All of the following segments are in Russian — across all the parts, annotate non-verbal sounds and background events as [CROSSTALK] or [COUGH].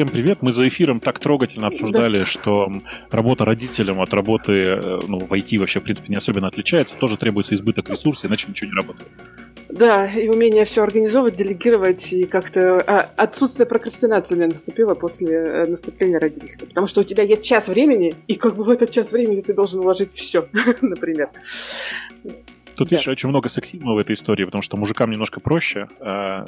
Всем привет. Мы за эфиром так трогательно обсуждали, да. что работа родителям от работы э, ну, в IT вообще, в принципе, не особенно отличается. Тоже требуется избыток ресурсов, иначе ничего не работает. Да, и умение все организовывать, делегировать, и как-то а, отсутствие прокрастинации у меня наступило после э, наступления родительства. Потому что у тебя есть час времени, и как бы в этот час времени ты должен уложить все, [LAUGHS] например. Тут, да. видишь, очень много сексизма в этой истории, потому что мужикам немножко проще. Э,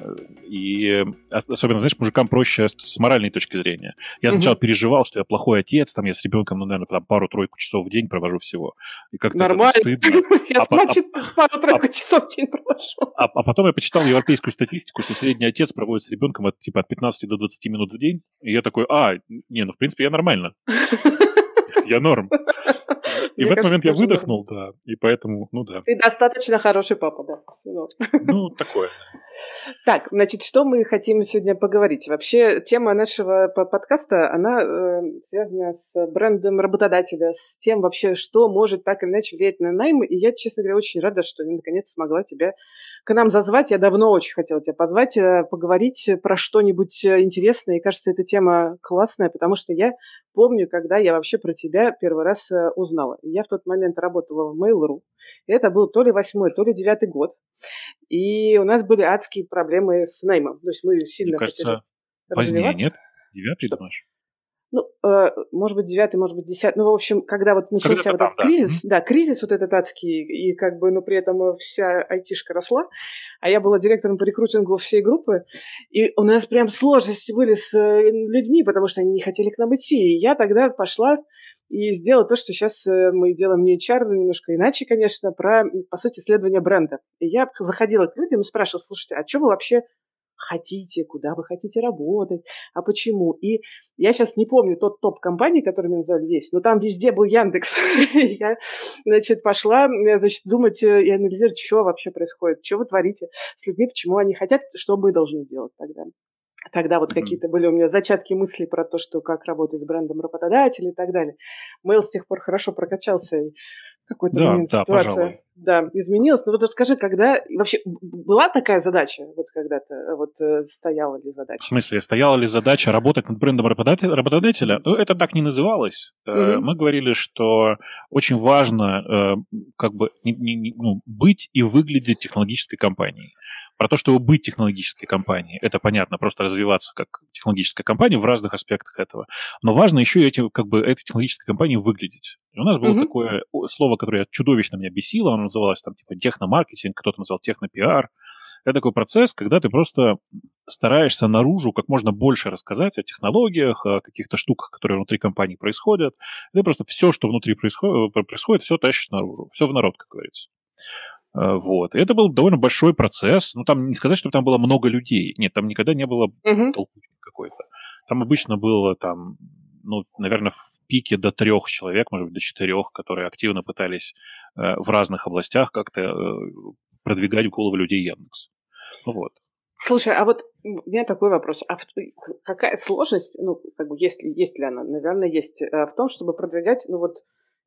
и особенно, знаешь, мужикам проще с, моральной точки зрения. Я угу. сначала переживал, что я плохой отец, там я с ребенком, ну, наверное, там пару-тройку часов в день провожу всего. И как-то Нормально. стыдно. [LAUGHS] Я, а значит, а, пару-тройку часов в день провожу. А, а потом я почитал европейскую статистику, что средний отец проводит с ребенком от, типа, от 15 до 20 минут в день. И я такой, а, не, ну, в принципе, я нормально. [LAUGHS] Я норм. [LAUGHS] И в этот момент я выдохнул, да, и поэтому, ну да. Ты достаточно хороший папа, да. [LAUGHS] Ну, такое. [LAUGHS] Так, значит, что мы хотим сегодня поговорить? Вообще, тема нашего подкаста, она э, связана с брендом работодателя, с тем вообще, что может так или иначе влиять на найм. И я, честно говоря, очень рада, что я наконец смогла тебя к нам зазвать. Я давно очень хотела тебя позвать, э, поговорить про что-нибудь интересное. И кажется, эта тема классная, потому что я помню, когда я вообще про тебя первый раз э, узнала. Я в тот момент работала в Mail.ru. Это был то ли восьмой, то ли девятый год. И у нас были адские проблемы с наймом. То есть мы сильно Мне кажется, позднее, нет? Девятый, думаешь? Ну, э, может быть, девятый, может быть, десятый. Ну, в общем, когда вот начался когда вот этот там, кризис, да. да, кризис вот этот адский, и как бы, ну, при этом вся айтишка росла, а я была директором по рекрутингу всей группы, и у нас прям сложности были с э, людьми, потому что они не хотели к нам идти. И я тогда пошла и сделала то, что сейчас э, мы делаем не HR, немножко иначе, конечно, про, по сути, исследование бренда. И я заходила к людям и спрашивала, слушайте, а что вы вообще хотите, куда вы хотите работать, а почему. И я сейчас не помню тот топ компаний, который мне назвали весь, но там везде был Яндекс. [LAUGHS] я, значит, пошла, значит, думать и анализировать, что вообще происходит, что вы творите с людьми, почему они хотят, что мы должны делать тогда. Тогда вот mm-hmm. какие-то были у меня зачатки мыслей про то, что как работать с брендом работодателя и так далее. Mail с тех пор хорошо прокачался, и какой-то да, момент да, ситуация пожалуй. Да, изменилась. Но вот расскажи, когда вообще была такая задача, вот когда-то э, вот э, стояла ли задача? В смысле, стояла ли задача работать над брендом работодателя? Ну, это так не называлось. Mm-hmm. Мы говорили, что очень важно как бы ну, быть и выглядеть технологической компанией. Про то, чтобы быть технологической компанией, это понятно, просто развиваться как технологическая компания в разных аспектах этого. Но важно еще и эти, как бы, этой технологической компанией выглядеть. И у нас было mm-hmm. такое слово, которое чудовищно меня бесило, оно называлось там типа техномаркетинг, кто-то назвал технопиар. Это такой процесс, когда ты просто стараешься наружу как можно больше рассказать о технологиях, о каких-то штуках, которые внутри компании происходят. Ты просто все, что внутри происходит, происходит все тащишь наружу. Все в народ, как говорится. Э, вот. И это был довольно большой процесс. Ну, там не сказать, что там было много людей. Нет, там никогда не было uh-huh. толкучки какой-то. Там обычно было там, ну, наверное, в пике до трех человек, может быть, до четырех, которые активно пытались э, в разных областях как-то э, продвигать в голову людей Яндекс. Ну, вот. Слушай, а вот у меня такой вопрос. А какая сложность, ну, как бы, есть, есть ли она? Наверное, есть. А в том, чтобы продвигать, ну, вот,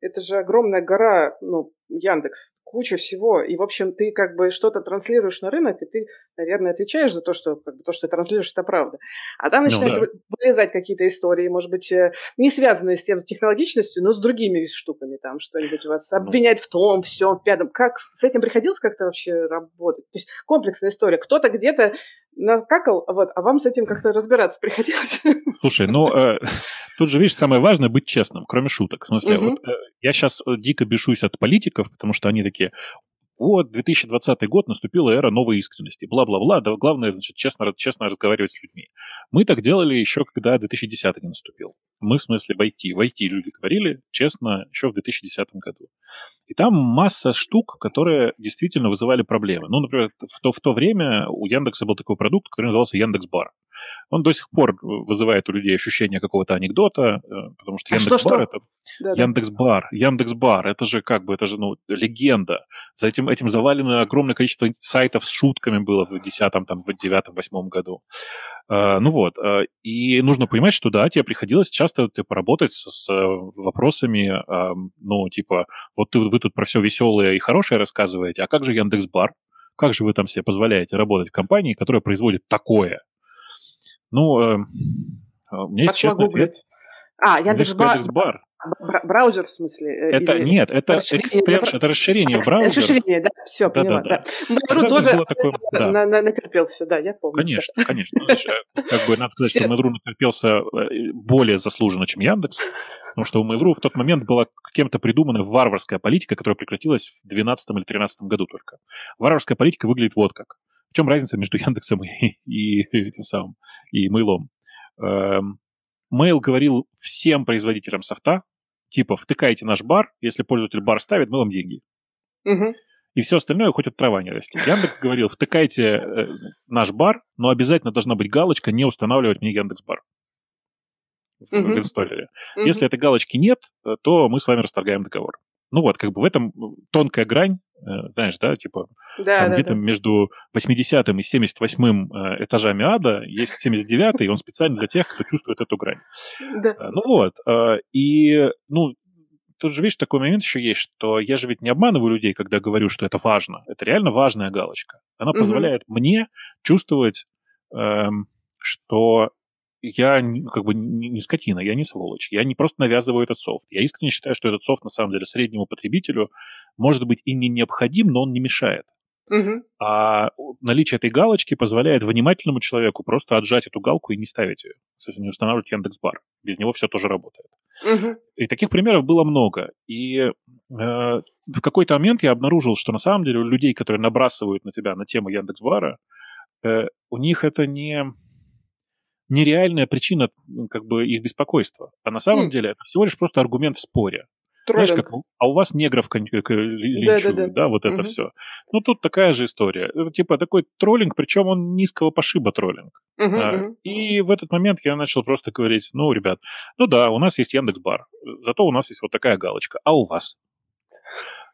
это же огромная гора, ну, Яндекс, куча всего. И, в общем, ты как бы что-то транслируешь на рынок, и ты, наверное, отвечаешь за то, что как бы, то, что ты транслируешь, это правда. А там начинают ну, да. вылезать какие-то истории, может быть, э, не связанные с тем технологичностью, но с другими штуками. Там что-нибудь вас ну. обвинять в том, всем, в пятом. Как с этим приходилось как-то вообще работать? То есть комплексная история. Кто-то где-то накакал, вот, а вам с этим как-то разбираться приходилось? Слушай, ну, э, [LAUGHS] тут же, видишь, самое важное быть честным, кроме шуток. В смысле, угу. вот, э, я сейчас э, дико бешусь от политиков, потому что они такие, вот, 2020 год, наступила эра новой искренности, бла-бла-бла, да, главное, значит, честно, честно разговаривать с людьми. Мы так делали еще, когда 2010 не наступил. Мы, в смысле, в IT. В IT люди говорили честно еще в 2010 году. И там масса штук, которые действительно вызывали проблемы. Ну, например, в то, в то время у Яндекса был такой продукт, который назывался Яндекс.Бар. он до сих пор вызывает у людей ощущение какого-то анекдота, э, потому что Яндекс.Бар а это... Да, Яндекс.Бар, Яндекс.Бар, это же как бы, это же, ну, легенда. За этим, этим завалено огромное количество сайтов с шутками было в 10 там, в 9 8 году. Uh, ну вот, uh, и нужно понимать, что да, тебе приходилось часто ты поработать с, с вопросами, ну, типа, вот ты, вы тут про все веселое и хорошее рассказываете, а как же Яндекс.Бар? Как же вы там себе позволяете работать в компании, которая производит такое? Ну, э, у меня есть честный ответ. А, Яндекс.Бар. Яндекс.Бар. Браузер, в смысле? Э, это или... нет, это экстеншн, это расширение [LAUGHS] браузера. Расширение, да, все, да, поняла. Да, да. да. тоже такое, да. на, на, натерпелся, да, я помню. Конечно, конечно. Ну, знаешь, э, как бы надо сказать, что Mail.ru натерпелся более заслуженно, чем Яндекс. Потому что у Mail.ru в тот момент была кем-то придумана варварская политика, которая прекратилась в 2012 или 2013 году только. Варварская политика выглядит вот как. В чем разница между [LAUGHS] Яндексом и, и этим самым, и Mail? Эм, Mail говорил всем производителям софта, типа, втыкайте наш бар, если пользователь бар ставит, мы вам деньги. Угу. И все остальное хоть от трава не расти. Яндекс [LAUGHS] говорил, втыкайте э, наш бар, но обязательно должна быть галочка не устанавливать мне Яндекс бар в, угу. в инсталлере. Угу. Если этой галочки нет, э, то мы с вами расторгаем договор. Ну вот, как бы в этом тонкая грань, э, знаешь, да, типа да, там да, где-то да. между 80 и 78 э, этажами ада есть 79 и он специально для тех, кто чувствует эту грань. Да. Э, ну вот, и, ну, тут же, видишь, такой момент еще есть, что я же ведь не обманываю людей, когда говорю, что это важно. Это реально важная галочка. Она угу. позволяет мне чувствовать, эм, что я как бы не скотина, я не сволочь, я не просто навязываю этот софт. Я искренне считаю, что этот софт на самом деле среднему потребителю может быть и не необходим, но он не мешает. Угу. А наличие этой галочки позволяет внимательному человеку просто отжать эту галку и не ставить ее, если не устанавливать Яндекс.Бар. Без него все тоже работает. Угу. И таких примеров было много. И э, в какой-то момент я обнаружил, что на самом деле у людей, которые набрасывают на тебя на тему Яндекс.Бара, э, у них это не нереальная причина как бы их беспокойства. А на самом mm. деле это всего лишь просто аргумент в споре. Троллинг. Знаешь, как, а у вас негров линчуют, да, да, да. да вот это угу. все. Ну, тут такая же история. Это типа такой троллинг, причем он низкого пошиба троллинг. Угу, а, И в этот момент я начал просто говорить, ну, ребят, ну да, у нас есть Яндекс.Бар, зато у нас есть вот такая галочка, а у вас?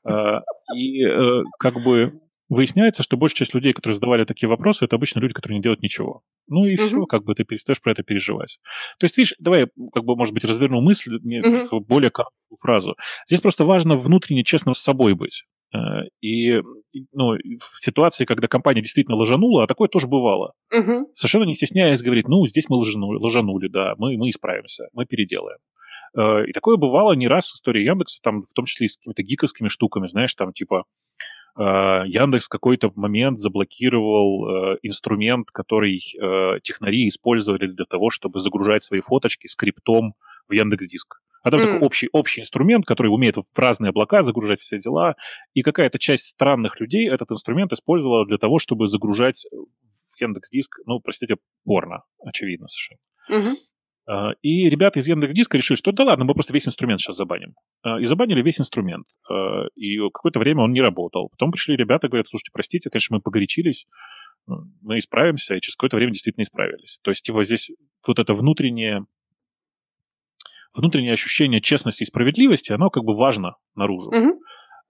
А, и э, как бы выясняется, что большая часть людей, которые задавали такие вопросы, это обычно люди, которые не делают ничего. Ну и угу. все, как бы ты перестаешь про это переживать. То есть, видишь, давай, как бы, может быть, разверну мысль угу. в более короткую фразу. Здесь просто важно внутренне честно с собой быть. Э, и ну, в ситуации, когда компания действительно ложанула, а такое тоже бывало, угу. совершенно не стесняясь говорить, ну, здесь мы ложанули, ложанули да, мы, мы исправимся, мы переделаем. Э, и такое бывало не раз в истории Яндекса, там, в том числе и с какими-то гиковскими штуками, знаешь, там, типа, Яндекс в какой-то момент заблокировал э, инструмент, который э, технари использовали для того, чтобы загружать свои фоточки скриптом в Яндекс Диск. А там mm. такой общий, общий инструмент, который умеет в разные облака загружать все дела. И какая-то часть странных людей этот инструмент использовала для того, чтобы загружать в Яндекс Диск, ну, простите, порно, очевидно совершенно. Mm-hmm. А, и ребята из Яндекс.Диска решили, что да ладно, мы просто весь инструмент сейчас забаним. А, и забанили весь инструмент. А, и какое-то время он не работал. Потом пришли ребята, говорят, слушайте, простите, конечно, мы погорячились, мы исправимся, и через какое-то время действительно исправились. То есть, типа, здесь вот это внутреннее внутреннее ощущение честности и справедливости, оно как бы важно наружу. Угу.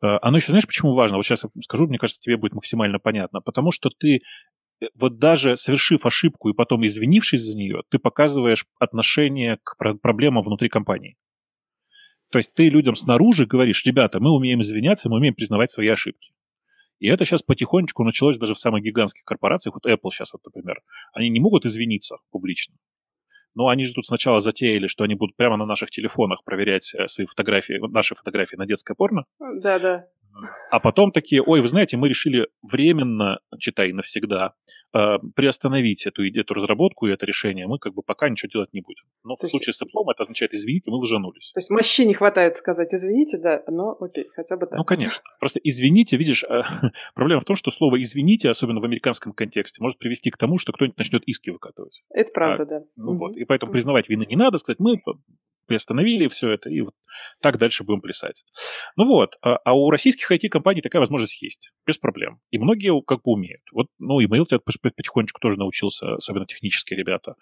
Оно еще, знаешь, почему важно? Вот сейчас я скажу, мне кажется, тебе будет максимально понятно. Потому что ты вот даже совершив ошибку и потом извинившись за нее, ты показываешь отношение к проблемам внутри компании. То есть ты людям снаружи говоришь, ребята, мы умеем извиняться, мы умеем признавать свои ошибки. И это сейчас потихонечку началось даже в самых гигантских корпорациях. Вот Apple сейчас, вот, например, они не могут извиниться публично. Но они же тут сначала затеяли, что они будут прямо на наших телефонах проверять э, свои фотографии, наши фотографии на детское порно. Да, да. А потом такие, ой, вы знаете, мы решили временно, читай, навсегда, э, приостановить эту, эту разработку и это решение. Мы как бы пока ничего делать не будем. Но то в случае с Apple это означает, извините, мы лжанулись. То есть мощи не хватает сказать извините, да, но окей, хотя бы так. Ну, конечно. Просто извините, видишь, э, [LAUGHS] проблема в том, что слово извините, особенно в американском контексте, может привести к тому, что кто-нибудь начнет иски выкатывать. Это правда, а, да. Ну угу. вот, и поэтому признавать вины не надо, сказать, мы приостановили все это, и вот Так дальше будем плясать. Ну вот, а, а у российских IT-компаний такая возможность есть, без проблем. И многие как бы умеют. Вот, ну, и Mail потихонечку тоже научился, особенно технические ребята.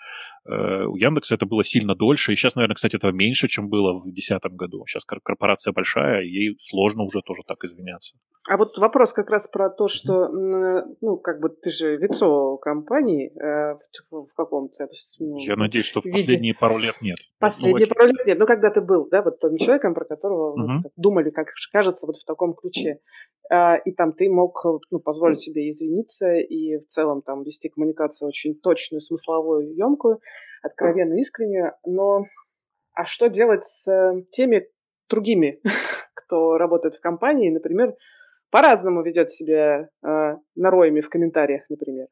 Э, у Яндекса это было сильно дольше, и сейчас, наверное, кстати, этого меньше, чем было в 2010 году. Сейчас корпорация большая, ей сложно уже тоже так извиняться. А вот вопрос как раз про то, что, ну, как бы ты же лицо компании э, в, в каком-то... Ну, Я надеюсь, что в виде. последние пару лет нет. Последние ну, пару лет нет. Ну, когда ты был, да, вот тем человеком, про которого угу. вот, думали, как кажется, вот в таком ключе. А, и там ты мог ну, позволить себе извиниться и в целом там вести коммуникацию очень точную, смысловую, емкую, откровенную, искреннюю. Но а что делать с э, теми другими, [LAUGHS] кто работает в компании, например, по-разному ведет себя э, нароями в комментариях, например.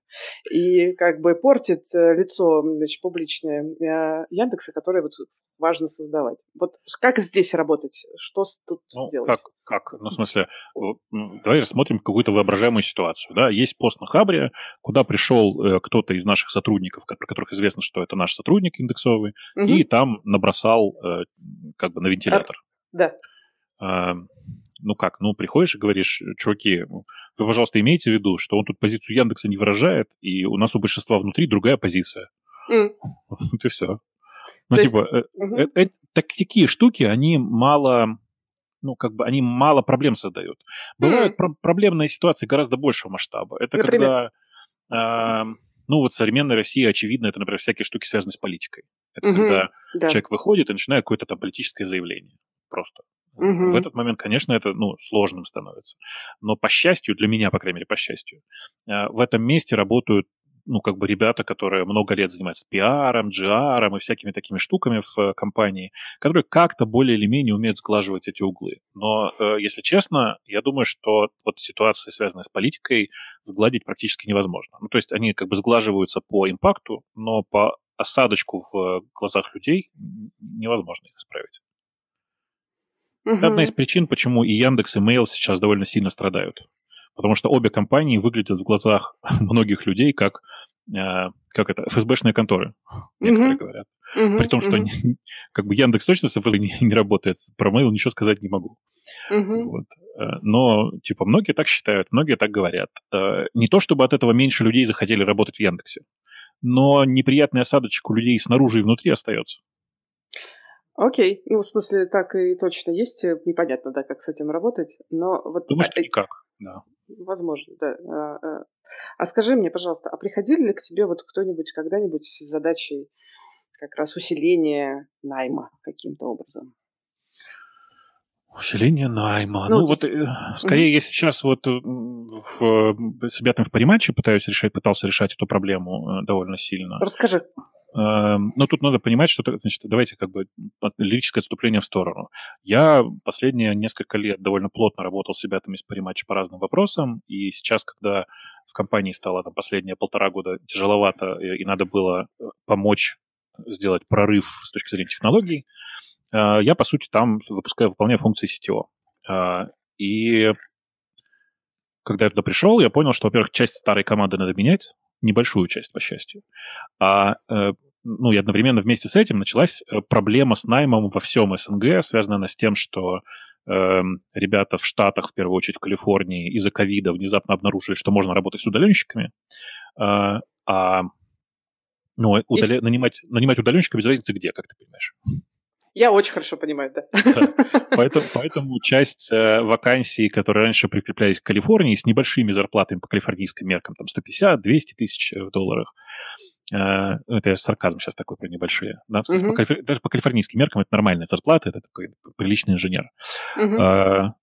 И как бы портит э, лицо значит, публичное э, Яндекса, которое вот важно создавать. Вот как здесь работать? Что тут ну, делать? Как? как? Ну, в смысле, давай рассмотрим какую-то воображаемую ситуацию. Да? Есть пост на Хабре, куда пришел э, кто-то из наших сотрудников, про которых известно, что это наш сотрудник индексовый, угу. и там набросал э, как бы на вентилятор. Да. Э, ну как, ну приходишь и говоришь, чуваки, вы, пожалуйста, имейте в виду, что он тут позицию Яндекса не выражает, и у нас у большинства внутри другая позиция. Mm. [LAUGHS] Вот и все. Ну, То типа, есть... э, э, э, так, такие штуки, они мало, ну, как бы, они мало проблем создают. Бывают mm. про- проблемные ситуации гораздо большего масштаба. Это Например? когда, э, ну, вот в современной России, очевидно, это, например, всякие штуки, связанные с политикой. Это mm-hmm. когда да. человек выходит и начинает какое-то там политическое заявление. Просто. Угу. В этот момент, конечно, это ну, сложным становится. Но по счастью, для меня, по крайней мере, по счастью, э, в этом месте работают ну, как бы ребята, которые много лет занимаются пиаром, GR и всякими такими штуками в э, компании, которые как-то более или менее умеют сглаживать эти углы. Но, э, если честно, я думаю, что вот ситуация, связанная с политикой, сгладить практически невозможно. Ну, то есть они как бы сглаживаются по импакту, но по осадочку в глазах людей невозможно их исправить. Угу. Одна из причин, почему и Яндекс, и Mail сейчас довольно сильно страдают. Потому что обе компании выглядят в глазах [LAUGHS] многих людей как, э, как это, ФСБшные конторы, некоторые угу. говорят. Угу, При том, что угу. [LAUGHS] как бы Яндекс точно с ФСБ не, не работает, про Mail ничего сказать не могу. Угу. Вот. Э, но, типа, многие так считают, многие так говорят. Э, не то, чтобы от этого меньше людей захотели работать в Яндексе, но неприятный осадочек у людей снаружи и внутри остается. Окей, ну, в смысле, так и точно есть. Э, непонятно, да, как с этим работать, но вот... Думаю, что никак, да. Возможно, да. А, а, а скажи мне, пожалуйста, а приходили ли к тебе вот кто-нибудь когда-нибудь с задачей как раз усиления найма каким-то образом? Усиление найма. Ну, ну вот, э, скорее, mm-hmm. я сейчас вот э, в, с ребятами в париматче пытаюсь решать, пытался решать эту проблему довольно сильно. Расскажи. Эм, но тут надо понимать, что, значит, давайте как бы лирическое отступление в сторону. Я последние несколько лет довольно плотно работал с ребятами из париматча по разным вопросам, и сейчас, когда в компании стало там последние полтора года тяжеловато, и надо было э, помочь сделать прорыв с точки зрения технологий, э, я, по сути, там выпускаю, выполняю функции CTO. Э, и когда я туда пришел, я понял, что, во-первых, часть старой команды надо менять, небольшую часть, по счастью. А э, ну, и одновременно вместе с этим началась э, проблема с наймом во всем СНГ, связанная с тем, что э, ребята в Штатах, в первую очередь в Калифорнии, из-за ковида внезапно обнаружили, что можно работать с удаленщиками, э, а ну, удаля... нанимать, нанимать удаленщика без разницы где, как ты понимаешь. Я очень хорошо понимаю, да. Поэтому, поэтому часть э, вакансий, которые раньше прикреплялись к Калифорнии, с небольшими зарплатами по калифорнийским меркам, там 150-200 тысяч э, долларов, ну, это сарказм сейчас такой про небольшие. Да, угу. по, даже по калифорнийским меркам это нормальная зарплата, это такой приличный инженер. Угу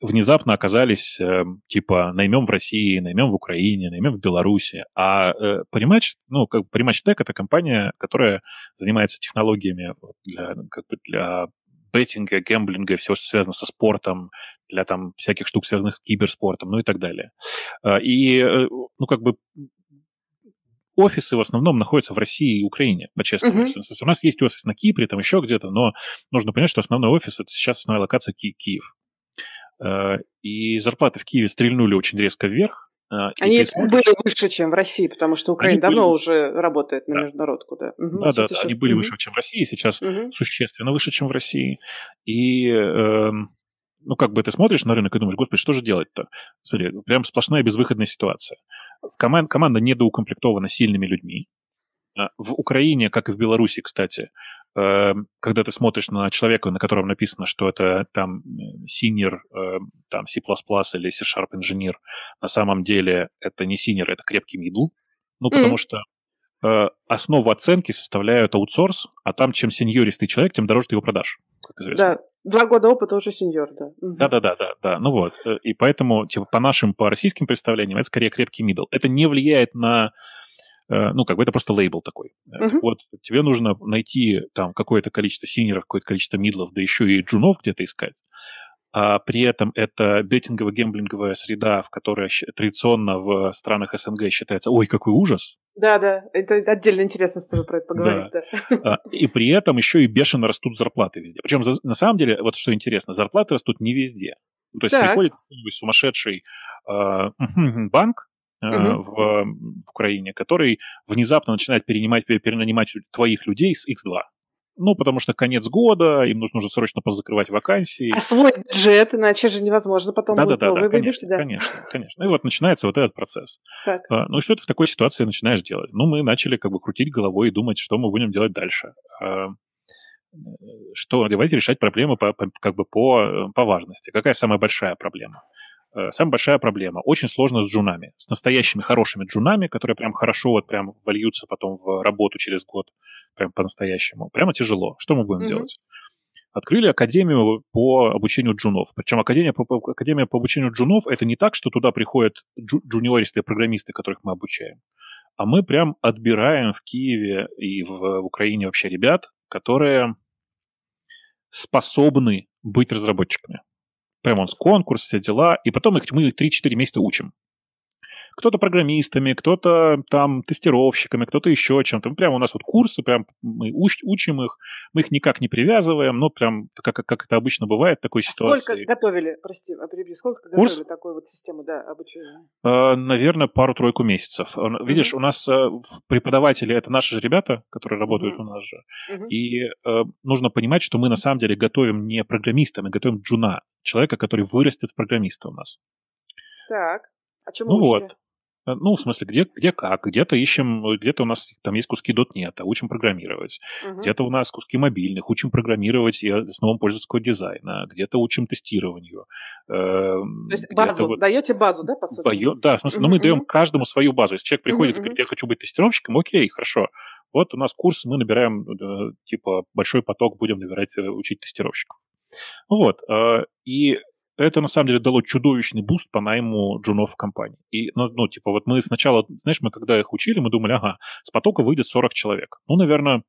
внезапно оказались э, типа наймем в России, наймем в Украине, наймем в Беларуси. А э, Parimatch, ну, как Parimatch Tech это компания, которая занимается технологиями для, как бы для беттинга, гэмблинга, всего, что связано со спортом, для там всяких штук, связанных с киберспортом, ну и так далее. Э, и, э, ну, как бы офисы в основном находятся в России и Украине, по-честному. Mm-hmm. У нас есть офис на Кипре, там еще где-то, но нужно понять, что основной офис это сейчас основная локация Ки- Киев. Э, и зарплаты в Киеве стрельнули очень резко вверх, Э, они смотришь... были выше, чем в России, потому что Украина они давно были... уже работает на да. международку, да. Угу. Да, да, да, они были угу. выше, чем в России, сейчас угу. существенно выше, чем в России. И э, ну, как бы ты смотришь на рынок и думаешь, господи, что же делать-то? Смотри, прям сплошная безвыходная ситуация. Команд, команда недоукомплектована сильными людьми. А, в Украине, как и в Беларуси, кстати, эм, когда ты смотришь на человека, на котором написано, что это там senior, эм, там C++ или C-Sharp инженер, на самом деле это не senior, это крепкий middle. Ну, потому mm. что э, основу оценки составляют аутсорс, а там чем сеньористый человек, тем дороже ты его продашь, как известно. Да, два года опыта уже сеньор, да. Да-да-да, да, да. Ну вот, э, и поэтому, типа, по нашим, по российским представлениям, это скорее крепкий middle. Это не влияет на Э, ну, как бы это просто лейбл такой. Uh-huh. Вот тебе нужно найти там какое-то количество синеров, какое-то количество мидлов, да еще и джунов где-то искать. А при этом это беттингово-гемблинговая среда, в которой традиционно в странах СНГ считается, ой, какой ужас. Да, да, это отдельно интересно с тобой про это поговорить. Да. Да. И при этом еще и бешено растут зарплаты везде. Причем на самом деле, вот что интересно, зарплаты растут не везде. То есть так. приходит какой-нибудь сумасшедший э, [LAUGHS] банк, угу. в, в Украине, который внезапно начинает перенимать, перенанимать твоих людей с X2. Ну, потому что конец года, им нужно уже срочно позакрывать вакансии. А свой бюджет, иначе же невозможно потом да, да, да, да, конечно, да, конечно, конечно. И вот начинается вот этот процесс. Так. А, ну, что ты в такой ситуации начинаешь делать? Ну, мы начали как бы крутить головой и думать, что мы будем делать дальше. А, что, давайте решать проблемы по, по, как бы по, по важности. Какая самая большая проблема? Э, самая большая проблема. Очень сложно с джунами. С настоящими хорошими джунами, которые прям хорошо вот прям вольются потом в работу через год, прям по-настоящему. Прямо тяжело. Что мы будем mm-hmm. делать? Открыли академию по обучению джунов. Причем академия по, академия по обучению джунов это не так, что туда приходят джу, джуниористы программисты, которых мы обучаем. А мы прям отбираем в Киеве и в, в Украине вообще ребят, которые способны быть разработчиками. Прям он с конкурс, все дела. И потом их мы 3-4 месяца учим. Кто-то программистами, кто-то там тестировщиками, кто-то еще чем-то. Прямо у нас вот курсы, прям мы уч- учим их, мы их никак не привязываем, но прям как, как это обычно бывает, такой ситуации. Сколько готовили, прости, перебью, сколько Курс? готовили такую вот систему да, обучения? Э, наверное, пару-тройку месяцев. Mm-hmm. Видишь, у нас э, преподаватели — это наши же ребята, которые работают mm-hmm. у нас же. Mm-hmm. И э, нужно понимать, что мы на самом деле готовим не программиста, мы готовим джуна, человека, который вырастет в программиста у нас. Так. А чему ну вот. Ну, в смысле, где, где как. Где-то ищем, где-то у нас там есть куски .NET, учим программировать. Угу. Где-то у нас куски мобильных, учим программировать и основам пользовательского дизайна. Где-то учим тестированию. Эм, То есть базу, вот, даете базу, да, по сути? Даю, да, в смысле, угу, ну, мы даем каждому свою базу. Если человек приходит угу, и говорит, я хочу быть тестировщиком, окей, хорошо. Вот у нас курс, мы набираем, э, типа, большой поток, будем набирать, э, учить тестировщиков. Вот. И это на самом деле дало чудовищный boost по найму джунов в компании. И, ну, ну, типа, вот мы сначала, знаешь, мы когда их учили, мы думали, ага, с потока выйдет 40 человек. Ну, наверное,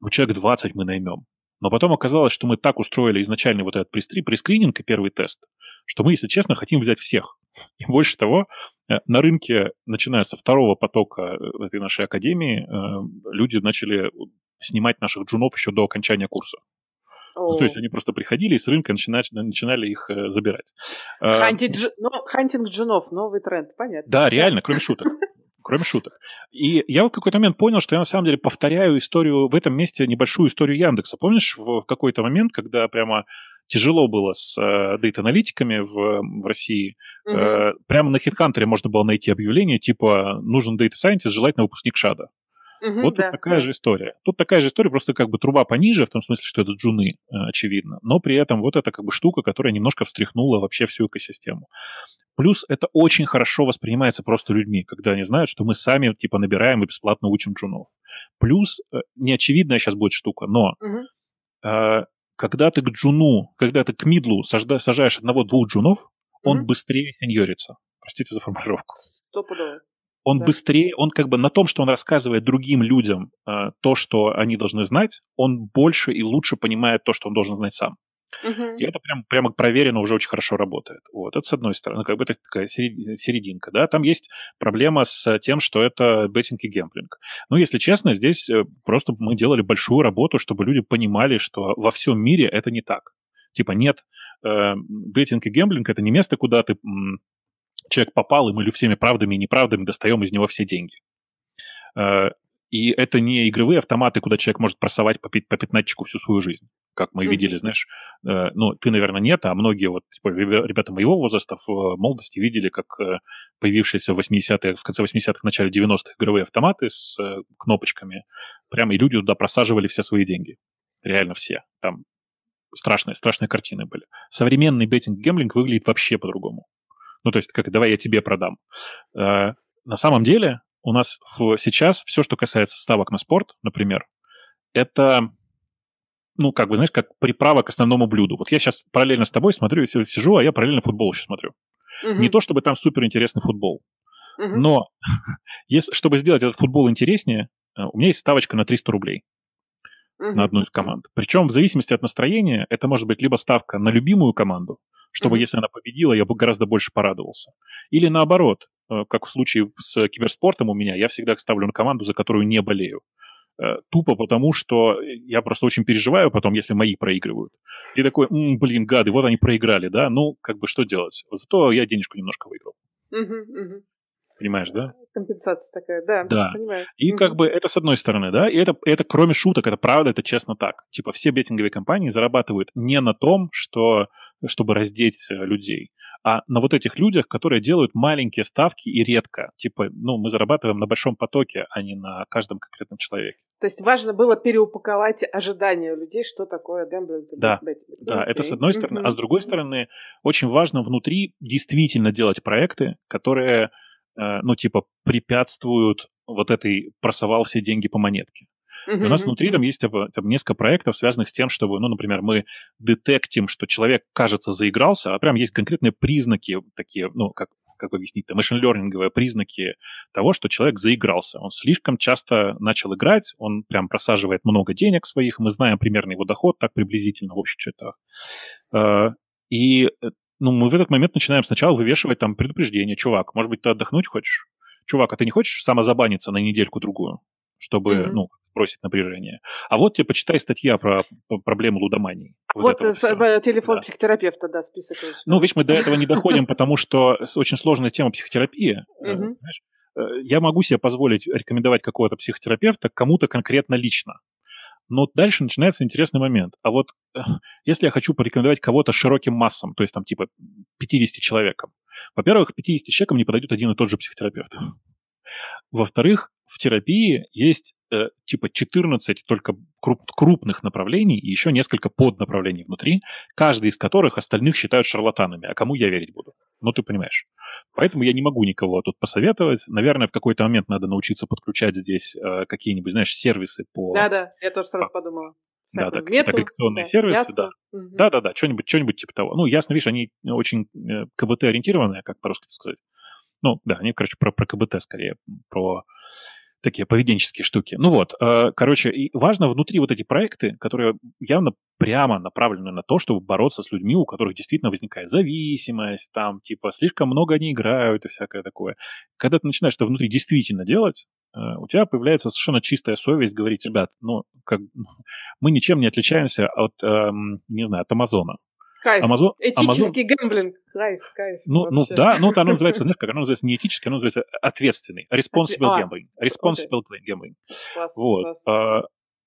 ну, человек 20 мы наймем. Но потом оказалось, что мы так устроили изначальный вот этот прескри, прескрининг и первый тест, что мы, если честно, хотим взять всех. И больше того, э, на рынке, начиная со второго потока э, этой нашей академии, э, люди начали снимать наших джунов еще до окончания курса. Ну, то есть они просто приходили и с рынка начинали, начинали их э, забирать. А, hunting, ну, hunting джунов, новый тренд, понятно. Да, реально, кроме шуток. Кроме шуток. И я в какой-то момент понял, что я на самом деле повторяю историю в этом месте, небольшую историю Яндекса. Помнишь, в какой-то момент, когда прямо тяжело было с э, дейт-аналитиками в, в России. Угу. Э, прямо на HeadHunter можно было найти объявление типа «Нужен Scientist, желательно выпускник ШАДа». Угу, вот да, тут такая же история. Тут такая же история, просто как бы труба пониже, в том смысле, что это джуны, э, очевидно. Но при этом вот это как бы штука, которая немножко встряхнула вообще всю экосистему. Плюс это очень хорошо воспринимается просто людьми, когда они знают, что мы сами типа набираем и бесплатно учим джунов. Плюс э, неочевидная сейчас будет штука, но угу. э, когда ты к джуну, когда ты к мидлу сажда, сажаешь одного-двух джунов, он быстрее сеньорится. Простите за формулировку. Стопудово он да. быстрее, он как бы на том, что он рассказывает другим людям э, то, что они должны знать, он больше и лучше понимает то, что он должен знать сам. Угу. И это прям, прямо проверено уже очень хорошо работает. Вот, это с одной стороны, как бы это такая серединка, да. Там есть проблема с тем, что это беттинг и гемблинг. Но, если честно, здесь э, просто мы делали большую работу, чтобы люди понимали, что во всем мире это не так. Типа нет, э, беттинг и гемблинг — это не место, куда ты человек попал, и мы всеми правдами и неправдами достаем из него все деньги. Э, и это не игровые автоматы, куда человек может просовать по, по пятнатчику всю свою жизнь, как мы mm-hmm. видели, знаешь. Э, ну, ты, наверное, нет, а многие вот типа, ребята моего возраста в молодости видели, как э, появившиеся в 80-х, в конце 80-х, начале 90-х игровые автоматы с кнопочками, прямо и люди туда просаживали все свои деньги. Реально все. Там страшные, страшные картины были. Современный беттинг-гемблинг выглядит вообще по-другому. Ну, то есть, как давай я тебе продам. Э, на самом деле, у нас в, сейчас все, что касается ставок на спорт, например, это, ну, как бы, знаешь, как приправа к основному блюду. Вот я сейчас параллельно с тобой смотрю, сижу, а я параллельно футбол еще смотрю. Угу. Не то, чтобы там супер интересный футбол, угу. но [LAUGHS] если, чтобы сделать этот футбол интереснее, э, у меня есть ставочка на 300 рублей угу. на одну из команд. Причем в зависимости от настроения это может быть либо ставка на любимую команду, чтобы, mm-hmm. если она победила, я бы гораздо больше порадовался. Или наоборот, э, как в случае с киберспортом у меня, я всегда ставлю на команду, за которую не болею. Э, тупо потому, что я просто очень переживаю потом, если мои проигрывают. И такой, м-м, блин, гады, вот они проиграли, да, ну, как бы что делать? Зато я денежку немножко выиграл. Mm-hmm, Понимаешь, да? Компенсация такая, да. Да. Понимаю. И как бы это с одной стороны, да, и это, это кроме шуток, это правда, это честно так. Типа все беттинговые компании зарабатывают не на том, что, чтобы раздеть людей, а на вот этих людях, которые делают маленькие ставки и редко. Типа, ну, мы зарабатываем на большом потоке, а не на каждом конкретном человеке. То есть важно было переупаковать ожидания людей, что такое гэмблинг. Да, да, это с одной стороны. А с другой стороны, очень важно внутри действительно делать проекты, которые ну, типа, препятствуют вот этой просовал все деньги по монетке. Uh-huh, у нас внутри там есть там, несколько проектов, связанных с тем, чтобы, ну, например, мы детектим, что человек, кажется, заигрался, а прям есть конкретные признаки такие, ну, как, как объяснить, там, машин-лернинговые признаки того, что человек заигрался. Он слишком часто начал играть, он прям просаживает много денег своих, мы знаем примерно его доход, так приблизительно в общих чертах. Э, и э, ну, мы в этот момент начинаем сначала вывешивать там предупреждение. Чувак, может быть, ты отдохнуть хочешь? Чувак, а ты не хочешь самозабаниться на недельку-другую, чтобы, mm-hmm. ну, бросить напряжение? А вот тебе почитай статья про, про проблему лудомании. Вот, вот э, телефон да. психотерапевта, да, список. Ну, видишь, мы до этого не [LAUGHS] доходим, потому что очень сложная тема психотерапии. Э, э, я могу себе позволить рекомендовать какого-то психотерапевта кому-то конкретно лично. Но дальше начинается интересный момент. А вот э, если я хочу порекомендовать кого-то широким массам, то есть там типа 50 человекам, во-первых, 50 человекам не подойдет один и тот же психотерапевт. Во-вторых, в терапии есть э, типа 14 только круп, крупных направлений и еще несколько поднаправлений внутри, каждый из которых остальных считают шарлатанами. А кому я верить буду? Ну, ты понимаешь. Поэтому я не могу никого тут посоветовать. Наверное, в какой-то момент надо научиться подключать здесь э, какие-нибудь, знаешь, сервисы по... Да-да, я тоже сразу по... подумала. Да, так, мету, агрегационные да, сервисы, ясно. да. Угу. Да-да-да, что-нибудь, что-нибудь типа того. Ну, ясно, видишь, они очень э, КБТ-ориентированные, как по-русски сказать. Ну, да, они, короче, про, про КБТ скорее, про такие поведенческие штуки. Ну вот, э, короче, и важно внутри вот эти проекты, которые явно прямо направлены на то, чтобы бороться с людьми, у которых действительно возникает зависимость, там, типа, слишком много они играют и всякое такое. Когда ты начинаешь это внутри действительно делать, э, у тебя появляется совершенно чистая совесть говорить, ребят, ну, как, мы ничем не отличаемся от, эм, не знаю, от Амазона. Кайф. Амазон, Этический Амазон... гэмблинг. Кайф, кайф. Ну, ну да, ну оно [LAUGHS] называется, знаешь, как оно называется не этический, оно называется ответственный. Responsible а, gambling. Responsible okay. gambling. Класс, вот. Класс. А,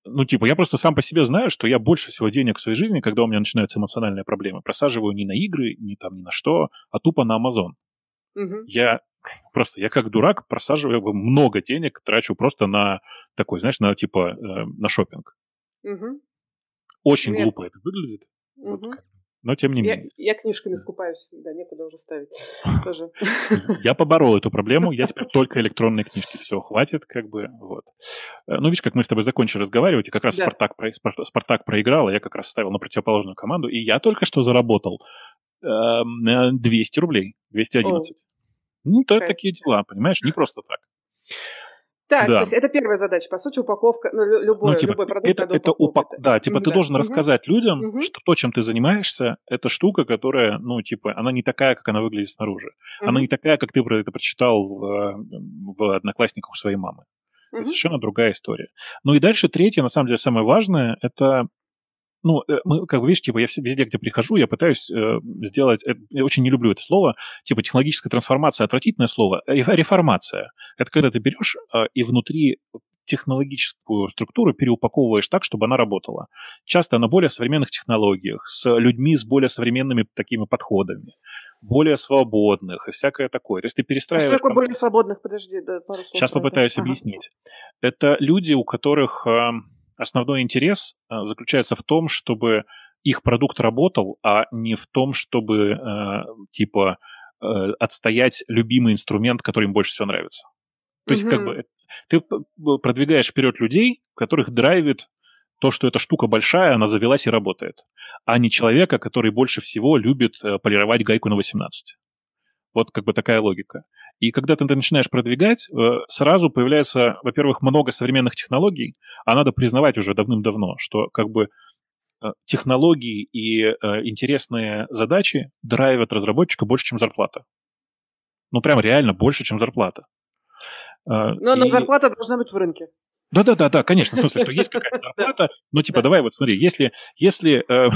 ну, типа, я просто сам по себе знаю, что я больше всего денег в своей жизни, когда у меня начинаются эмоциональные проблемы, просаживаю не на игры, не там, ни на что, а тупо на Amazon. Угу. Я просто, я как дурак просаживаю много денег, трачу просто на такой, знаешь, на типа, э, на шопинг. Угу. Очень Нет. глупо это выглядит. Угу. Вот, но тем не менее. Я, книжками скупаюсь, да, некуда уже ставить [LAUGHS] тоже. Я поборол эту проблему, я теперь только электронные книжки, все, хватит, как бы, вот. Э, ну, видишь, как мы с тобой закончили разговаривать, и как раз да. Спартак, Спартак проиграл, а я как раз ставил на противоположную команду, и я только что заработал э, 200 рублей, 211. О. Ну, то okay. такие дела, понимаешь, не просто так. Так, да. то есть это первая задача, по сути, упаковка, ну, любой, ну, типа, любой продукт это, это упак... Да, типа mm-hmm. ты должен угу. рассказать людям, угу. что то, чем ты занимаешься, это штука, которая, ну, типа, она не такая, как она выглядит снаружи. Угу. Она не такая, как ты про это прочитал в, в «Одноклассниках» у своей мамы. Угу. Это совершенно другая история. Ну и дальше третье, на самом деле, самое важное, это ну, э, мы, как бы, видишь, типа, я везде, где прихожу, я пытаюсь э, сделать, э, я очень не люблю это слово, типа, технологическая трансформация, отвратительное слово, реформация. Это когда ты берешь э, и внутри технологическую структуру переупаковываешь так, чтобы она работала. Часто на более современных технологиях, с людьми с более современными такими подходами, более свободных и всякое такое. То есть ты перестраиваешь... А что такое более свободных? Подожди, да, пару слов. Сейчас попытаюсь это. объяснить. Ага. Это люди, у которых э, основной интерес э, заключается в том, чтобы их продукт работал, а не в том, чтобы, э, типа, э, отстоять любимый инструмент, который им больше всего нравится. То есть, как бы, ты продвигаешь вперед людей, которых драйвит то, что эта штука большая, она завелась и работает, а не человека, который больше всего любит э, полировать гайку на 18. Вот как бы такая логика. И когда ты начинаешь продвигать, э, сразу появляется, во-первых, много современных технологий, а надо признавать уже давным-давно, что как бы э, технологии и интересные задачи драйвят разработчика больше, чем зарплата. Ну, прям реально больше, чем зарплата. А, но, и... зарплата должна быть в рынке. Да, да, да, да, конечно, в смысле, что есть какая-то [LAUGHS] зарплата, но типа давай вот смотри, если, если, э,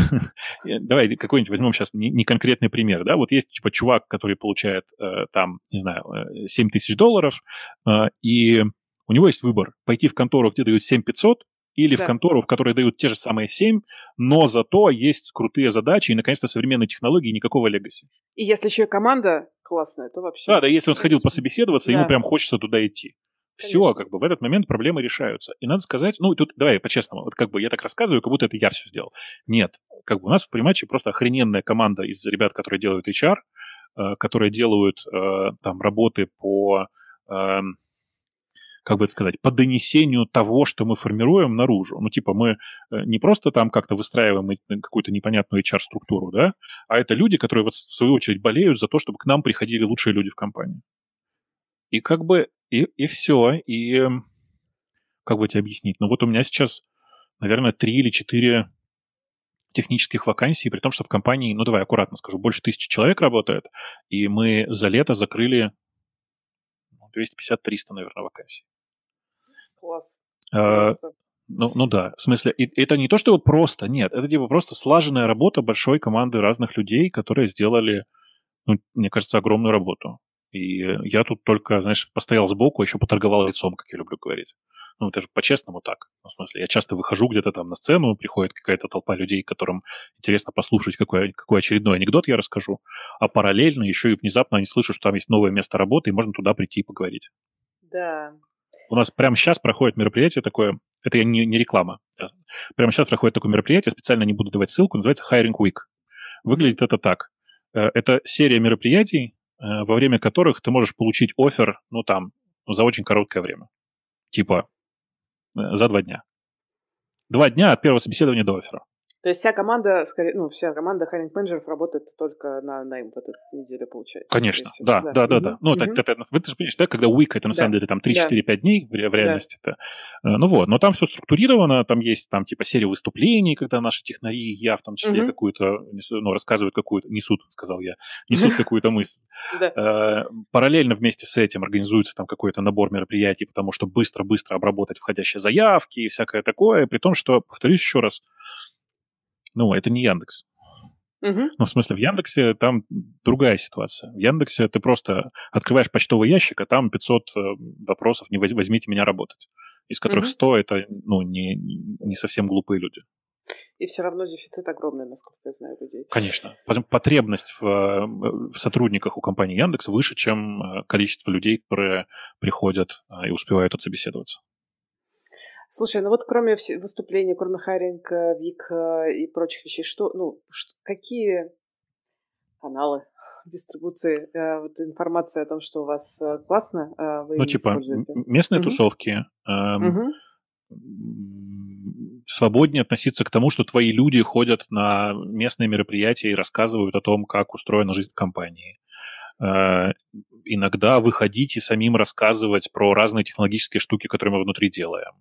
[LAUGHS] давай какой-нибудь возьмем сейчас не, не конкретный пример, да, вот есть типа чувак, который получает э, там, не знаю, 7 э, тысяч долларов, э, и у него есть выбор, пойти в контору, где дают 7 500, или да. в контору, в которой дают те же самые 7, но зато есть крутые задачи и, наконец-то, современные технологии и никакого легаси. И если еще и команда классная, то вообще... Да, да, если он сходил [LAUGHS] пособеседоваться, да. ему прям хочется туда идти. Все, как бы в этот момент проблемы решаются. И надо сказать, ну, тут, давай по-честному, вот как бы я так рассказываю, как будто это я все сделал. Нет, как бы у нас в Приматче просто охрененная команда из ребят, которые делают HR, э, которые делают э, там работы по э, как бы это сказать, по донесению того, что мы формируем наружу. Ну, типа, мы э, не просто там как-то выстраиваем какую-то непонятную HR-структуру, да, а это люди, которые вот в свою очередь болеют за то, чтобы к нам приходили лучшие люди в компании. И как бы, и, и все, и как бы тебе объяснить? Ну, вот у меня сейчас, наверное, три или четыре технических вакансий, при том, что в компании, ну, давай аккуратно скажу, больше тысячи человек работает, и мы за лето закрыли 250-300, ну, наверное, вакансий. Класс. А, ну, ну да, в смысле, это не то, что просто, нет, это типа просто слаженная работа большой команды разных людей, которые сделали, ну, мне кажется, огромную работу. И я тут только, знаешь, постоял сбоку, еще поторговал лицом, как я люблю говорить. Ну, это же по-честному так. Ну, в смысле, я часто выхожу где-то там на сцену, приходит какая-то толпа людей, которым интересно послушать, какой, какой очередной анекдот я расскажу, а параллельно еще и внезапно они слышат, что там есть новое место работы, и можно туда прийти и поговорить. Да, у нас прямо сейчас проходит мероприятие такое, это не, не реклама, прямо сейчас проходит такое мероприятие, специально не буду давать ссылку, называется Hiring Week. Выглядит это так. Э, это серия мероприятий, э, во время которых ты можешь получить офер, ну, там, ну, за очень короткое время. Типа э, за два дня. Два дня от первого собеседования до оффера. То есть вся команда, скорее, ну, вся команда хайринг менеджеров работает только на найм в эту неделю, получается. Конечно, да, да, да, да, да. Ну, mm-hmm. это, это, вы же понимаешь, да, когда week, это на да. самом деле там 3-4-5 дней в, в реальности-то. Да. Э, ну вот, но там все структурировано, там есть там типа серия выступлений, когда наши технари, я в том числе mm-hmm. какую-то, ну, рассказывают какую-то, несут, сказал я, [LAUGHS] несут какую-то мысль. Э, параллельно вместе с этим организуется там какой-то набор мероприятий, потому что быстро-быстро обработать входящие заявки и всякое такое, при том, что, повторюсь еще раз, ну, это не Яндекс. Угу. Ну, в смысле, в Яндексе там другая ситуация. В Яндексе ты просто открываешь почтовый ящик, а там 500 э, вопросов «не возьмите меня работать», из которых угу. 100 — это, ну, не, не совсем глупые люди. И все равно дефицит огромный, насколько я знаю, людей. Конечно. Потребность в, э, в сотрудниках у компании Яндекс выше, чем э, количество людей, которые приходят и успевают отсобеседоваться. Слушай, ну вот кроме выступлений, кроме хайринг, ВИК э, и прочих вещей, что, ну, что, какие каналы дистрибуции, э, вот информация о том, что у вас э, классно, вы Ну, типа, местные угу. тусовки, э, угу. свободнее относиться к тому, что твои люди ходят на местные мероприятия и рассказывают о том, как устроена жизнь в компании. Э, иногда выходить и самим рассказывать про разные технологические штуки, которые мы внутри делаем.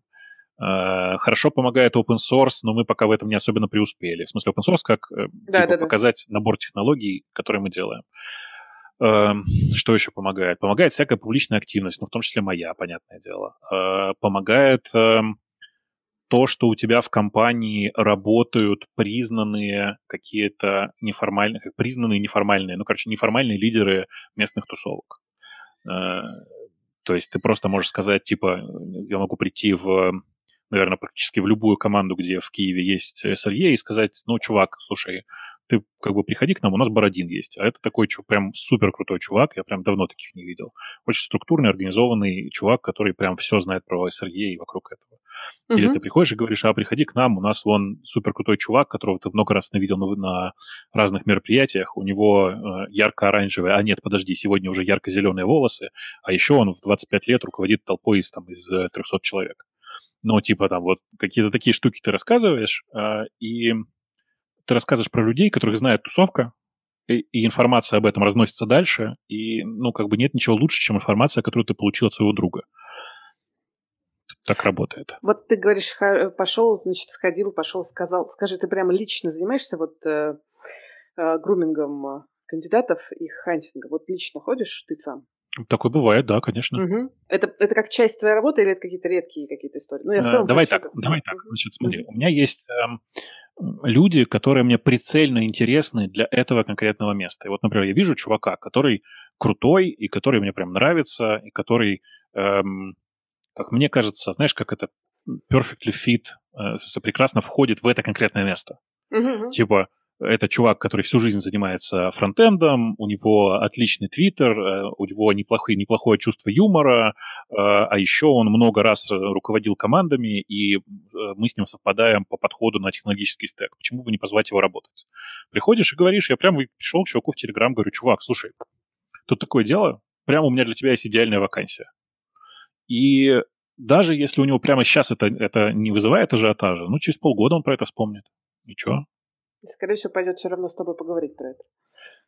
Э, хорошо помогает open source, но мы пока в этом не особенно преуспели. В смысле open source как э, да, типа, да, показать да. набор технологий, которые мы делаем. Эм, что еще помогает? Помогает всякая публичная активность, ну, в том числе моя, понятное дело. Э, помогает эм, то, что у тебя в компании работают признанные какие-то неформальные, признанные неформальные, ну, короче, неформальные лидеры местных тусовок. То есть ты просто можешь сказать, типа, я могу прийти в, наверное, практически в любую команду, где в Киеве есть SRE, и сказать, ну, чувак, слушай, ты как бы приходи к нам, у нас Бородин есть. А это такой прям супер крутой чувак, я прям давно таких не видел. Очень структурный, организованный чувак, который прям все знает про SRE и вокруг этого. Uh-huh. Или ты приходишь и говоришь, а приходи к нам, у нас вон супер крутой чувак, которого ты много раз видел на, на разных мероприятиях, у него э, ярко-оранжевые, а нет, подожди, сегодня уже ярко-зеленые волосы, а еще он в 25 лет руководит толпой из, там, из 300 э, человек. Ну, типа там вот какие-то такие штуки ты рассказываешь, э, и ты рассказываешь про людей, которых знает тусовка, и, и информация об этом разносится дальше, и, ну, как бы нет ничего лучше, чем информация, которую ты получил от своего друга. Так работает. Вот ты говоришь, пошел, значит, сходил, пошел, сказал. Скажи, ты прямо лично занимаешься вот э, э, грумингом кандидатов и хантингом? Вот лично ходишь ты сам? Такое бывает, да, конечно. Угу. Это, это как часть твоей работы или это какие-то редкие какие-то истории? Ну, я в целом давай так, давай так. Значит, смотри, угу. у меня есть эм, люди, которые мне прицельно интересны для этого конкретного места. И вот, например, я вижу чувака, который крутой, и который мне прям нравится, и который, эм, как мне кажется, знаешь, как это perfectly fit, э, прекрасно входит в это конкретное место. Mm-hmm. Типа, это чувак, который всю жизнь занимается фронтендом, у него отличный твиттер, э, у него неплохое, неплохое чувство юмора, э, а еще он много раз руководил командами, и э, мы с ним совпадаем по подходу на технологический стек. Почему бы не позвать его работать? Приходишь и говоришь, я прям пришел к чуваку в Телеграм, говорю, чувак, слушай, тут такое дело, прямо у меня для тебя есть идеальная вакансия. И даже если у него прямо сейчас это, это не вызывает ажиотажа, ну, через полгода он про это вспомнит. Ничего. Скорее всего, пойдет все равно с тобой поговорить про это.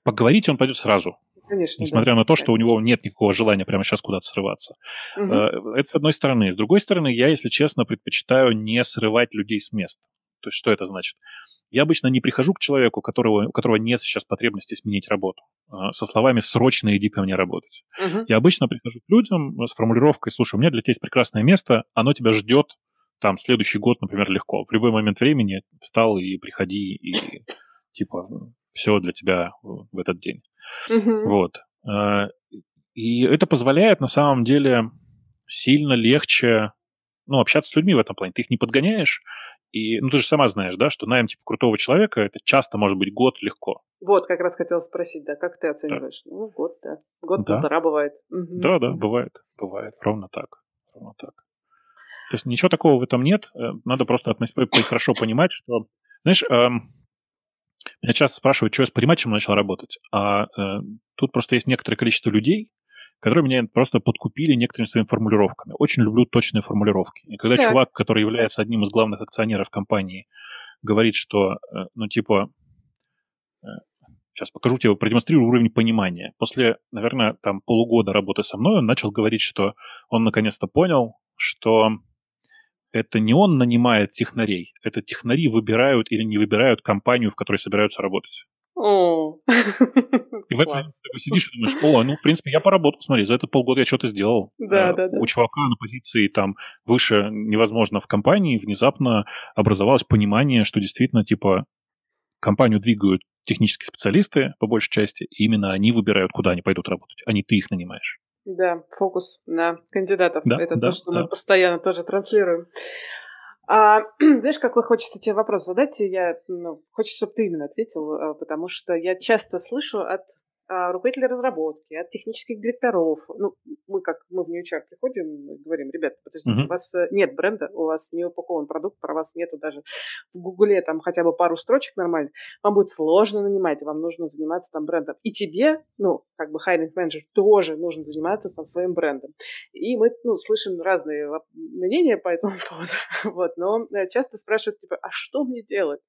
Поговорить он пойдет сразу. Конечно. Несмотря да. на то, что у него нет никакого желания прямо сейчас куда-то срываться. Угу. Это с одной стороны. С другой стороны, я, если честно, предпочитаю не срывать людей с места. То есть что это значит? Я обычно не прихожу к человеку, которого, у которого нет сейчас потребности сменить работу, э, со словами «срочно иди ко мне работать». Угу. Я обычно прихожу к людям с формулировкой «слушай, у меня для тебя есть прекрасное место, оно тебя ждет там следующий год, например, легко. В любой момент времени встал и приходи, и типа все для тебя в этот день. Mm-hmm. Вот. Э, и это позволяет на самом деле сильно легче ну, общаться с людьми в этом плане. Ты их не подгоняешь, и, ну, ты же сама знаешь, да, что найм, типа, крутого человека, это часто может быть год легко. Вот, как раз хотел спросить, да, как ты оцениваешь? Да. Ну, год, да. Год-полтора да. бывает. Угу. Да, да, бывает, бывает, ровно так, ровно так. То есть ничего такого в этом нет. Э, надо просто относиться, хорошо понимать, что, знаешь, эм, меня часто спрашивают, что я с пониманием начал работать. А э, тут просто есть некоторое количество людей, которые меня просто подкупили некоторыми своими формулировками. Очень люблю точные формулировки. И когда так. чувак, который является одним из главных акционеров компании, говорит, что, э, ну, типа, э, сейчас покажу тебе, продемонстрирую уровень понимания. После, наверное, там полугода работы со мной он начал говорить, что он наконец-то понял, что это не он нанимает технарей, это технари выбирают или не выбирают компанию, в которой собираются работать. О, и в этом ты сидишь и думаешь, о, ну, в принципе, я поработал, смотри, за этот полгода я что-то сделал. Да, да, да. У чувака на позиции там выше невозможно в компании, внезапно образовалось понимание, что действительно, типа, компанию двигают технические специалисты, по большей части, и именно они выбирают, куда они пойдут работать, а не ты их нанимаешь. Да, фокус на кандидатов. Да, Это да, то, что да. мы постоянно тоже транслируем. А, [CLEARS THROAT] знаешь, какой хочется тебе вопрос задать? Я, ну, хочется, чтобы ты именно ответил, а, потому что я часто слышу от а, руководителей разработки, от технических директоров. Ну, мы как мы в NewChar приходим и говорим, ребят, подождите, uh-huh. у вас э, нет бренда, у вас не упакован продукт, про вас нету даже в Гугле там хотя бы пару строчек нормально, вам будет сложно нанимать, вам нужно заниматься там брендом. И тебе, ну, как бы hiring менеджер тоже нужно заниматься там своим брендом. И мы, ну, слышим разные мнения по этому [LAUGHS] поводу, вот, но э, часто спрашивают, типа, а что мне делать?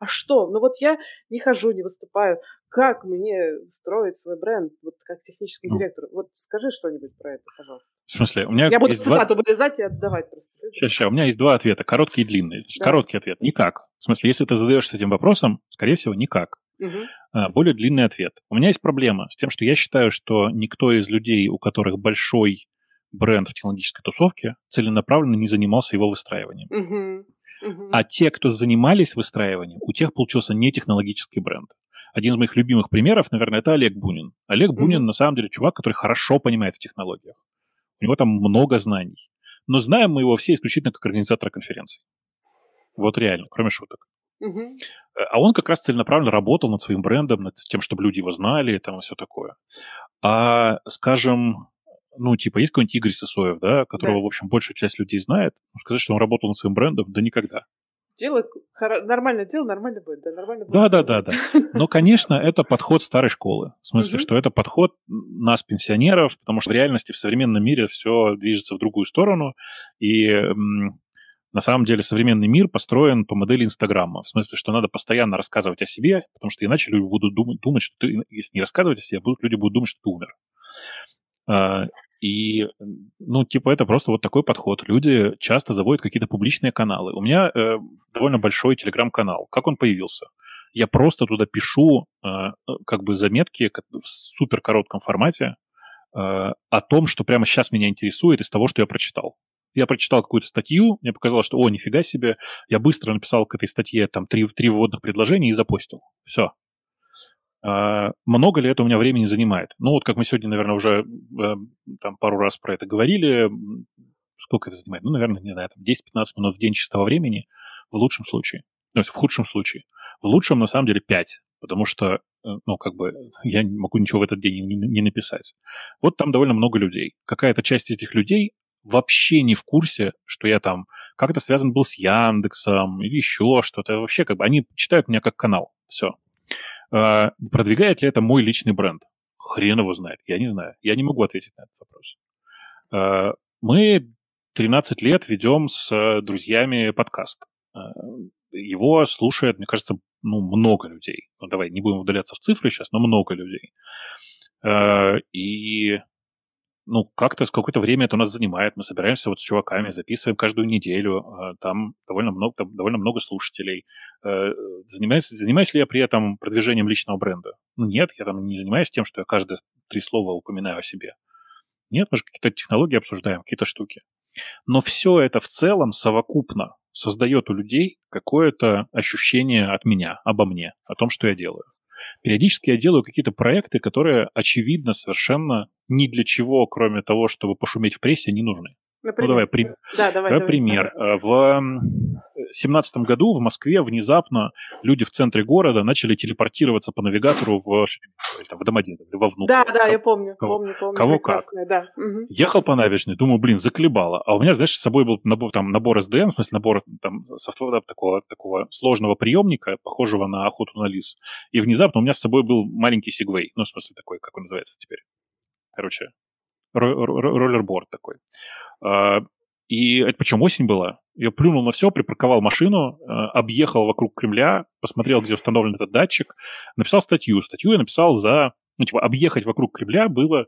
А что? Ну вот я не хожу, не выступаю. Как мне строить свой бренд, вот как техническому ну. директору? Вот скажи что-нибудь про это, пожалуйста. В смысле? У меня я буду цитату два... вырезать и отдавать просто. Сейчас, сейчас. У меня есть два ответа, короткий и длинный. Значит, да. Короткий ответ – никак. В смысле, если ты задаешься этим вопросом, скорее всего, никак. Угу. Более длинный ответ. У меня есть проблема с тем, что я считаю, что никто из людей, у которых большой бренд в технологической тусовке целенаправленно не занимался его выстраиванием. Угу. Угу. А те, кто занимались выстраиванием, у тех получился не технологический бренд. Один из моих любимых примеров, наверное, это Олег Бунин. Олег Бунин, mm на самом деле, чувак, который хорошо понимает в технологиях. У него там много знаний. Но знаем мы его все исключительно как организатора конференций. Вот реально, кроме шуток. Угу. А он как раз целенаправленно работал над своим брендом, над тем, чтобы люди его знали там и все такое. А, скажем, ну, типа, есть какой-нибудь Игорь Сысоев, да, которого, да. в общем, большая часть людей знает, ну, сказать, что он работал над своим брендом, да никогда. Дело, нормально дело, нормально будет, да, нормально будет. Да, да, да, да. Но, конечно, [LAUGHS] это подход старой школы. В смысле, что это подход нас, пенсионеров, потому что в реальности в современном мире все движется в другую сторону, и на самом деле современный мир построен по модели Инстаграма. В смысле, что надо постоянно рассказывать о себе, потому что иначе люди будут думать, думать что ты, если не рассказывать о себе, будут, люди будут думать, что ты умер. А, и, ну, типа, это просто вот такой подход. Люди часто заводят какие-то публичные каналы. У меня э, довольно большой телеграм-канал. Как он появился? Я просто туда пишу э, э как бы заметки в супер коротком формате э, о том, что прямо сейчас меня интересует из того, что я прочитал. Я прочитал какую-то статью, мне показалось, что, о, нифига себе, я быстро написал к этой статье там три, три вводных предложения и запостил. Все. А, много ли это у меня времени занимает? Ну, вот как мы сегодня, наверное, уже э, там пару раз про это говорили, сколько это занимает? Ну, наверное, не знаю, там 10-15 минут в день чистого времени в лучшем случае. То есть в худшем случае. В лучшем, на самом деле, 5, потому что, э, ну, как бы, [LAUGHS] я не могу ничего в этот день не, не написать. Вот там довольно много людей. Какая-то часть этих людей вообще не в курсе, что я там как-то связан был с Яндексом или еще что-то. Вообще, как бы, они читают меня как канал. Все. А, продвигает ли это мой личный бренд? Хрен его знает, я не знаю. Я не могу ответить на этот вопрос. А, мы 13 лет ведем с друзьями подкаст. А, его слушает, мне кажется, ну, много людей. Ну, давай, не будем удаляться в цифры сейчас, но много людей. И ну, как-то с какое-то время это у нас занимает. Мы собираемся вот с чуваками, записываем каждую неделю. А, там довольно много, там довольно много слушателей. Э, занимаюсь, занимаюсь ли я при этом продвижением личного бренда? Ну, нет, я там не занимаюсь тем, что я каждые три слова упоминаю о себе. Нет, мы же какие-то технологии обсуждаем, какие-то штуки. Но все это в целом совокупно создает у людей какое-то ощущение от меня, обо мне, о том, что я делаю. Периодически я делаю какие-то проекты, которые, очевидно, совершенно ни для чего, кроме того, чтобы пошуметь в прессе, не нужны. Например? Ну, давай, при... да, давай, давай пример. Давай. Э, в семнадцатом году в Москве внезапно люди в центре города начали телепортироваться по навигатору в, там, в Домодедово или во Внуково. Да, да, я помню, кого, помню, помню. Кого как. Да. Угу. Ехал по набережной, думаю, блин, заклебало. А у меня, знаешь, с собой был набор, там, набор SDN, в смысле набор там, софтвера такого, такого сложного приемника, похожего на охоту на лис. И внезапно у меня с собой был маленький сегвей. Ну, в смысле такой, как он называется теперь. Короче, роллерборд такой. А, и это причем осень была. Я плюнул на все, припарковал машину, а, объехал вокруг Кремля, посмотрел, где установлен этот датчик, написал статью. Статью я написал за... Ну, типа, объехать вокруг Кремля было,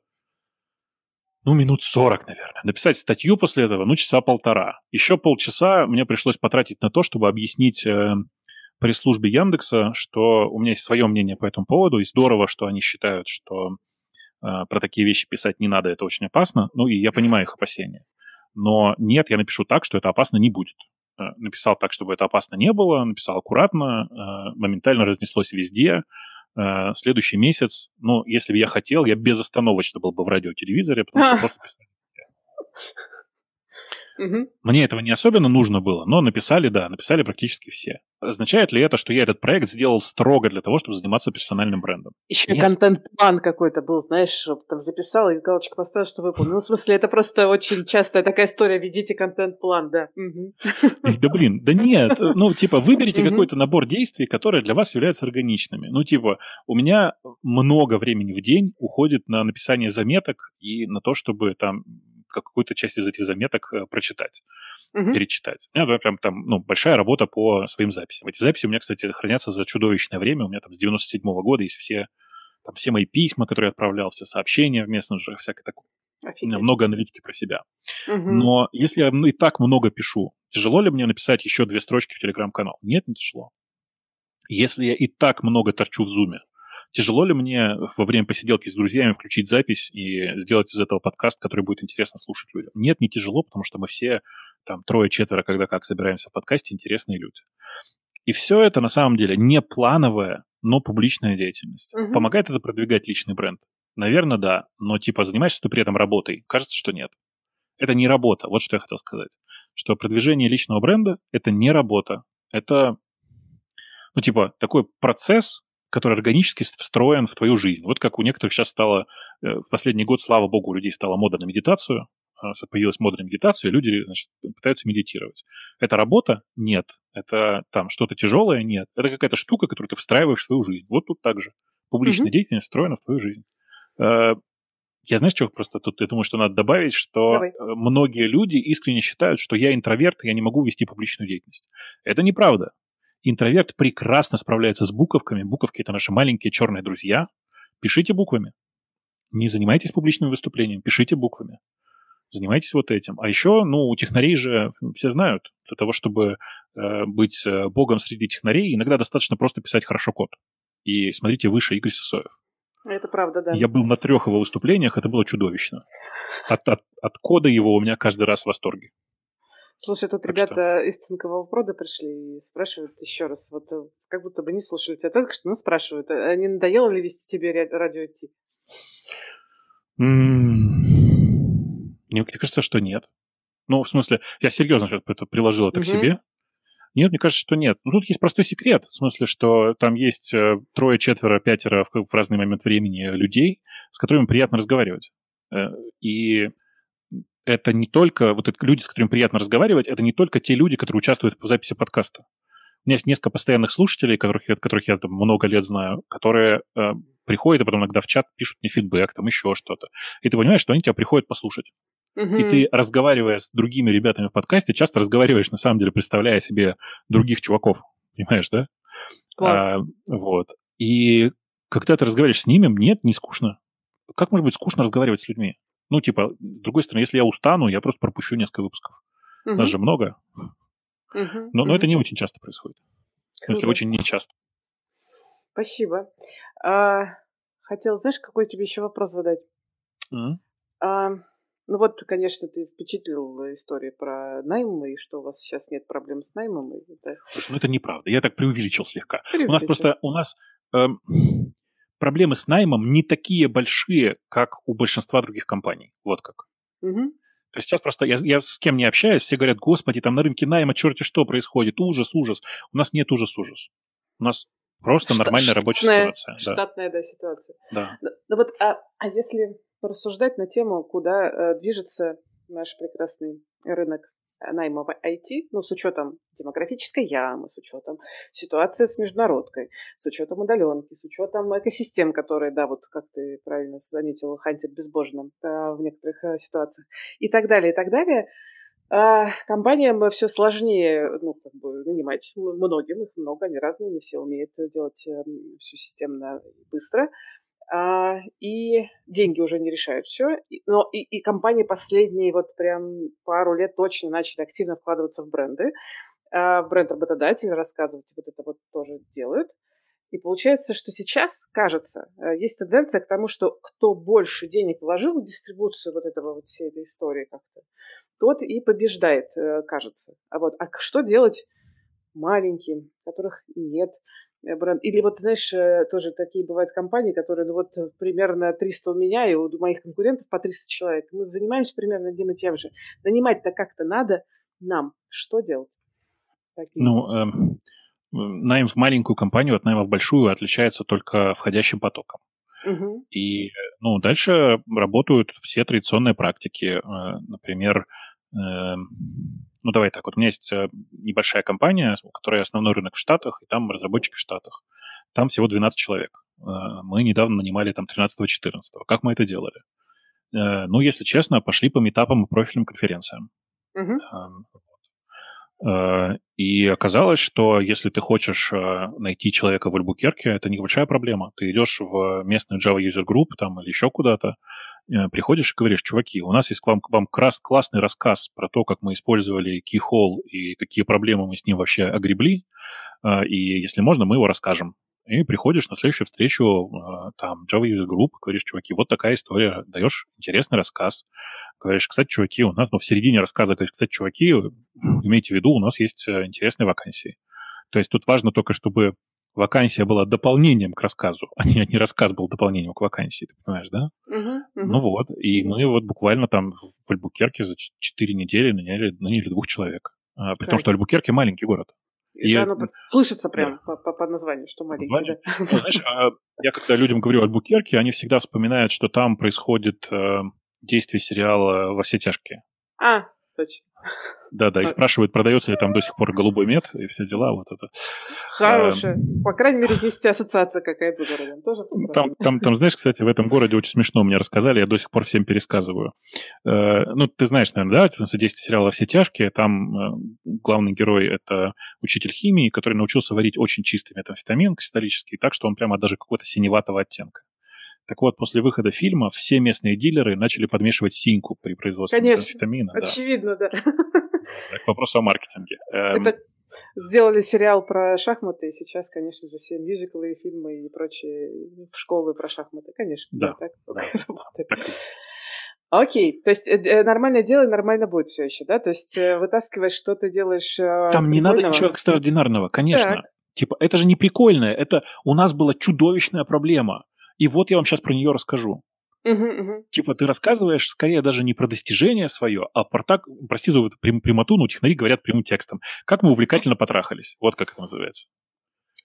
ну, минут 40, наверное. Написать статью после этого, ну, часа полтора. Еще полчаса мне пришлось потратить на то, чтобы объяснить э, пресс-службе Яндекса, что у меня есть свое мнение по этому поводу, и здорово, что они считают, что про такие вещи писать не надо, это очень опасно. Ну, и я понимаю их опасения. Но нет, я напишу так, что это опасно не будет. Э, написал так, чтобы это опасно не было, написал аккуратно, э, моментально разнеслось везде. Э, следующий месяц, ну, если бы я хотел, я безостановочно был бы в радио-телевизоре, потому что [LAUGHS] просто писал. Угу. Мне этого не особенно нужно было, но написали, да, написали практически все. Означает ли это, что я этот проект сделал строго для того, чтобы заниматься персональным брендом? Еще контент-план какой-то был, знаешь, чтобы там записал и галочку поставил, что выполнил. Ну, в смысле, это просто очень частая такая история. Ведите контент-план, да. Угу. Да блин, да нет. Ну, типа, выберите какой-то набор действий, которые для вас являются органичными. Ну, типа, у меня много времени в день уходит на написание заметок и на то, чтобы там какую-то часть из этих заметок э, прочитать, uh-huh. перечитать. У меня прям там ну, большая работа по своим записям. Эти записи у меня, кстати, хранятся за чудовищное время. У меня там с 97-го года есть все, там, все мои письма, которые я отправлял, все сообщения в мессенджерах, всякое такое. Офигеть. Много аналитики про себя. Угу. Но если я ну, и так много пишу, тяжело ли мне написать еще две строчки в телеграм-канал? Нет, не тяжело. Если я и так много торчу в зуме, Тяжело ли мне во время посиделки с друзьями включить запись и сделать из этого подкаст, который будет интересно слушать людям? Нет, не тяжело, потому что мы все там трое-четверо, когда как собираемся в подкасте, интересные люди. И все это на самом деле не плановая, но публичная деятельность. Угу. Помогает это продвигать личный бренд? Наверное, да. Но типа занимаешься ты при этом работой? Кажется, что нет. Это не работа. Вот что я хотел сказать. Что продвижение личного бренда – это не работа. Это, ну, типа, такой процесс, который органически встроен в твою жизнь. Вот как у некоторых сейчас стало, э, в последний год, слава богу, у людей стала мода на медитацию, а, появилась мода на медитацию, и люди значит, пытаются медитировать. Это работа? Нет. Это там что-то тяжелое? Нет. Это какая-то штука, которую ты встраиваешь в свою жизнь. Вот тут так же. Публичная mm-hmm. деятельность встроена в твою жизнь. Э, я знаешь, что просто тут я думаю, что надо добавить, что Давай. Многие люди искренне считают, что я интроверт, и я не могу вести публичную деятельность. Это неправда. Интроверт прекрасно справляется с буковками. Буковки — это наши маленькие черные друзья. Пишите буквами. Не занимайтесь публичным выступлением, пишите буквами. Занимайтесь вот этим. А еще, ну, у технарей же все знают, для того, чтобы э, быть э, богом среди технарей, иногда достаточно просто писать хорошо код. И смотрите выше Игорь Сысоев. Это правда, да. Я был на трех его выступлениях, это было чудовищно. От, от, от кода его у меня каждый раз в восторге. Слушай, тут так ребята что? из цинкового прода пришли и спрашивают еще раз, вот э, как будто бы не слушали тебя только что, но спрашивают, а не надоело ли вести тебе радио Ти? Мне кажется, что нет. Ну, в смысле, я серьезно это приложил это к себе. Нет, мне кажется, что нет. Но тут есть простой секрет, в смысле, что там есть э, трое, четверо, пятеро в, в разный момент времени людей, с которыми приятно разговаривать. Э, и это не только, вот это люди, с которыми приятно разговаривать, это не только те люди, которые участвуют в записи подкаста. У меня есть несколько постоянных слушателей, которых, которых я там много лет знаю, которые э, приходят и потом иногда в чат пишут мне фидбэк, там еще что-то. И ты понимаешь, что они тебя приходят послушать. Угу. И ты, разговаривая с другими ребятами в подкасте, часто разговариваешь, на самом деле, представляя себе других чуваков. Понимаешь, да? Класс. А, вот. И когда ты разговариваешь с ними, нет, не скучно. Как может быть скучно разговаривать с людьми? Ну, типа, с другой стороны, если я устану, я просто пропущу несколько выпусков. Угу. Нас же много. Угу. Но, но это не очень часто происходит. Круто. Если очень нечасто. Спасибо. А, хотел, знаешь, какой тебе еще вопрос задать? А, ну вот, конечно, ты впечатлил историю про найм, и что у вас сейчас нет проблем с наймом. И это... Слушай, ну это неправда. Я так преувеличил слегка. Преувеличил. У нас просто, у нас эм, проблемы с наймом не такие большие, как у большинства других компаний. Вот как. Угу. То есть сейчас просто я, я с кем не общаюсь, все говорят, господи, там на рынке найма черти что происходит, ужас, ужас. У нас нет ужас, ужас. У нас просто Ш- нормальная рабочая ситуация. Штатная, да, да ситуация. Да. Ну, ну вот, а, а если порассуждать на тему, куда э, движется наш прекрасный рынок найма в IT, ну, с учетом демографической ямы, с учетом ситуации с международкой, с учетом удаленки, с учетом экосистем, которые, да, вот как ты правильно заметил, хантят безбожно да, в некоторых э, ситуациях, и так далее, и так далее. А компаниям все сложнее ну, как бы нанимать многим, их много, они разные, не все умеют делать эм, все системно быстро. А, и деньги уже не решают все. Но и, и компании последние вот прям пару лет точно начали активно вкладываться в бренды, а, в бренд работодателя, рассказывать, вот это вот тоже делают. И получается, что сейчас, кажется, э, есть тенденция к тому, что кто больше денег вложил в дистрибуцию вот этого вот всей этой истории как-то, тот и побеждает, э, кажется. А вот, а что делать маленьким, которых нет бренд. Или вот, знаешь, э, тоже такие бывают компании, которые, ну вот, примерно 300 у меня и у моих конкурентов по 300 человек. Мы занимаемся примерно одним и тем же. Нанимать-то как-то надо нам. Что делать? Такие. Ну, э, найм в маленькую компанию от найма в большую отличается только входящим потоком. Угу. И, ну, дальше работают все традиционные практики. Э, например, ну, давай так, вот у меня есть э, небольшая компания, у которой основной рынок в Штатах, и там разработчики в Штатах. Там всего 12 человек. Э, мы недавно нанимали там 13-14. Как мы это делали? Э, ну, если честно, пошли по метапам и профильным конференциям. Uh-huh. И оказалось, что если ты хочешь найти человека в Альбукерке, это небольшая проблема. Ты идешь в местную Java User Group там, или еще куда-то, Э, приходишь и говоришь, чуваки, у нас есть к вам, к вам крас, классный рассказ про то, как мы использовали Keyhole и какие проблемы мы с ним вообще огребли, э, и если можно, мы его расскажем. И приходишь на следующую встречу, э, там, Java User Group, говоришь, чуваки, вот такая история, даешь интересный рассказ. Говоришь, кстати, чуваки, у нас, ну, в середине рассказа говоришь, кстати, чуваки, имейте в виду, у нас есть э, интересные вакансии. То есть тут важно только, чтобы вакансия была дополнением к рассказу, а не, не рассказ был дополнением к вакансии, ты понимаешь, да? Uh-huh, uh-huh. Ну вот, и мы вот буквально там в Альбукерке за 4 недели наняли, наняли двух человек. А, при том, что Альбукерке маленький город. И, да, ну, слышится прям да. по, по, названию, что маленький. Название? Да. Ну, знаешь, а я когда людям говорю Альбукерке, они всегда вспоминают, что там происходит э, действие сериала «Во все тяжкие». А, точно. Да, да, и спрашивают, продается ли там до сих пор голубой мед и все дела, вот это. Хорошая. По крайней мере, есть ассоциация какая-то с городом. Тоже там, там, там, знаешь, кстати, в этом городе очень смешно мне рассказали, я до сих пор всем пересказываю. Э, ну, ты знаешь, наверное, да, действие сериала «Все тяжкие», там э, главный герой — это учитель химии, который научился варить очень чистый метамфетамин кристаллический, так что он прямо даже какого-то синеватого оттенка. Так вот, после выхода фильма все местные дилеры начали подмешивать синьку при производстве Конечно, метамфетамина. очевидно, да. да. Так, к вопросу о маркетинге. Эм, Это сделали сериал про шахматы, и сейчас, конечно же, все мюзиклы, фильмы и прочие школы про шахматы. Конечно, да, да так да, [LAUGHS] работает. Так. Окей, то есть э, э, нормально делай, нормально будет все еще, да? То есть э, вытаскиваешь что-то, делаешь Там не надо ничего экстраординарного, конечно. Так. Типа, это же не прикольное, это у нас была чудовищная проблема. И вот я вам сейчас про нее расскажу. Угу, угу. Типа ты рассказываешь скорее даже не про достижение свое, а про так, прости за эту прям, прямоту, но технари говорят прямым текстом. Как мы увлекательно потрахались. Вот как это называется.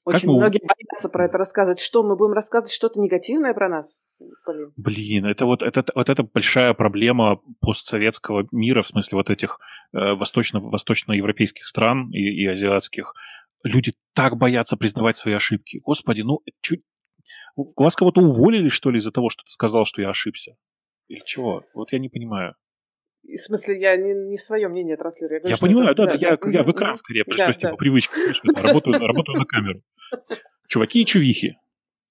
Очень как многие мы... боятся про это рассказывать. Что, мы будем рассказывать что-то негативное про нас? Блин. Блин, это вот, это, вот это большая проблема постсоветского мира, в смысле вот этих э, восточно, восточноевропейских стран и, и азиатских. Люди так боятся признавать свои ошибки. Господи, ну чуть, вас кого-то уволили, что ли, из-за того, что ты сказал, что я ошибся? Или чего? Вот я не понимаю. В смысле, я не, не свое мнение транслирую. Я, говорю, я понимаю, это, да, да, да, я, я в экран скорее, да, просто да. по привычке, работаю, работаю на камеру. Чуваки и чувихи.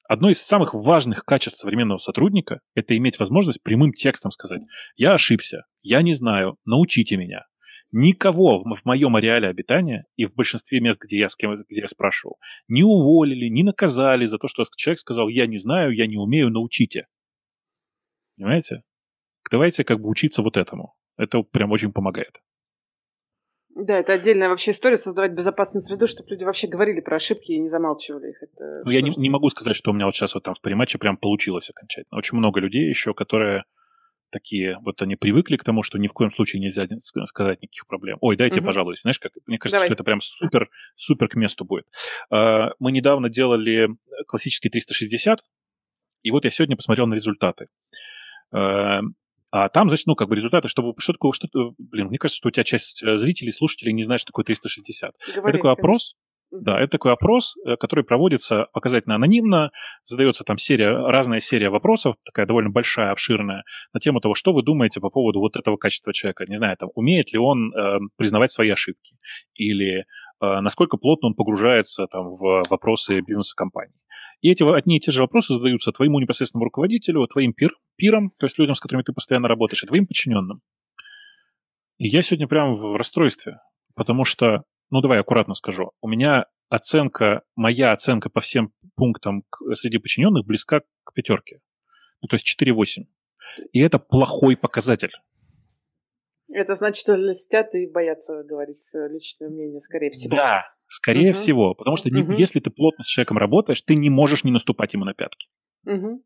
Одно из самых важных качеств современного сотрудника – это иметь возможность прямым текстом сказать «Я ошибся, я не знаю, научите меня». Никого в моем ареале обитания и в большинстве мест, где я с кем где я спрашивал, не уволили, не наказали за то, что человек сказал, я не знаю, я не умею, научите. Понимаете? Давайте как бы учиться вот этому. Это прям очень помогает. Да, это отдельная вообще история, создавать безопасную среду, чтобы люди вообще говорили про ошибки и не замалчивали их. Это ну, я не, не могу сказать, что у меня вот сейчас вот там в перематче прям получилось окончательно. Очень много людей еще, которые такие, вот они привыкли к тому, что ни в коем случае нельзя сказать никаких проблем. Ой, дайте, угу. пожалуйста. Знаешь, как мне кажется, Давай. что это прям супер, супер к месту будет. А, мы недавно делали классический 360, и вот я сегодня посмотрел на результаты. А, а там, значит, ну, как бы результаты, чтобы что такое, что блин, мне кажется, что у тебя часть э, зрителей, слушателей не знает, что такое 360. Говори, это такой опрос, да, это такой опрос, э, который проводится показательно анонимно, задается там серия, разная серия вопросов, такая довольно большая, обширная, на тему того, что вы думаете по поводу вот этого качества человека. Не знаю, там, умеет ли он э, признавать свои ошибки, или э, насколько плотно он погружается там в вопросы бизнеса компании. И эти одни и те же вопросы задаются твоему непосредственному руководителю, твоим пир, пирам, то есть людям, с которыми ты постоянно работаешь, и твоим подчиненным. И я сегодня прям в расстройстве, потому что ну давай аккуратно скажу, у меня оценка, моя оценка по всем пунктам среди подчиненных близка к пятерке. Ну, то есть 4,8. И это плохой показатель. Это значит, что льстят и боятся говорить свое личное мнение, скорее всего. Да, скорее угу. всего. Потому что угу. если ты плотно с человеком работаешь, ты не можешь не наступать ему на пятки. Угу.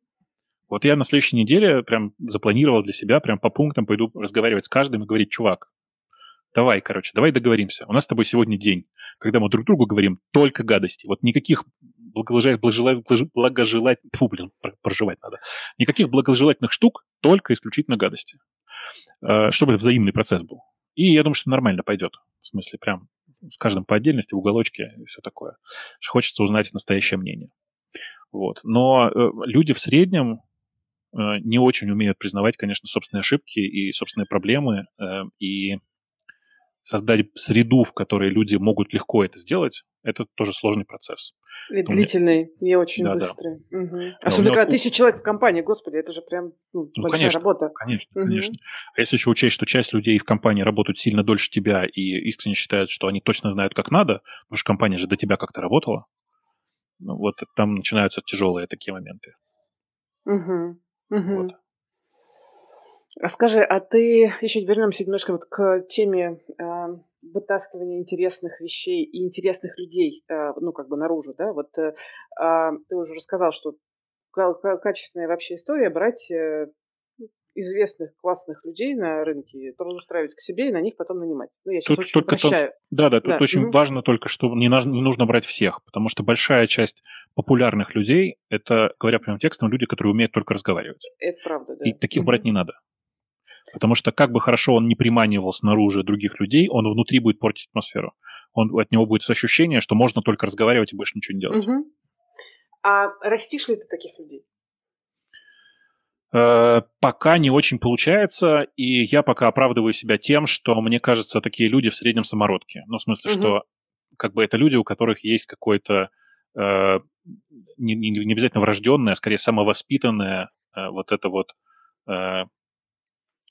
Вот я на следующей неделе прям запланировал для себя, прям по пунктам пойду разговаривать с каждым и говорить, чувак, Давай, короче, давай договоримся. У нас с тобой сегодня день, когда мы друг другу говорим только гадости. Вот никаких благожелательных, благожелательных. Фу, блин, проживать надо. Никаких благожелательных штук, только исключительно гадости. Э, чтобы это взаимный процесс был. И я думаю, что нормально пойдет. В смысле, прям с каждым по отдельности, в уголочке и все такое. Хочется узнать настоящее мнение. Вот. Но э, люди в среднем э, не очень умеют признавать, конечно, собственные ошибки и собственные проблемы. И создать среду, в которой люди могут легко это сделать, это тоже сложный процесс. И длительный, и очень да, быстрый. Да. Угу. Особенно, когда тысяча человек в компании, господи, это же прям ну, ну, большая конечно, работа. Конечно, угу. конечно. А если еще учесть, что часть людей в компании работают сильно дольше тебя и искренне считают, что они точно знают, как надо, потому что компания же до тебя как-то работала, Ну, вот там начинаются тяжелые такие моменты. Угу. Угу. Вот. А скажи, а ты еще вернемся немножко вот к теме э, вытаскивания интересных вещей и интересных людей, э, ну, как бы наружу, да? Вот э, э, ты уже рассказал, что качественная вообще история брать э, известных классных людей на рынке, трудоустраивать к себе и на них потом нанимать. Ну, я сейчас тут, очень только упрощаю. То, да, да, тут да. очень угу. важно только, что не, не нужно брать всех, потому что большая часть популярных людей, это, говоря прямым текстом, люди, которые умеют только разговаривать. Это правда, да. И таких угу. брать не надо. Потому что как бы хорошо он не приманивал снаружи других людей, он внутри будет портить атмосферу. Он, от него будет ощущение, что можно только разговаривать и больше ничего не делать. Угу. А растишь ли ты таких людей? Э, пока не очень получается, и я пока оправдываю себя тем, что мне кажется, такие люди в среднем самородки. Ну, в смысле, угу. что как бы это люди, у которых есть какой-то э, не, не, не обязательно врожденное, а скорее самовоспитанное э, вот это вот э,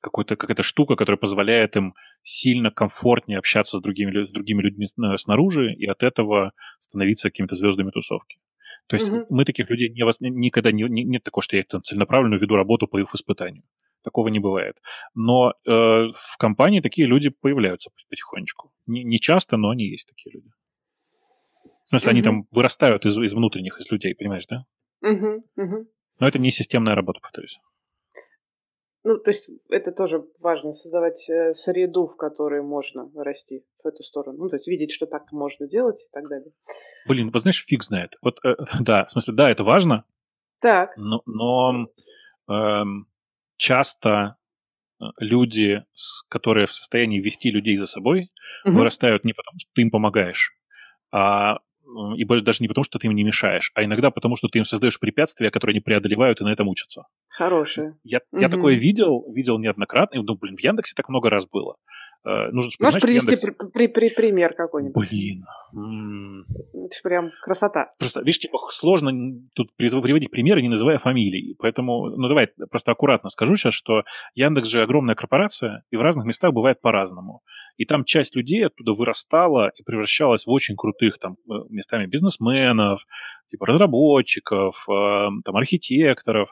какой-то, какая-то штука, которая позволяет им сильно комфортнее общаться с другими, с другими людьми э, снаружи и от этого становиться какими-то звездами тусовки. То есть угу. мы таких людей не, никогда не, не, нет такого, что я там целенаправленно веду работу по их испытанию. Такого не бывает. Но э, в компании такие люди появляются потихонечку. Не, не часто, но они есть такие люди. В смысле, угу. они там вырастают из, из внутренних, из людей, понимаешь, да? Угу, угу. Но это не системная работа, повторюсь. Ну, то есть это тоже важно, создавать э, среду, в которой можно расти в эту сторону. Ну, то есть видеть, что так можно делать и так далее. Блин, вот знаешь, фиг знает. Вот, э, [LAUGHS] да, в смысле, да, это важно. Так. Но, но э, часто люди, которые в состоянии вести людей за собой, угу. вырастают не потому, что ты им помогаешь, а и даже не потому, что ты им не мешаешь, а иногда потому, что ты им создаешь препятствия, которые они преодолевают и на этом учатся. Хорошие. Я, угу. я такое видел, видел неоднократно, и думаю, блин, в Яндексе так много раз было. Э, нужно Можешь привести Яндекс... при, при, при, пример какой-нибудь? Блин. Это же прям красота. Просто, видишь, типа, сложно тут приводить примеры, не называя фамилий. Поэтому, ну давай просто аккуратно скажу сейчас, что Яндекс же огромная корпорация, и в разных местах бывает по-разному. И там часть людей оттуда вырастала и превращалась в очень крутых там э, местами бизнесменов, типа разработчиков, э, там архитекторов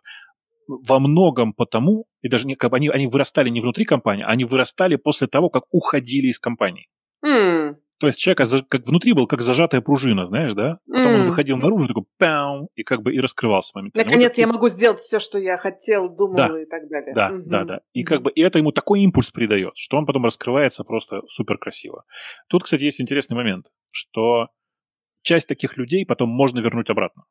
во многом потому, и даже не, как бы они, они вырастали не внутри компании, они вырастали после того, как уходили из компании. Mm. То есть человек как внутри был как зажатая пружина, знаешь, да? Потом mm. он выходил наружу, такой пяу, и как бы и раскрывался моментально. Наконец вот я могу сделать все, что я хотел, думал да, и так далее. Да, mm-hmm. да, да. И как бы и это ему такой импульс придает, что он потом раскрывается просто супер красиво. Тут, кстати, есть интересный момент, что часть таких людей потом можно вернуть обратно.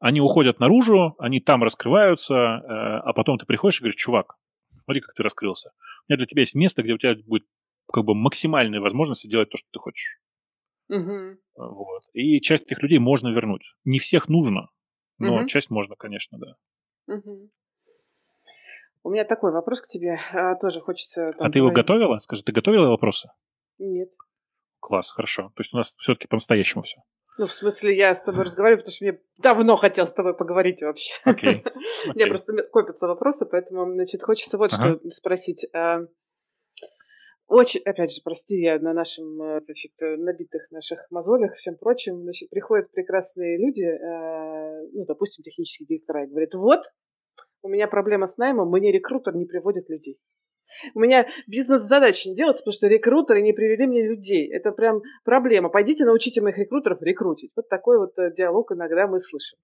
Они уходят наружу, они там раскрываются, э, а потом ты приходишь и говоришь, чувак, смотри, как ты раскрылся. У меня для тебя есть место, где у тебя будет как бы максимальная возможность делать то, что ты хочешь. Угу. Вот. И часть этих людей можно вернуть. Не всех нужно, но угу. часть можно, конечно, да. Угу. У меня такой вопрос к тебе. А, тоже хочется... Там, а ты его готовила? Скажи, ты готовила вопросы? Нет. Класс, хорошо. То есть у нас все-таки по-настоящему все. Ну, в смысле, я с тобой разговариваю, потому что мне давно хотел с тобой поговорить вообще. Okay. Okay. Меня просто копятся вопросы, поэтому, значит, хочется вот ага. что спросить. А, очень, опять же, прости, я на нашем, э, значит, э, набитых наших мозолях, всем прочим, значит, приходят прекрасные люди, э, ну, допустим, технические директора, и говорят, вот, у меня проблема с наймом, мне рекрутер не приводит людей. У меня бизнес-задачи не делается, потому что рекрутеры не привели мне людей. Это прям проблема. Пойдите научите моих рекрутеров рекрутить. Вот такой вот э, диалог иногда мы слышим.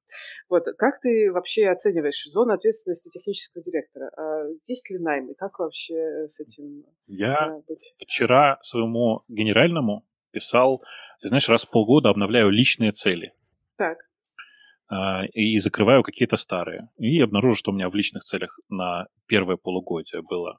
Вот. Как ты вообще оцениваешь зону ответственности технического директора? А есть ли наймы? Как вообще с этим Я быть? вчера своему генеральному писал, знаешь, раз в полгода обновляю личные цели. Так а, и закрываю какие-то старые. И обнаружу, что у меня в личных целях на первое полугодие было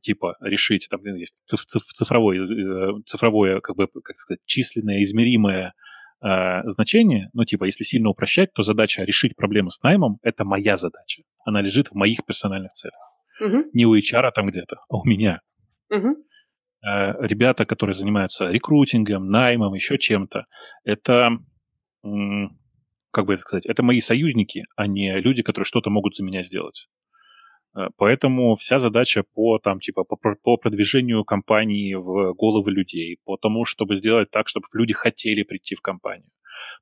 типа решить, там есть цифровое, э, цифровое, как бы, как сказать, численное, измеримое э, значение, ну, типа, если сильно упрощать, то задача решить проблемы с наймом – это моя задача. Она лежит в моих персональных целях. Угу. Не у HR там где-то, а у меня. Угу. Ребята, которые занимаются рекрутингом, наймом, еще чем-то, это, как бы это сказать, это мои союзники, а не люди, которые что-то могут за меня сделать. Э, поэтому вся задача по, там, типа, по, по продвижению компании в головы людей, по тому, чтобы сделать так, чтобы люди хотели прийти в компанию,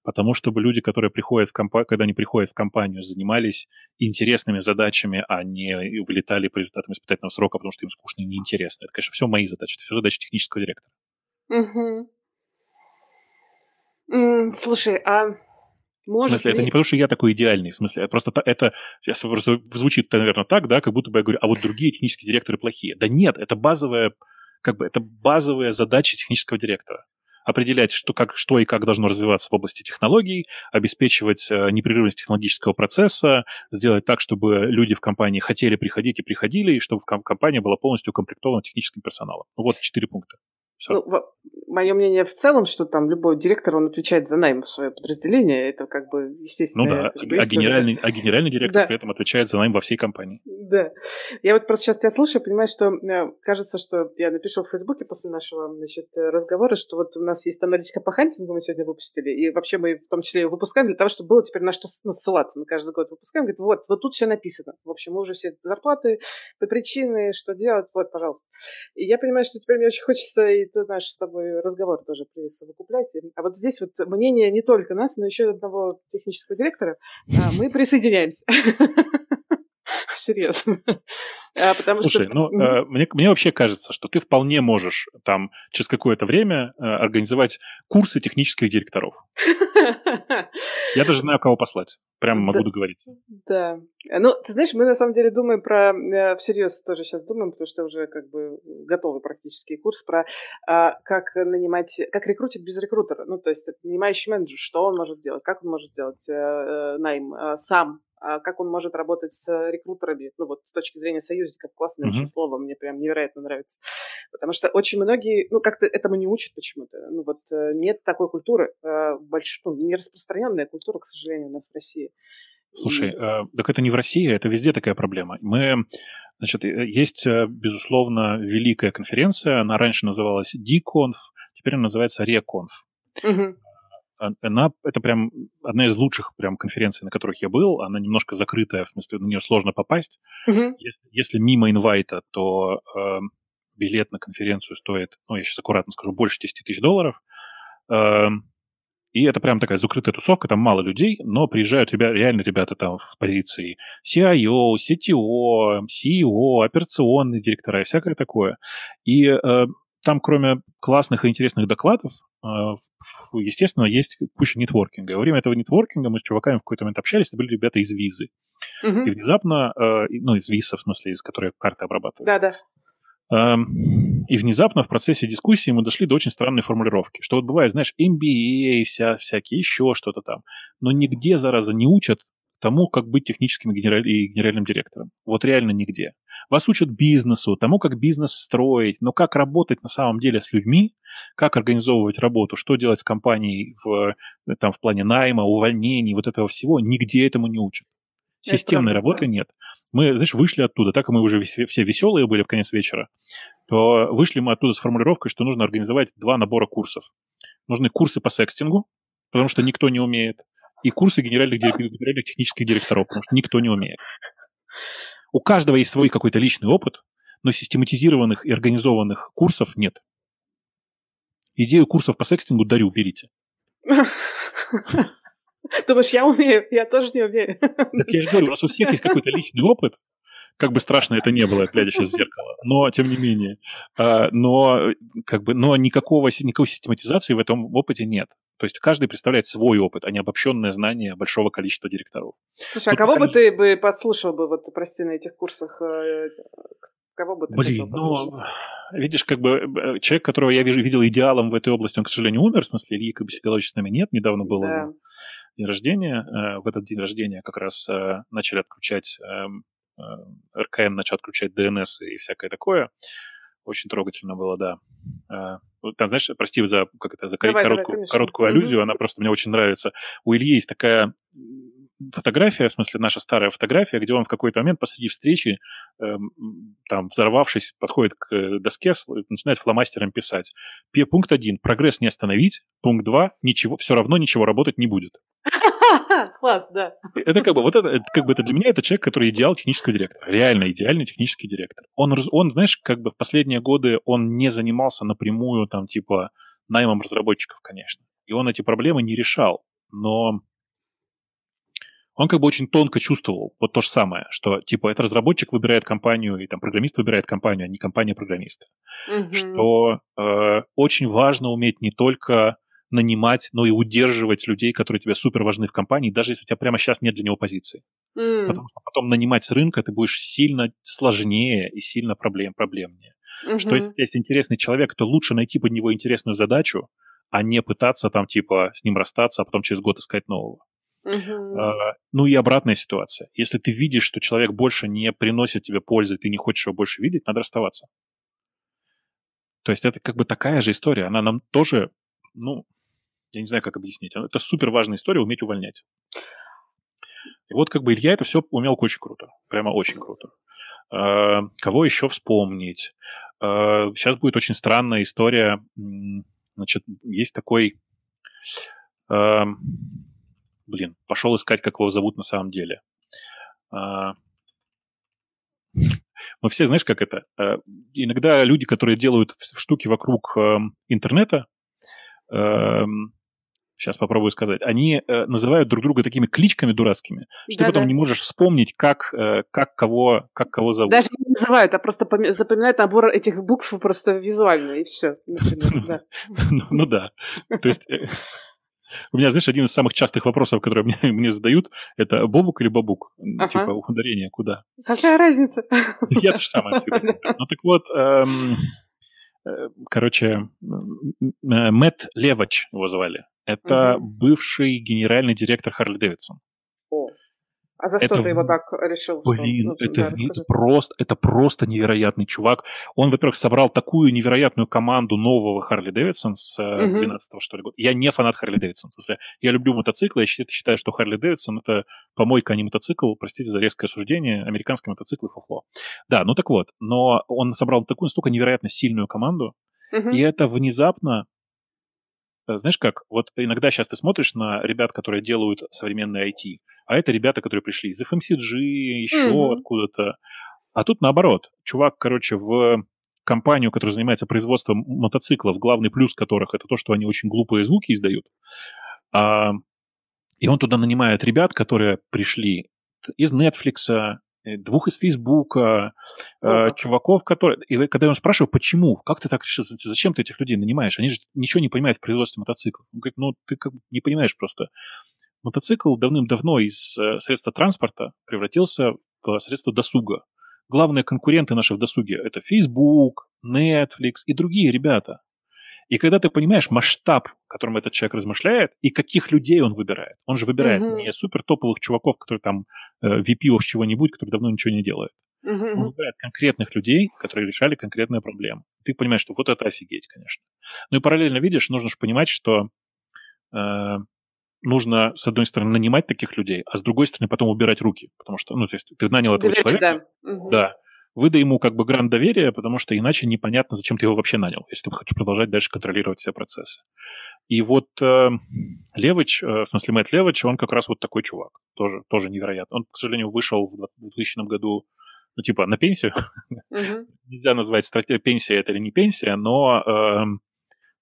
потому чтобы люди, которые приходят в компанию, когда они приходят в компанию, занимались интересными задачами, а не вылетали по результатам испытательного срока, потому что им скучно и неинтересно. Это, конечно, все мои задачи, это все задачи технического директора. Угу. Слушай, а может в смысле, ли... это не потому, что я такой идеальный, в смысле, просто это сейчас просто звучит, наверное, так, да, как будто бы я говорю, а вот другие технические директоры плохие. Да нет, это базовая, как бы, это базовая задача технического директора определять, что, как, что и как должно развиваться в области технологий, обеспечивать э, непрерывность технологического процесса, сделать так, чтобы люди в компании хотели приходить и приходили, и чтобы компания была полностью укомплектована техническим персоналом. Вот четыре пункта. Все. Ну, мое мнение в целом, что там любой директор, он отвечает за найм в свое подразделение. Это как бы естественно. Ну да, а, генеральный, а генеральный директор да. при этом отвечает за найм во всей компании. Да. Я вот просто сейчас тебя слушаю, понимаю, что э, кажется, что я напишу в Фейсбуке после нашего значит, разговора, что вот у нас есть аналитика по хантингу, мы сегодня выпустили, и вообще мы в том числе выпускаем для того, чтобы было теперь на что ну, ссылаться. Мы каждый год выпускаем, говорит, вот, вот тут все написано. В общем, мы уже все зарплаты, по причины, что делать, вот, пожалуйста. И я понимаю, что теперь мне очень хочется и наш с тобой разговор тоже присовокуплять. А вот здесь вот мнение не только нас, но еще одного технического директора. А, мы [LAUGHS] присоединяемся. [LAUGHS] Серьезно. А, потому Слушай, что... ну, mm-hmm. мне, мне вообще кажется, что ты вполне можешь там через какое-то время э, организовать курсы технических директоров. [LAUGHS] Я даже знаю, кого послать. Прямо могу договориться. Да. Ну, ты знаешь, мы на самом деле думаем про... Э, всерьез тоже сейчас думаем, потому что уже как бы готовый практически курс про а, как нанимать... Как рекрутить без рекрутера. Ну, то есть нанимающий менеджер, что он может делать, как он может делать э, найм сам а как он может работать с рекрутерами, ну вот с точки зрения союзников, классное mm-hmm. слово, мне прям невероятно нравится. Потому что очень многие, ну как-то этому не учат почему-то. Ну вот э, нет такой культуры, э, больш... ну, не распространенная культура, к сожалению, у нас в России. Слушай, И... э, так это не в России, это везде такая проблема. Мы, значит, э, есть, безусловно, великая конференция, она раньше называлась DConf, теперь она называется ReConf. Угу она, это прям одна из лучших прям конференций, на которых я был. Она немножко закрытая, в смысле, на нее сложно попасть. Mm-hmm. Если, если мимо инвайта, то э, билет на конференцию стоит, ну, я сейчас аккуратно скажу, больше 10 тысяч долларов. Э, и это прям такая закрытая тусовка, там мало людей, но приезжают ребята, реально ребята там в позиции CIO, CTO, CEO, операционные директора и всякое такое. И э, там, кроме классных и интересных докладов, а, естественно, есть куча нетворкинга. Во время этого нетворкинга мы с чуваками в какой-то момент общались, это были ребята из визы. Угу. И внезапно, а, ну, из виза, в смысле, из которой карты обрабатывают. Да-да. И внезапно в процессе дискуссии мы дошли до очень странной формулировки, что вот бывает, знаешь, MBA, вся, всякие, еще что-то там, но нигде, зараза, не учат тому, как быть техническим генераль... и генеральным директором. Вот реально нигде. Вас учат бизнесу, тому, как бизнес строить, но как работать на самом деле с людьми, как организовывать работу, что делать с компанией в, там, в плане найма, увольнений, вот этого всего, нигде этому не учат. Системной работы нет. Мы, знаешь, вышли оттуда, так как мы уже все веселые были в конец вечера, то вышли мы оттуда с формулировкой, что нужно организовать два набора курсов. Нужны курсы по секстингу, потому что никто не умеет и курсы генеральных, генеральных технических директоров, потому что никто не умеет. У каждого есть свой какой-то личный опыт, но систематизированных и организованных курсов нет. Идею курсов по секстингу дарю, берите. [LAUGHS] Думаешь, я умею? Я тоже не умею. Так я же говорю, у нас у всех есть какой-то личный опыт, как бы страшно это не было, глядя сейчас в зеркало, но тем не менее. А, но, как бы, но никакого, никакой систематизации в этом опыте нет. То есть каждый представляет свой опыт, а не обобщенное знание большого количества директоров. Слушай, а кого бы ты бы подслушал бы, вот, прости, на этих курсах? Э, кого бы ты Блин, ну, видишь, как бы э, человек, которого я вижу, видел идеалом в этой области, он, к сожалению, умер, в смысле, Ильи Кабасигалович с нами нет, недавно было да. День рождения. Э, в этот день рождения как раз начали отключать, эм, РКН начал отключать ДНС и всякое такое. Очень трогательно было, да. А, там, знаешь, прости за, как это, за давай, короткую, давай, короткую аллюзию, mm-hmm. она просто мне очень нравится. У Ильи есть такая фотография, в смысле наша старая фотография, где он в какой-то момент посреди встречи, эм, там, взорвавшись, подходит к доске, начинает фломастером писать. Пункт один. Прогресс не остановить. Пункт два. Ничего, все равно ничего работать не будет. [LAUGHS] Класс, да. Это как бы, вот это, как бы это для меня это человек, который идеал технического директора. Реально идеальный технический директор. Он, он, знаешь, как бы в последние годы он не занимался напрямую там типа наймом разработчиков, конечно. И он эти проблемы не решал. но он как бы очень тонко чувствовал вот то же самое, что типа это разработчик выбирает компанию, и там программист выбирает компанию, а не компания программиста. Угу. Что э, очень важно уметь не только нанимать, но и удерживать людей, которые тебе супер важны в компании, даже если у тебя прямо сейчас нет для него позиции. Mm. Потому что потом нанимать с рынка ты будешь сильно сложнее и сильно проблем, проблемнее. Mm-hmm. Что если есть интересный человек, то лучше найти под него интересную задачу, а не пытаться там типа с ним расстаться, а потом через год искать нового. А, ну и обратная ситуация. Если ты видишь, что человек больше не приносит тебе пользы, ты не хочешь его больше видеть, надо расставаться. То есть это как бы такая же история. Она нам тоже, ну, я не знаю, как объяснить. Это супер важная история, уметь увольнять. И вот как бы Илья это все умел очень круто. Прямо очень круто. А, кого еще вспомнить? А, сейчас будет очень странная история. Значит, есть такой блин, пошел искать, как его зовут на самом деле. А, мы все, знаешь, как это? А, иногда люди, которые делают штуки вокруг эм, интернета, эм, сейчас попробую сказать, они э, называют друг друга такими кличками дурацкими, что да, потом да. не можешь вспомнить, как, э, как, кого, как кого зовут. Даже не называют, а просто запоминают набор этих букв просто визуально, и все, например, [LAUGHS] Ну да. То есть э, у меня, знаешь, один из самых частых вопросов, которые мне, [LAUGHS] мне задают, это бобук или бабук? Ага. Типа ударение куда? Какая разница? [LAUGHS] Я то же самое всегда. Ну так вот, эм, э, короче, э, Мэтт Левач его звали. Это бывший генеральный директор Харли Дэвидсон. А за что это, ты его так решил? Блин, что, ну, это, да, это, просто, это просто невероятный чувак. Он, во-первых, собрал такую невероятную команду нового Харли Дэвидсон с угу. 12 что ли года. Я не фанат Харли Дэвидсон. Я люблю мотоциклы, я считаю, что Харли Дэвидсон это помойка, а не мотоцикл. Простите за резкое суждение. Американские мотоциклы фуфло. Да, ну так вот. Но он собрал такую настолько невероятно сильную команду, угу. и это внезапно Э, знаешь как, вот иногда сейчас ты смотришь на ребят, которые делают современные IT, а это ребята, которые пришли из FMCG, еще mm-hmm. откуда-то. А тут наоборот. Чувак, короче, в компанию, которая занимается производством мотоциклов, главный плюс которых это то, что они очень глупые звуки издают. А, и он туда нанимает ребят, которые пришли из Netflix, Э, двух из Фейсбука, э, чуваков, которые... И когда я его спрашиваю, почему, как ты так решил, зачем ты этих людей нанимаешь? Они же ничего не понимают в производстве мотоциклов. Он говорит, ну, ты как бы не понимаешь просто. Мотоцикл давным-давно из э, средства транспорта превратился в средство досуга. Главные конкуренты наши в досуге – это Facebook, Netflix и другие ребята. И когда ты понимаешь масштаб, которым этот человек размышляет, и каких людей он выбирает. Он же выбирает mm-hmm. не супер топовых чуваков, которые там э, VP чего-нибудь, которые давно ничего не делают. Mm-hmm. Он выбирает конкретных людей, которые решали конкретные проблемы. Ты понимаешь, что вот это офигеть, конечно. Ну и параллельно видишь, нужно же понимать, что э, нужно, с одной стороны, нанимать таких людей, а с другой стороны, потом убирать руки. Потому что, ну, то есть ты нанял этого Доверие, человека. Да. Угу. да выдай ему как бы грант доверия, потому что иначе непонятно, зачем ты его вообще нанял, если ты хочешь продолжать дальше контролировать все процессы. И вот э, Левыч, э, в смысле Мэтт Левыч, он как раз вот такой чувак, тоже, тоже невероятно. Он, к сожалению, вышел в 2000 году, ну, типа, на пенсию. Uh-huh. [LAUGHS] Нельзя назвать стратегия пенсия это или не пенсия, но э,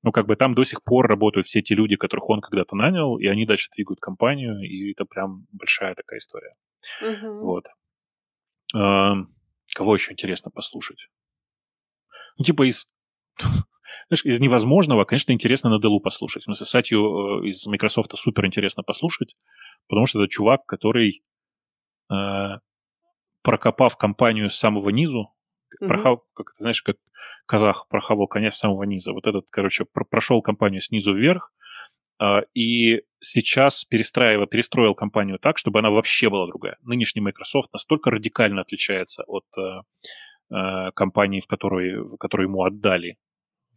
ну, как бы там до сих пор работают все те люди, которых он когда-то нанял, и они дальше двигают компанию, и это прям большая такая история. Uh-huh. Вот. Эм, Кого еще интересно послушать? Ну, типа из... [LAUGHS] Знаешь, из невозможного, конечно, интересно на Делу послушать. В смысле, Сатью э, из Microsoft супер интересно послушать, потому что это чувак, который, э, прокопав компанию с самого низу, mm-hmm. прохав, как знаешь, как казах прохавал коня с самого низа. Вот этот, короче, прошел компанию снизу вверх, а, и сейчас перестраивал, перестроил компанию так, чтобы она вообще была другая. Нынешний Microsoft настолько радикально отличается от э, э, компании, в которой, в которой ему отдали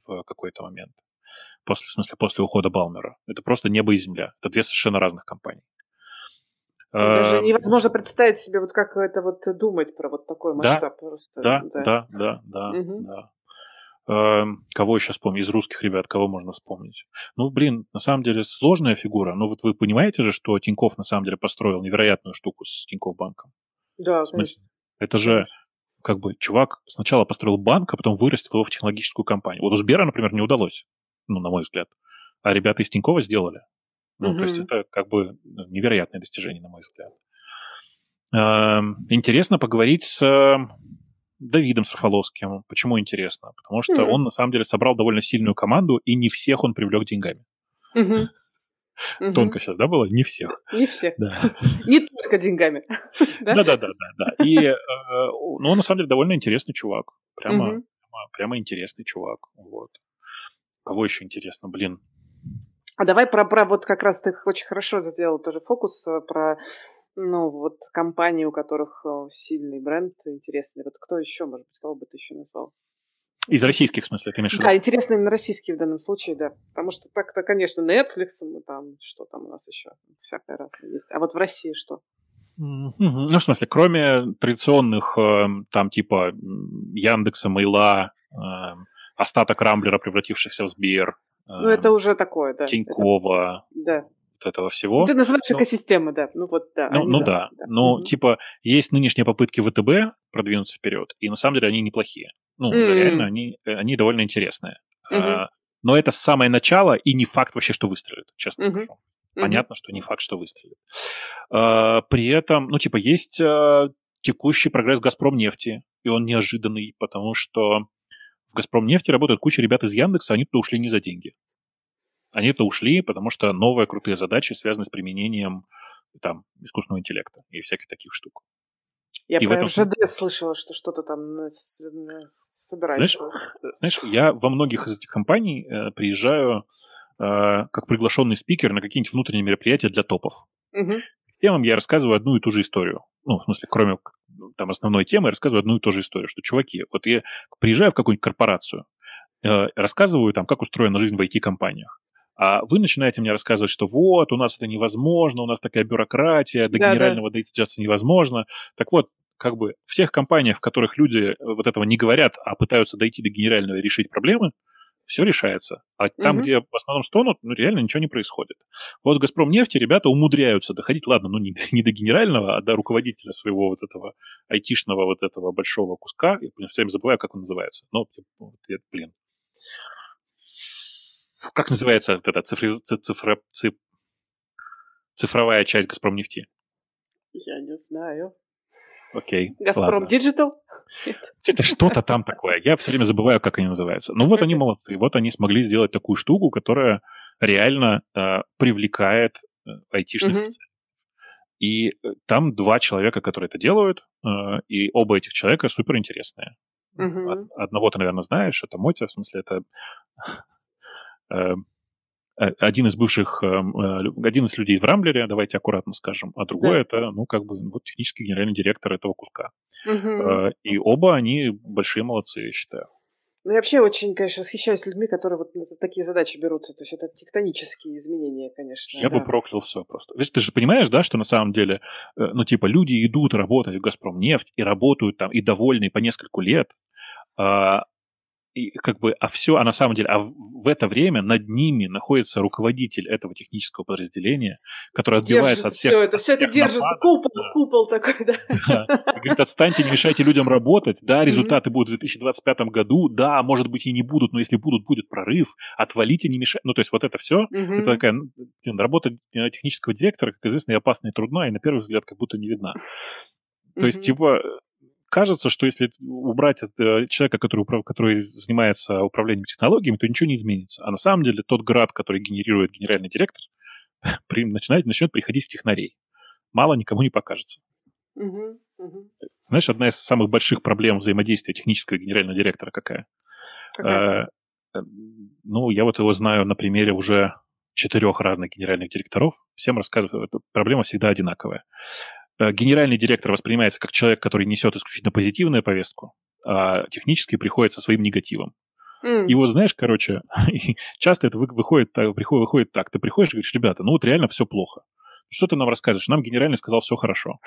в какой-то момент. После, в смысле, после ухода Балмера. Это просто небо и земля. Это две совершенно разных компании. Даже невозможно представить себе, вот как это вот думать про вот такой масштаб да, просто. Да, да, да, да, да, угу. да. Эм, кого еще вспомнить? Из русских ребят кого можно вспомнить? Ну, блин, на самом деле сложная фигура. Но вот вы понимаете же, что Тиньков на самом деле построил невероятную штуку с Тиньков банком? Да, в смысле, конечно. Это же как бы чувак сначала построил банк, а потом вырастил его в технологическую компанию. Вот у Сбера, например, не удалось, ну, на мой взгляд. А ребята из Тинькова сделали. Ну, то есть это как бы ну, невероятное достижение, на мой взгляд. Эм, интересно поговорить с Давидом Сарфоловским. Почему интересно? Потому что он, на самом деле, собрал довольно сильную команду, и не всех он привлек деньгами. Тонко сейчас, да, было? Не всех. Не всех. Да. Не только деньгами. [LAUGHS] Да-да-да. да. И э, ну, он, на самом деле, довольно интересный чувак. Прямо, прямо интересный чувак. Вот. Кого еще интересно, блин? А давай про, про вот как раз ты очень хорошо сделал тоже фокус э, про ну, вот компании, у которых э, сильный бренд интересный. Вот кто еще, может быть, кого бы ты еще назвал? Из российских, в смысле, ты имеешь в виду? Да, интересно именно российские в данном случае, да. Потому что так-то, конечно, Netflix, мы там, что там у нас еще, всякое разное есть. А вот в России что? Ну, в смысле, кроме традиционных, эм, там, типа Яндекса, Мейла, эм, остаток Рамблера, превратившихся в Сбер. Ну, это эм, уже такое, да. Тинькова. Это... Да вот этого всего. Ты называешь ну, экосистемы, да. Ну вот да. Ну, ну да. да. Но угу. типа есть нынешние попытки ВТБ продвинуться вперед, и на самом деле они неплохие. Ну, mm. реально, они, э, они довольно интересные. Угу. А, но это самое начало, и не факт вообще, что выстрелит, честно угу. скажу. Понятно, что не факт, что выстрелит. А, при этом, ну, типа, есть а, текущий прогресс Газпром нефти, и он неожиданный, потому что в Газпром нефти работают куча ребят из Яндекса, они туда ушли не за деньги. Они-то ушли, потому что новые крутые задачи связаны с применением там, искусственного интеллекта и всяких таких штук. Я и про этом... ЖД слышала, что что-то там собирается. Знаешь, знаешь, я во многих из этих компаний э, приезжаю э, как приглашенный спикер на какие-нибудь внутренние мероприятия для топов. Угу. Темам я рассказываю одну и ту же историю. Ну, в смысле, кроме там основной темы, я рассказываю одну и ту же историю, что, чуваки, вот я приезжаю в какую-нибудь корпорацию, э, рассказываю там, как устроена жизнь в IT-компаниях. А вы начинаете мне рассказывать, что вот, у нас это невозможно, у нас такая бюрократия, до да, генерального да. дойтиться невозможно. Так вот, как бы в тех компаниях, в которых люди вот этого не говорят, а пытаются дойти до генерального и решить проблемы, все решается. А там, угу. где в основном стонут, ну, реально ничего не происходит. Вот «Газпром» нефти ребята умудряются доходить, ладно, ну, не, не до генерального, а до руководителя своего вот этого айтишного вот этого большого куска. Я все время забываю, как он называется. Но, вот, блин, как называется эта цифри, цифра, циф, цифровая часть «Газпром» нефти? Я не знаю. Окей. «Газпром Digital»? Это что-то там такое. Я все время забываю, как они называются. Ну вот они молодцы. Вот они смогли сделать такую штуку, которая реально э, привлекает айтишных угу. специалистов. И э, там два человека, которые это делают, э, и оба этих человека супер интересные. Угу. Одного ты, наверное, знаешь, это Мотя, в смысле, это один из бывших, эм, э, один из людей в Рамблере, давайте аккуратно скажем, а другой да. это, ну, как бы, вот технический генеральный директор этого куска. Угу. И оба они большие молодцы, я считаю. Ну, я вообще очень, конечно, восхищаюсь людьми, которые вот на такие задачи берутся. То есть это тектонические изменения, конечно. Я да. бы проклял все просто. Видишь, ты же понимаешь, да, что на самом деле, ну, типа, люди идут работать в «Газпромнефть» и работают там, и довольны по нескольку лет, а, и как бы, а все, а на самом деле, а в это время над ними находится руководитель этого технического подразделения, который отбивается держит от всех. Все это, все это держит, нападок, купол, да. купол такой, да. [LAUGHS] да. Говорит, отстаньте, не мешайте людям работать, да, результаты mm-hmm. будут в 2025 году, да, может быть и не будут, но если будут, будет прорыв, отвалите, не мешайте. Ну, то есть вот это все, mm-hmm. это такая работа э, технического директора, как известно, и опасна, и трудна, и на первый взгляд как будто не видна. То mm-hmm. есть, типа, кажется, что если убрать э, человека, который, который занимается управлением технологиями, то ничего не изменится. А на самом деле тот град, который генерирует генеральный директор, [LAUGHS] при, начинает, начнет приходить в технарей. Мало никому не покажется. Угу, угу. Знаешь, одна из самых больших проблем взаимодействия технического и генерального директора какая? какая? Э, ну, я вот его знаю на примере уже четырех разных генеральных директоров. Всем рассказываю, проблема всегда одинаковая. Э, генеральный директор воспринимается как человек, который несет исключительно позитивную повестку, а технически приходит со своим негативом. Mm. И вот, знаешь, короче, [LAUGHS] часто это выходит, так, приходит, выходит так. Ты приходишь и говоришь, ребята, ну вот реально все плохо. Что ты нам рассказываешь? Нам генеральный сказал, все хорошо.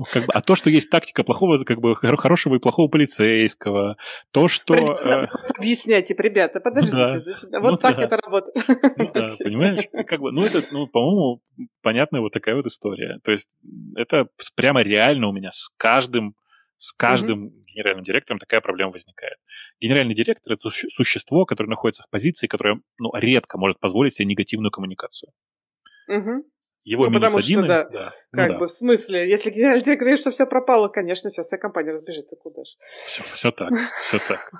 Ну, как бы, а то, что есть тактика плохого, как бы хорошего и плохого полицейского, то, что... Э... Объяснять, типа, ребята, подождите, да. значит, вот ну, так да. это работает. Ну, да, понимаешь? Как бы, ну, это, ну, по-моему, понятная вот такая вот история. То есть это прямо реально у меня с каждым С каждым mm-hmm. генеральным директором такая проблема возникает. Генеральный директор — это существо, которое находится в позиции, которое ну, редко может позволить себе негативную коммуникацию. Mm-hmm. Его ну, минус потому один. Что, да, да. Как ну, бы да. в смысле, если генеральный директор говорит, что все пропало, конечно, сейчас вся компания разбежится куда же. Все, все так, все так.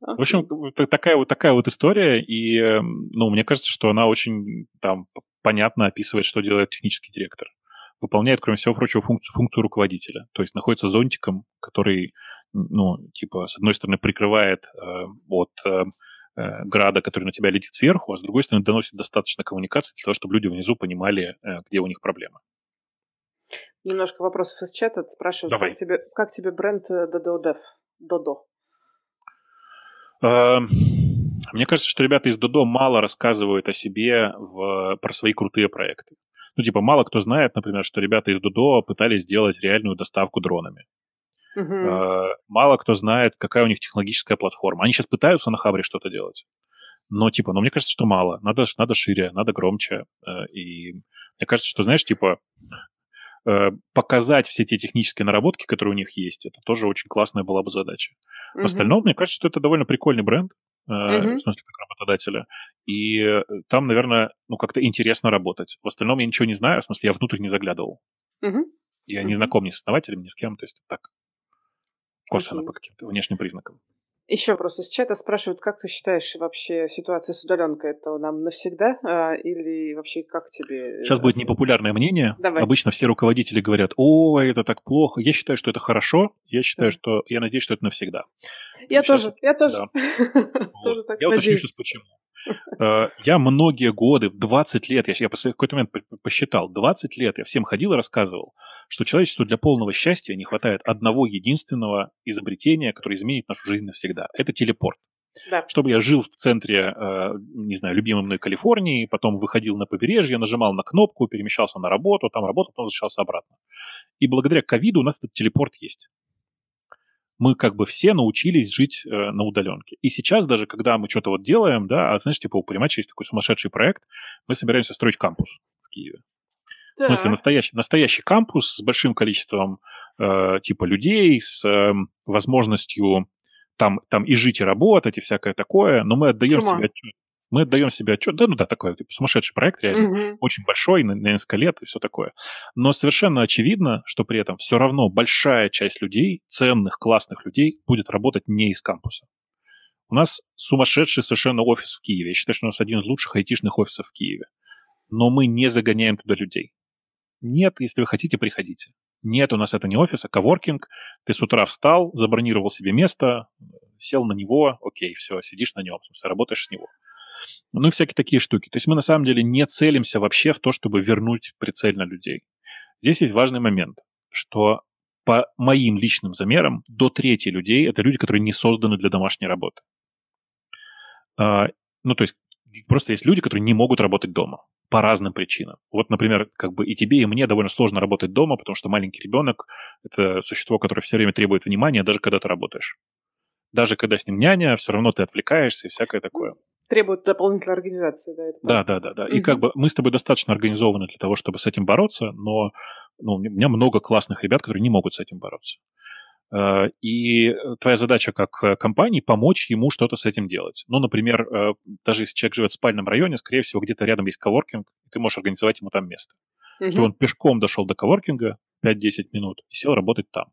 В общем, такая вот такая вот история, и, эм, ну, мне кажется, что она очень там понятно описывает, что делает технический директор. Выполняет, кроме всего прочего, функцию, функцию руководителя. То есть находится зонтиком, который, ну, типа, с одной стороны, прикрывает э, от э, града, который на тебя летит сверху, а с другой стороны, доносит достаточно коммуникации для того, чтобы люди внизу понимали, э, где у них проблемы. Немножко вопросов из чата спрашивают, Давай. как тебе, как тебе бренд Dodo Dev? Dodo. Мне кажется, что ребята из Додо мало рассказывают о себе в, про свои крутые проекты. Ну, типа, мало кто знает, например, что ребята из Додо пытались сделать реальную доставку дронами. Э, Мало кто знает, какая у них технологическая платформа. Они сейчас пытаются на Хабре что-то делать. Но, типа, ну, мне кажется, что мало. Надо, надо шире, надо громче. Э, И мне кажется, что, знаешь, типа, э, показать все те технические наработки, которые у них есть, это тоже очень классная была бы задача. В Мгм. остальном, мне кажется, что это довольно прикольный бренд, Мгм. в смысле, как работодателя. И там, наверное, ну, как-то интересно работать. В остальном я ничего не знаю, в смысле, я внутрь не заглядывал. Мгм. Я не знаком ни с основателем, ни с кем, то есть так, косвенно по каким-то внешним признакам. Еще вопрос из чата спрашивают, как ты считаешь вообще ситуация с удаленкой? Это нам навсегда а, или вообще как тебе? Сейчас будет непопулярное мнение. Давай. Обычно все руководители говорят, ой, это так плохо. Я считаю, что это хорошо. Я считаю, Да. что... Я надеюсь, что это навсегда. Я Сейчас- тоже, я тоже. да. [LAUGHS] Тоже Вот. так Я уточню надеюсь. сейчас почему. Э, Я многие годы, 20 лет, я, я в какой-то момент по- посчитал, 20 лет я всем ходил и рассказывал, что человечеству для полного счастья не хватает одного единственного изобретения, которое изменит нашу жизнь навсегда. Это телепорт. Да. Чтобы я жил в центре, э, не знаю, любимой мной Калифорнии, потом выходил на побережье, нажимал на кнопку, перемещался на работу, там работал, потом возвращался обратно. И благодаря ковиду у нас этот телепорт есть мы как бы все научились жить э, на удаленке. И сейчас даже, когда мы что-то вот делаем, да, а знаешь, типа у Полиматча есть такой сумасшедший проект, мы собираемся строить кампус в Киеве. В смысле, настоящий, настоящий кампус с большим количеством э, типа людей, с э, возможностью там, там и жить, и работать, и всякое такое, но мы отдаем Чума. себе отчет. Мы отдаем себе отчет, да, ну да, такой типа, сумасшедший проект реально Мгм. очень большой, на, на несколько лет и все такое. Но совершенно очевидно, что при этом все равно большая часть людей, ценных, классных людей, будет работать не из кампуса. У нас сумасшедший совершенно офис в Киеве. Я считаю, что у нас один из лучших айтишных офисов в Киеве. Но мы не загоняем туда людей. Нет, если вы хотите, приходите. Нет, у нас это не офис, а коворкинг. Ты с утра встал, забронировал себе место, сел на него, окей, все, сидишь на нем, в смысле, работаешь с него. Ну и всякие такие штуки. То есть мы на самом деле не целимся вообще в то, чтобы вернуть прицельно людей. Здесь есть важный момент, что по моим личным замерам до трети людей это люди, которые не созданы для домашней работы. А, ну, то есть просто есть люди, которые не могут работать дома по разным причинам. Вот, например, как бы и тебе, и мне довольно сложно работать дома, потому что маленький ребенок – это существо, которое все время требует внимания, даже когда ты работаешь. Даже когда с ним няня, все равно ты отвлекаешься и всякое такое. Требует дополнительной организации, да. Это Да, да, да, да. И как бы мы с тобой достаточно организованы для того, чтобы с этим бороться, но ну, у меня много классных ребят, которые не могут с этим бороться. Э, И твоя задача как э, компании помочь ему что-то с этим делать. Ну, например, э, даже если человек живет в спальном районе, скорее всего, где-то рядом есть коворкинг, ты можешь организовать ему там место. Мгм. Чтобы он пешком дошел до коворкинга 5-10 минут и сел работать там.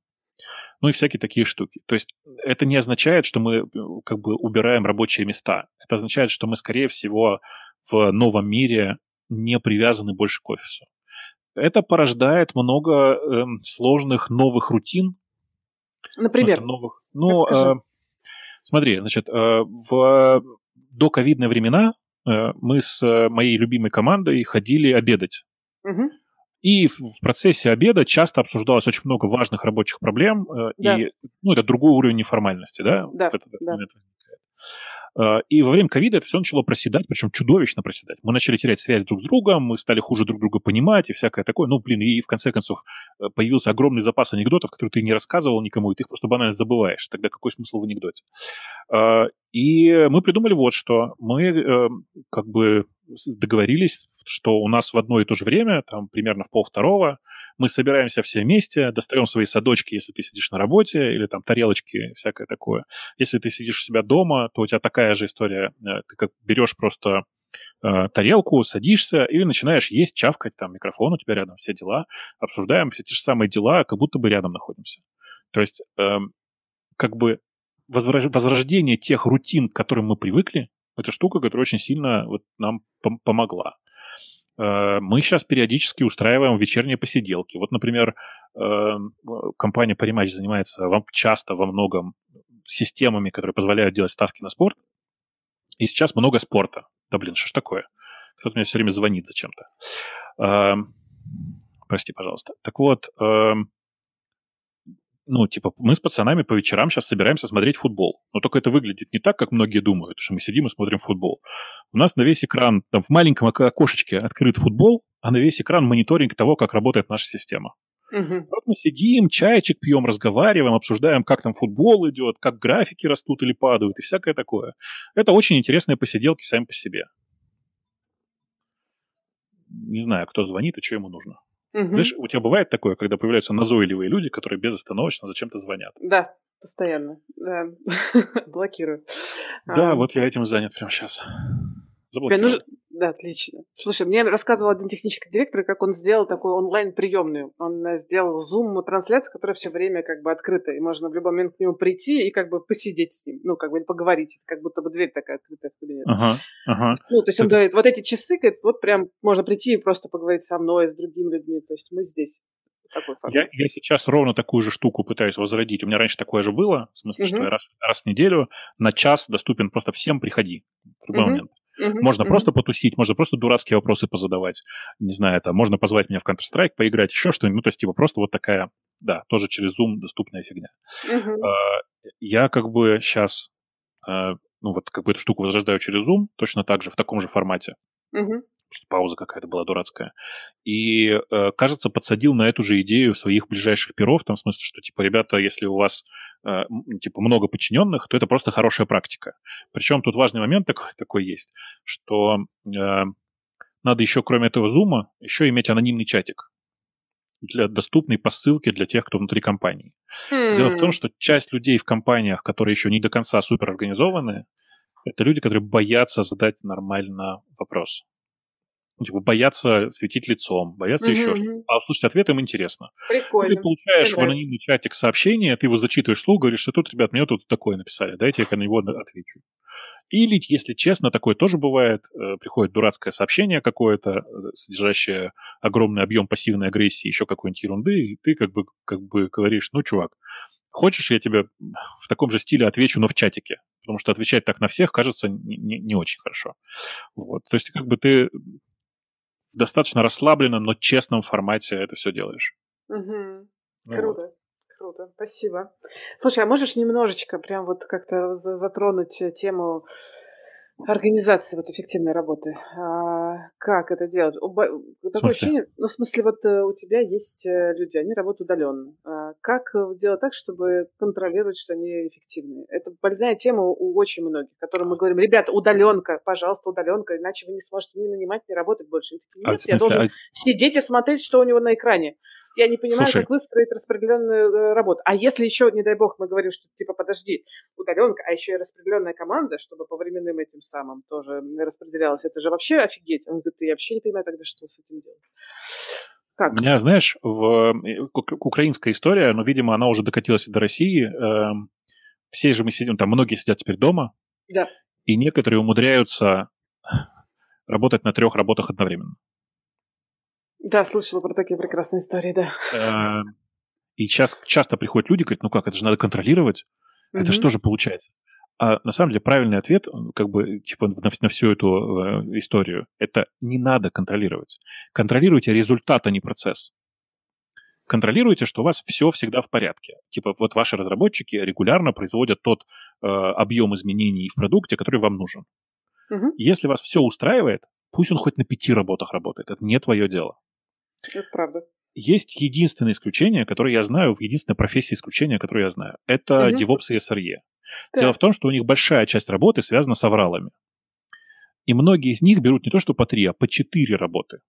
Ну и всякие такие штуки. То есть это не означает, что мы э, как бы убираем рабочие места. Это означает, что мы, скорее всего, в новом мире не привязаны больше к офису. Это порождает много эм, сложных новых рутин. Например, смысле, новых. Ну, э, смотри, значит, э, в доковидные времена э, мы с э, моей любимой командой ходили обедать. Мгм. И в, процессе обеда часто обсуждалось очень много важных рабочих проблем, э, Да. и ну, это другой уровень неформальности, да, Да, в этот да. момент возникает. Э, И во время ковида это все начало проседать, причем чудовищно проседать. Мы начали терять связь друг с другом, мы стали хуже друг друга понимать и всякое такое. Ну, блин, и в конце концов э, появился огромный запас анекдотов, которые ты не рассказывал никому, и ты их просто банально забываешь. Тогда какой смысл в анекдоте? И мы придумали вот что. Мы как бы договорились, что у нас в одно и то же время, там примерно в полвторого, мы собираемся все вместе, достаем свои садочки, если ты сидишь на работе, или там тарелочки, всякое такое. Если ты сидишь у себя дома, то у тебя такая же история. Э, ты как берешь просто э, тарелку, садишься и начинаешь есть, чавкать, там микрофон у тебя рядом, все дела, обсуждаем все те же самые дела, как будто бы рядом находимся. То есть э, как бы возрождение тех рутин, к которым мы привыкли, это штука, которая очень сильно вот нам пом- помогла. Э, мы сейчас периодически устраиваем вечерние посиделки. Вот, например, э, компания Parimatch занимается вам часто во многом системами, которые позволяют делать ставки на спорт. И сейчас много спорта. Да блин, что ж такое? Кто-то мне все время звонит зачем-то. Э, прости, пожалуйста. Так вот, ну, типа, мы с пацанами по вечерам сейчас собираемся смотреть футбол. Но только это выглядит не так, как многие думают, что мы сидим и смотрим футбол. У нас на весь экран, там в маленьком окошечке открыт футбол, а на весь экран мониторинг того, как работает наша система. Угу. Вот мы сидим, чайчик пьем, разговариваем, обсуждаем, как там футбол идет, как графики растут или падают и всякое такое. Это очень интересные посиделки сами по себе. Не знаю, кто звонит и что ему нужно. Угу. Знаешь, у тебя бывает такое, когда появляются назойливые люди, которые безостановочно зачем-то звонят? Да, постоянно. Да. [LAUGHS] Блокирую. Да, а... вот я этим занят прямо сейчас. Заблокировал. Да, отлично. Слушай, мне рассказывал один технический директор, как он сделал такую онлайн-приемную. Он э, сделал зум-трансляцию, которая все время как бы открыта, и можно в любой момент к нему прийти и как бы посидеть с ним, ну, как бы поговорить, как будто бы дверь такая открытая в кабинет. Ага, ага. Ну, то есть он Это... говорит, вот эти часы, говорит, вот прям можно прийти и просто поговорить со мной, с другими людьми, то есть мы здесь. Я, я сейчас ровно такую же штуку пытаюсь возродить. У меня раньше такое же было, в смысле, угу. что я раз, раз в неделю на час доступен просто всем, приходи в любой угу. момент. Mm-hmm. Можно mm-hmm. просто потусить, можно просто дурацкие вопросы позадавать. Не знаю, это можно позвать меня в Counter-Strike, поиграть, еще что-нибудь. Ну, то есть, типа, просто вот такая, да, тоже через Zoom доступная фигня. Mm-hmm. Я как бы сейчас, а, ну, вот как бы эту штуку возрождаю через Zoom, точно так же, в таком же формате. Mm-hmm пауза какая-то была дурацкая. И, э, кажется, подсадил на эту же идею своих ближайших перов, в том смысле, что, типа, ребята, если у вас, э, типа, много подчиненных, то это просто хорошая практика. Причем тут важный момент такой, такой есть, что э, надо еще, кроме этого зума, еще иметь анонимный чатик для, доступный по ссылке для тех, кто внутри компании. Hmm. Дело в том, что часть людей в компаниях, которые еще не до конца суперорганизованные, это люди, которые боятся задать нормально вопрос ну, типа, боятся светить лицом, боятся mm-hmm. еще что-то. А услышать ответ им интересно. Прикольно. Ты получаешь в анонимный чатик сообщение, ты его зачитываешь вслух, говоришь, что тут, ребят, мне тут такое написали, дайте я на него отвечу. Или, если честно, такое тоже бывает, э, приходит дурацкое сообщение какое-то, э, содержащее огромный объем пассивной агрессии, еще какой-нибудь ерунды, и ты как бы, как бы говоришь, ну, чувак, хочешь, я тебе в таком же стиле отвечу, но в чатике? Потому что отвечать так на всех кажется не, не, не очень хорошо. Вот. То есть как бы ты в достаточно расслабленном, но честном формате это все делаешь. Угу. Ну, Круто. Вот. Круто, спасибо. Слушай, а можешь немножечко прям вот как-то затронуть э, тему организации вот эффективной работы. А, как это делать? Такое ощущение, ну, в смысле, вот э, у тебя есть э, люди, они работают удаленно. А как сделать так, чтобы контролировать, что они эффективные? Это больная тема у очень многих, которым мы говорим, ребята, удаленка, пожалуйста, удаленка, иначе вы не сможете ни нанимать, ни работать больше. А Нет, а, я должен а... сидеть и смотреть, что у него на экране. Я не понимаю, Слушай, как выстроить распределенную э, работу. А если еще, не дай бог, мы говорим, что типа подожди, удаленка, а еще и распределенная команда, чтобы по временным этим самым тоже распределялась, это же вообще офигеть. Он говорит, я вообще не понимаю тогда, что с этим делать. Как? У меня, знаешь, в э, украинская история, но, видимо, она уже докатилась до России. Эм, все же мы сидим, там многие сидят теперь дома, да. и некоторые умудряются работать на трех работах одновременно. Да, слышала про такие прекрасные истории, да. Э, и сейчас часто приходят люди, говорят, ну как, это же надо контролировать. Это что же получается? А на самом деле правильный ответ, как бы, типа, на, на всю эту э, историю, это не надо контролировать. Контролируйте результат, а не процесс. Контролируйте, что у вас все всегда в порядке. Типа, вот ваши разработчики регулярно производят тот э, объем изменений в продукте, который вам нужен. Угу. Если вас все устраивает, пусть он хоть на пяти работах работает. Это не твое дело. Это правда. Есть единственное исключение, которое я знаю, единственная профессия исключения, которую я знаю. Это угу. DevOps и SRE. Да. Дело в том, что у них большая часть работы связана с авралами. И многие из них берут не то что по три, а по четыре работы.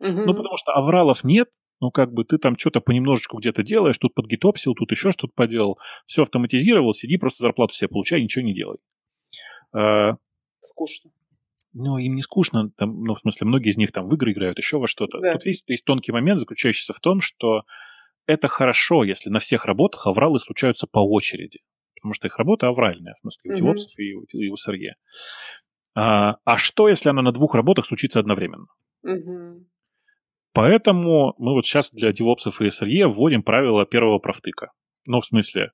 Угу. Ну, потому что авралов нет, Ну, как бы ты там что-то понемножечку где-то делаешь, тут подгитопсил, тут еще что-то поделал. Все автоматизировал, сиди, просто зарплату себе получай, ничего не делай. А, скучно. Ну, им не скучно, там, ну, в смысле, многие из них там в игры играют, еще во что-то. Да. Тут есть, есть тонкий момент, заключающийся в том, что это хорошо, если на всех работах авралы случаются по очереди. Потому что их работа авральная, в смысле, у mm-hmm. и, у, и у SRE. А, а что, если она на двух работах случится одновременно? Mm-hmm. Поэтому мы вот сейчас для DevOps и SRE вводим правило первого профтыка. Ну, в смысле,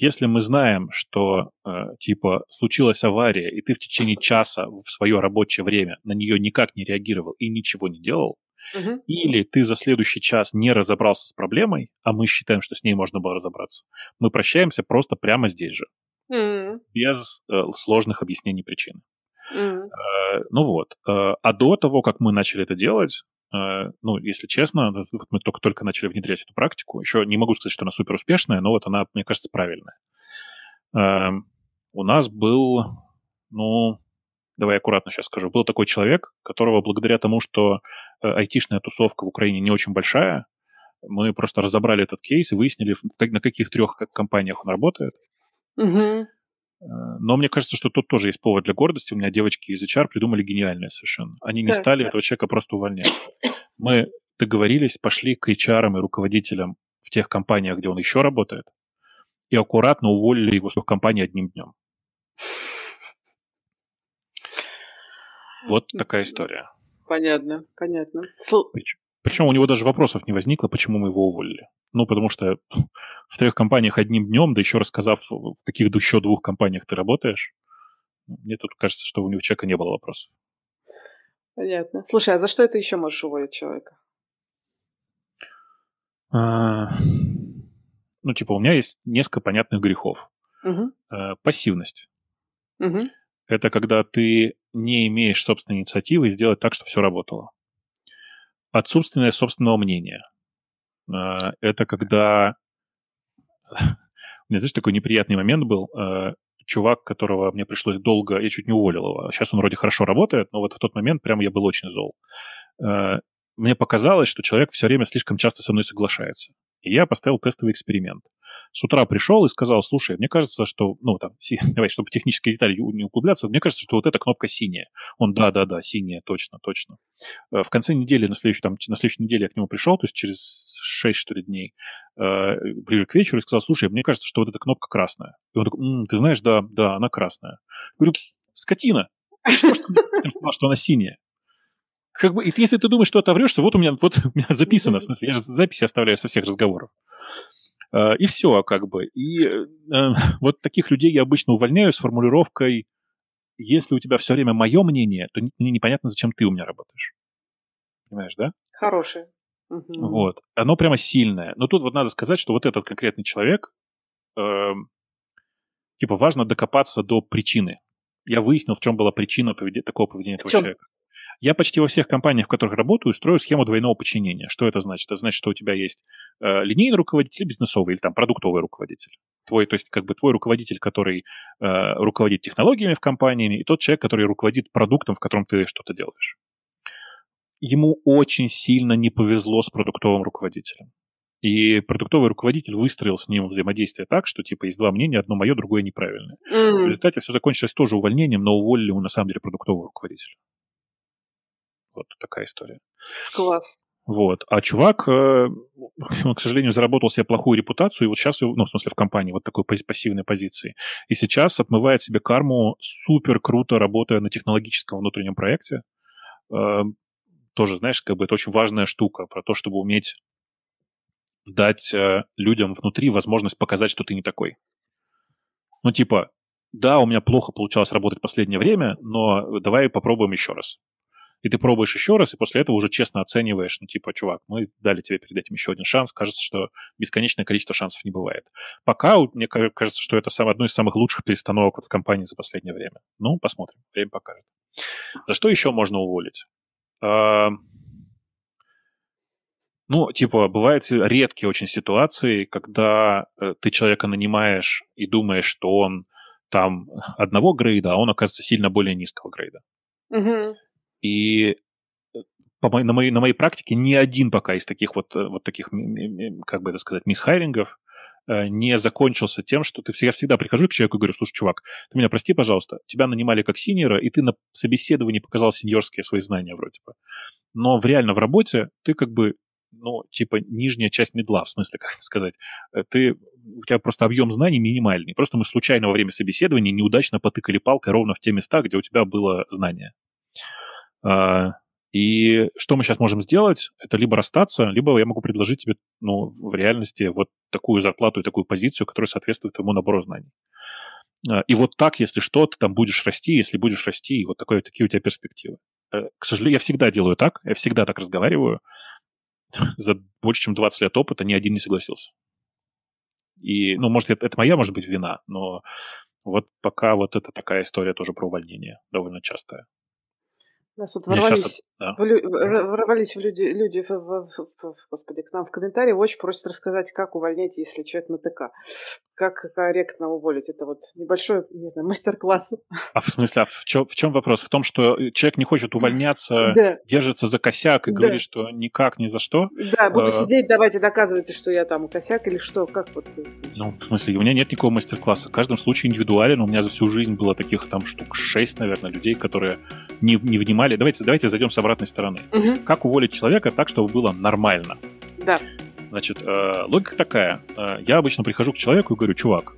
если мы знаем, что э, типа случилась авария, и ты в течение часа в свое рабочее время на нее никак не реагировал и ничего не делал, угу. или ты за следующий час не разобрался с проблемой, а мы считаем, что с ней можно было разобраться, мы прощаемся просто прямо здесь же, угу. без э, сложных объяснений причин. Mm. Ну вот. Э, а до того, как мы начали это делать, ну, если честно, мы только-только начали внедрять эту практику. Еще не могу сказать, что она супер успешная, но вот она, мне кажется, правильная. Эм, у нас был, ну, давай аккуратно сейчас скажу, был такой человек, которого благодаря тому, что э, айтишная тусовка в Украине не очень большая, мы просто разобрали этот кейс и выяснили, на каких трех компаниях он работает. Угу. Но мне кажется, что тут тоже есть повод для гордости. У меня девочки из HR придумали гениальное совершенно. Они не стали этого человека просто увольнять. Мы договорились, пошли к HR и руководителям в тех компаниях, где он еще работает, и аккуратно уволили его с их компании одним днем. Вот такая история. Понятно, понятно. Причем у него даже вопросов не возникло, почему мы его уволили. Ну, потому что в трех компаниях одним днем, да еще рассказав, в каких еще двух компаниях ты работаешь, мне тут кажется, что у него человека не было вопросов. Понятно. Слушай, а за что это еще можешь уволить человека? А, ну, типа, у меня есть несколько понятных грехов. Угу. А, пассивность. Угу. Это когда ты не имеешь собственной инициативы сделать так, чтобы все работало. Отсутствие собственного мнения. А, это когда... [LAUGHS] У меня, знаешь, такой неприятный момент был. А, чувак, которого мне пришлось долго... Я чуть не уволил его. Сейчас он вроде хорошо работает, но вот в тот момент прямо я был очень зол. Мне показалось, что человек все время слишком часто со мной соглашается. И я поставил тестовый эксперимент. С утра пришел и сказал, слушай, мне кажется, что, ну, там, си, [LAUGHS] давай, чтобы технические детали не углубляться, мне кажется, что вот эта кнопка синяя. Он, да-да-да, синяя, точно, точно. Э, в конце недели, на следующей, там, на следующей неделе я к нему пришел, то есть через 6, что ли, дней, э, ближе к вечеру, и сказал, слушай, мне кажется, что вот эта кнопка красная. И он такой, М, ты знаешь, да, да, она красная. Я говорю, скотина, что ж ты [LAUGHS] сказал, что она синяя? Как бы, и если ты думаешь, что отоврешься, вот у меня, вот [LAUGHS] у меня записано, в смысле, я же записи оставляю со всех разговоров. Uh, и все, как бы. И uh, [LAUGHS] вот таких людей я обычно увольняю с формулировкой, если у тебя все время мое мнение, то мне непонятно, зачем ты у меня работаешь. Понимаешь, да? Хорошее. Угу. Вот. Оно прямо сильное. Но тут вот надо сказать, что вот этот конкретный человек, э, типа, важно докопаться до причины. Я выяснил, в чем была причина поведения, такого поведения этого человека. Я почти во всех компаниях, в которых работаю, строю схему двойного подчинения. Что это значит? Это значит, что у тебя есть э, линейный руководитель, бизнесовый или там продуктовый руководитель. Твой, то есть как бы твой руководитель, который э, руководит технологиями в компании, и тот человек, который руководит продуктом, в котором ты что-то делаешь. Ему очень сильно не повезло с продуктовым руководителем. И продуктовый руководитель выстроил с ним взаимодействие так, что типа есть два мнения, одно мое, другое неправильное. Mm. В результате все закончилось тоже увольнением, но уволили ему на самом деле продуктового руководителя. Вот такая история. Класс. Вот. А чувак, э, он, к сожалению, заработал себе плохую репутацию, и вот сейчас, ну, в смысле, в компании, вот такой пассивной позиции. И сейчас отмывает себе карму супер круто, работая на технологическом внутреннем проекте. Э, тоже, знаешь, как бы это очень важная штука про то, чтобы уметь дать э, людям внутри возможность показать, что ты не такой. Ну, типа, да, у меня плохо получалось работать в последнее время, но давай попробуем еще раз и ты пробуешь еще раз, и после этого уже честно оцениваешь, ну, типа, чувак, мы дали тебе перед этим еще один шанс, кажется, что бесконечное количество шансов не бывает. Пока мне кажется, что это одно из самых лучших перестановок в компании за последнее время. Ну, посмотрим, время покажет. За что еще можно уволить? А, ну, типа, бывают редкие очень ситуации, когда э, ты человека нанимаешь и думаешь, что он там одного грейда, а он оказывается сильно более низкого грейда. Угу. И по моей, на, моей, на моей практике ни один пока из таких вот, э, вот таких, как бы это сказать, мисхайрингов э, не закончился тем, что ты всегда, всегда прихожу к человеку и говорю, слушай, чувак, ты меня прости, пожалуйста, тебя нанимали как синьора, и ты на собеседовании показал сеньорские свои знания вроде бы. Но в реально в работе ты как бы ну, типа, нижняя часть медла, в смысле, [LAUGHS] как это сказать, э, ты, у тебя просто объем знаний минимальный. Просто мы случайно во время собеседования неудачно потыкали палкой ровно в те места, где у тебя было знание. А, и что мы сейчас можем сделать, это либо расстаться, либо я могу предложить тебе, ну, в реальности вот такую зарплату и такую позицию, которая соответствует твоему набору знаний. А, и вот так, если что, ты там будешь расти, если будешь расти, и вот такое, такие у тебя перспективы. Э, к сожалению, я всегда делаю так, я всегда так разговариваю, [LAUGHS] за больше, чем 20 лет опыта ни один не согласился. И, ну, может, это, это моя, может быть, вина, но вот пока вот это такая история тоже про увольнение, довольно частая. У нас тут ворвались, да. в, ворвались в люди, люди в, в, в, господи, к нам в комментарии, очень просят рассказать, как увольнять, если человек на ТК как корректно уволить. Это вот небольшой, не знаю, [LAUGHS] мастер-класс. А в смысле, а в, чем, в чем вопрос? В том, что человек не хочет увольняться, да. держится за косяк и да. говорит, что никак, ни за что? Да, буду а... сидеть, давайте доказывайте, что я там косяк или что, как вот? Ну, в смысле, у меня нет никакого мастер-класса. В каждом случае индивидуален. У меня за всю жизнь было таких там штук шесть, наверное, людей, которые не, не внимали. Давайте, давайте зайдем с обратной стороны. Угу. Как уволить человека так, чтобы было нормально? Да. Значит, э, логика такая. Э, я обычно прихожу к человеку и говорю, чувак,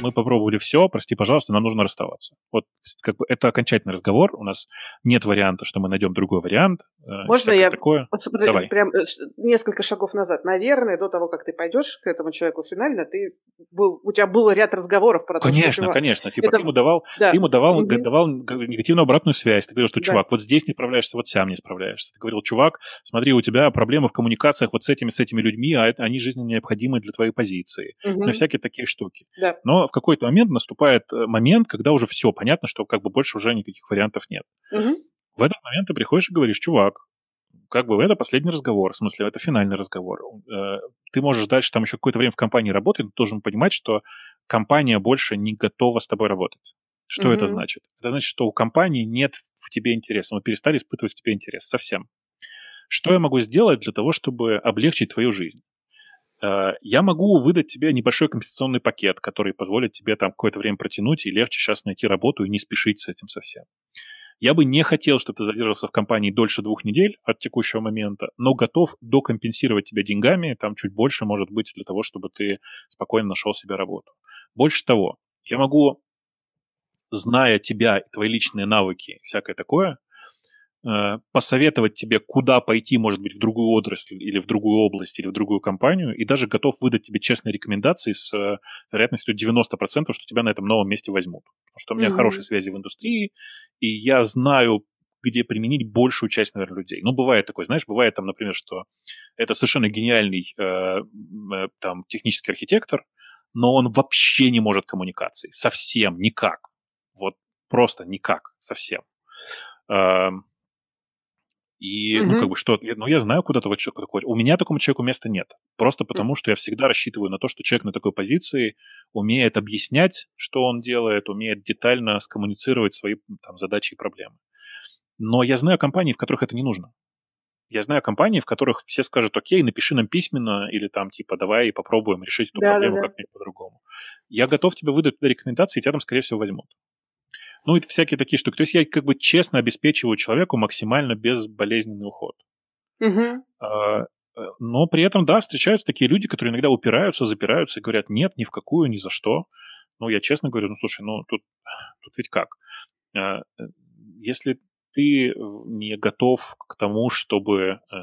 мы попробовали все, прости, пожалуйста, нам нужно расставаться. Вот как бы это окончательный разговор, у нас нет варианта, что мы найдем другой вариант. Э, Можно я такое? Вот, подожди, Давай. прям э, несколько шагов назад. Наверное, до того, как ты пойдешь к этому человеку финально, ты был, у тебя был ряд разговоров про то, Конечно, что, конечно. Типа это... ты ему давал, да. ты ему давал, угу. давал негативную обратную связь. Ты говорил, что, чувак, да. вот здесь не справляешься, вот сам не справляешься. Ты говорил, чувак, смотри, у тебя проблемы в коммуникациях вот с этими, с этими людьми, а они жизненно необходимы для твоей позиции. На всякие такие штуки. Да. Но в какой-то момент наступает э, момент, когда уже все понятно, что как бы больше уже никаких вариантов нет. Угу. В этот момент ты приходишь и говоришь, чувак, как бы это последний разговор, в смысле, это финальный разговор. Э, ты можешь дальше там еще какое-то время в компании работать, но должен понимать, что компания больше не готова с тобой работать. Что mm это значит? Это значит, что у компании нет в тебе интереса. Мы перестали испытывать в тебе интерес совсем. Что я могу сделать для того, чтобы облегчить твою жизнь? Э, я могу выдать тебе небольшой компенсационный пакет, который позволит тебе там какое-то время протянуть и легче сейчас найти работу и не спешить с этим совсем. Я бы не хотел, чтобы ты задержался в компании дольше двух недель от текущего момента, но готов докомпенсировать тебя деньгами, там чуть больше может быть для того, чтобы ты спокойно нашел себе работу. Больше того, я могу, зная тебя и твои личные навыки, всякое такое, посоветовать тебе, куда пойти, может быть, в другую отрасль или в другую область или в другую компанию, и даже готов выдать тебе честные рекомендации с э, вероятностью 90%, что тебя на этом новом месте возьмут. Потому что у меня mm-hmm. хорошие связи в индустрии, и я знаю, где применить большую часть, наверное, людей. Ну, бывает такое, знаешь, бывает там, например, что это совершенно гениальный э, э, там технический архитектор, но он вообще не может коммуникации, совсем никак. Вот просто никак, совсем. И, mm-hmm. ну, как бы, что, ну, я знаю, куда того человека хочет. У меня такому человеку места нет. Просто потому, что я всегда рассчитываю на то, что человек на такой позиции умеет объяснять, что он делает, умеет детально скоммуницировать свои там, задачи и проблемы. Но я знаю компании, в которых это не нужно. Я знаю компании, в которых все скажут, окей, напиши нам письменно, или там, типа, давай попробуем решить эту да, проблему да, да. как-нибудь по-другому. Я готов тебе выдать туда рекомендации, и тебя там, скорее всего, возьмут. Ну, это всякие такие штуки. То есть я как бы честно обеспечиваю человеку максимально безболезненный уход. Угу. А, но при этом, да, встречаются такие люди, которые иногда упираются, запираются и говорят, нет, ни в какую, ни за что. Ну, я честно говорю, ну, слушай, ну, тут, тут ведь как? А, если ты не готов к тому, чтобы э,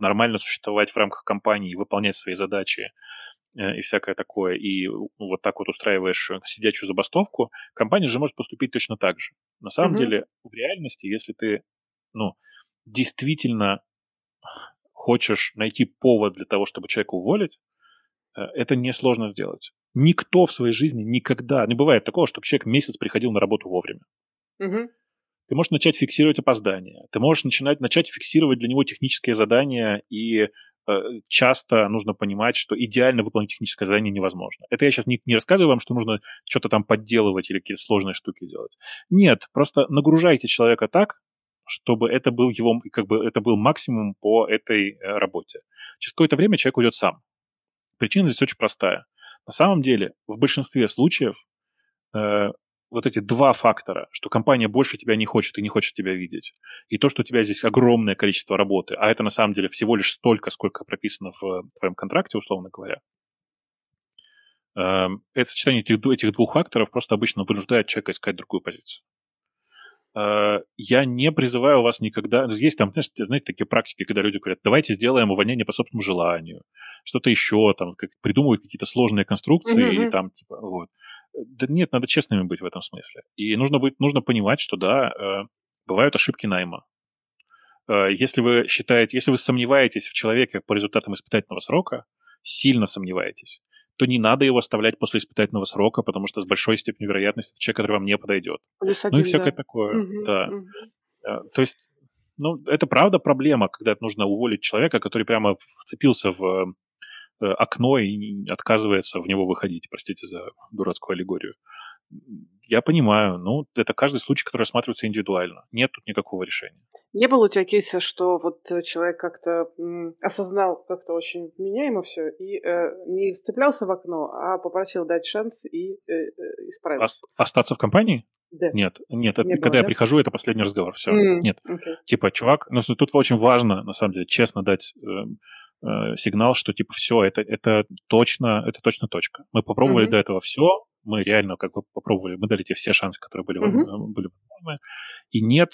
нормально существовать в рамках компании и выполнять свои задачи, Э, и всякое такое, и вот так вот устраиваешь э, сидячую забастовку, компания же может поступить точно так же. На самом mm-hmm. деле, в реальности, если ты, ну, действительно хочешь найти повод для того, чтобы человека уволить, э, это несложно сделать. Никто в своей жизни никогда, не бывает такого, чтобы человек месяц приходил на работу вовремя. Угу. Ты можешь начать фиксировать опоздания, ты можешь начинать, начать фиксировать для него технические задания и Э, часто нужно понимать, что идеально выполнить техническое задание невозможно. Это я сейчас не, не рассказываю вам, что нужно что-то там подделывать или какие-то сложные штуки делать. Нет, просто нагружайте человека так, чтобы это был его, как бы, это был максимум по этой э, работе. Через какое-то время человек уйдет сам. Причина здесь очень простая. На самом деле, в большинстве случаев э, вот эти два фактора, что компания больше тебя не хочет и не хочет тебя видеть, и то, что у тебя здесь огромное количество работы, а это на самом деле всего лишь столько, сколько прописано в твоем контракте, условно говоря, э, это сочетание этих, этих двух факторов просто обычно вынуждает человека искать другую позицию. Э, я не призываю вас никогда... Есть там, знаешь, знаете, такие практики, когда люди говорят, давайте сделаем увольнение по собственному желанию, что-то еще, там, как, придумывают какие-то сложные конструкции, mm-hmm. или там, типа, вот. Да нет, надо честными быть в этом смысле. И нужно, быть, нужно понимать, что, да, э, бывают ошибки найма. Э, если вы считаете, если вы сомневаетесь в человеке по результатам испытательного срока, сильно сомневаетесь, то не надо его оставлять после испытательного срока, потому что с большой степенью вероятности это человек, который вам не подойдет. Плюс один, ну и всякое да. такое, угу, да. Угу. То есть, ну, это правда проблема, когда нужно уволить человека, который прямо вцепился в окно и отказывается в него выходить, простите за дурацкую аллегорию. Я понимаю, ну, это каждый случай, который рассматривается индивидуально. Нет тут никакого решения. Не было у тебя кейса, что вот человек как-то осознал как-то очень меняемо все и э, не сцеплялся в окно, а попросил дать шанс и э, э, исправиться? Остаться в компании? Да. Нет, нет, это, не когда было, я да? прихожу, это последний разговор, все. Mm, нет. Okay. Типа, чувак, ну тут очень важно, на самом деле, честно дать э, э, сигнал, что типа все, это, это точно, это точно точка. Мы попробовали mm-hmm. до этого все, мы реально как бы попробовали, мы дали тебе все шансы, которые были, mm-hmm. были возможны. И нет,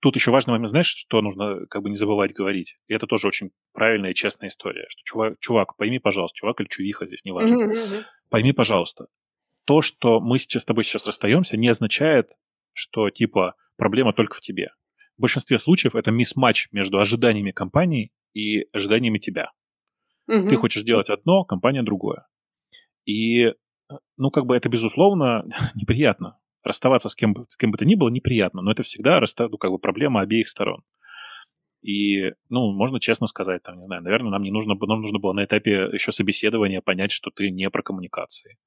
тут еще важный момент, знаешь, что нужно как бы не забывать говорить. И это тоже очень правильная и честная история, что чувак, чувак пойми, пожалуйста, чувак или чувиха здесь не важно. Mm-hmm. Пойми, пожалуйста, то, что мы сейчас с тобой сейчас расстаемся, не означает, что типа проблема только в тебе. В большинстве случаев это мисс-матч между ожиданиями компании и ожиданиями тебя. Угу. Ты хочешь делать одно, компания другое. И ну, как бы это, безусловно, [LAUGHS] неприятно. Расставаться с кем, с кем бы то ни было неприятно, но это всегда расстав... ну, как бы проблема обеих сторон. И, ну, можно честно сказать, там, не знаю, наверное, нам не нужно, нам нужно было на этапе еще собеседования понять, что ты не про коммуникации.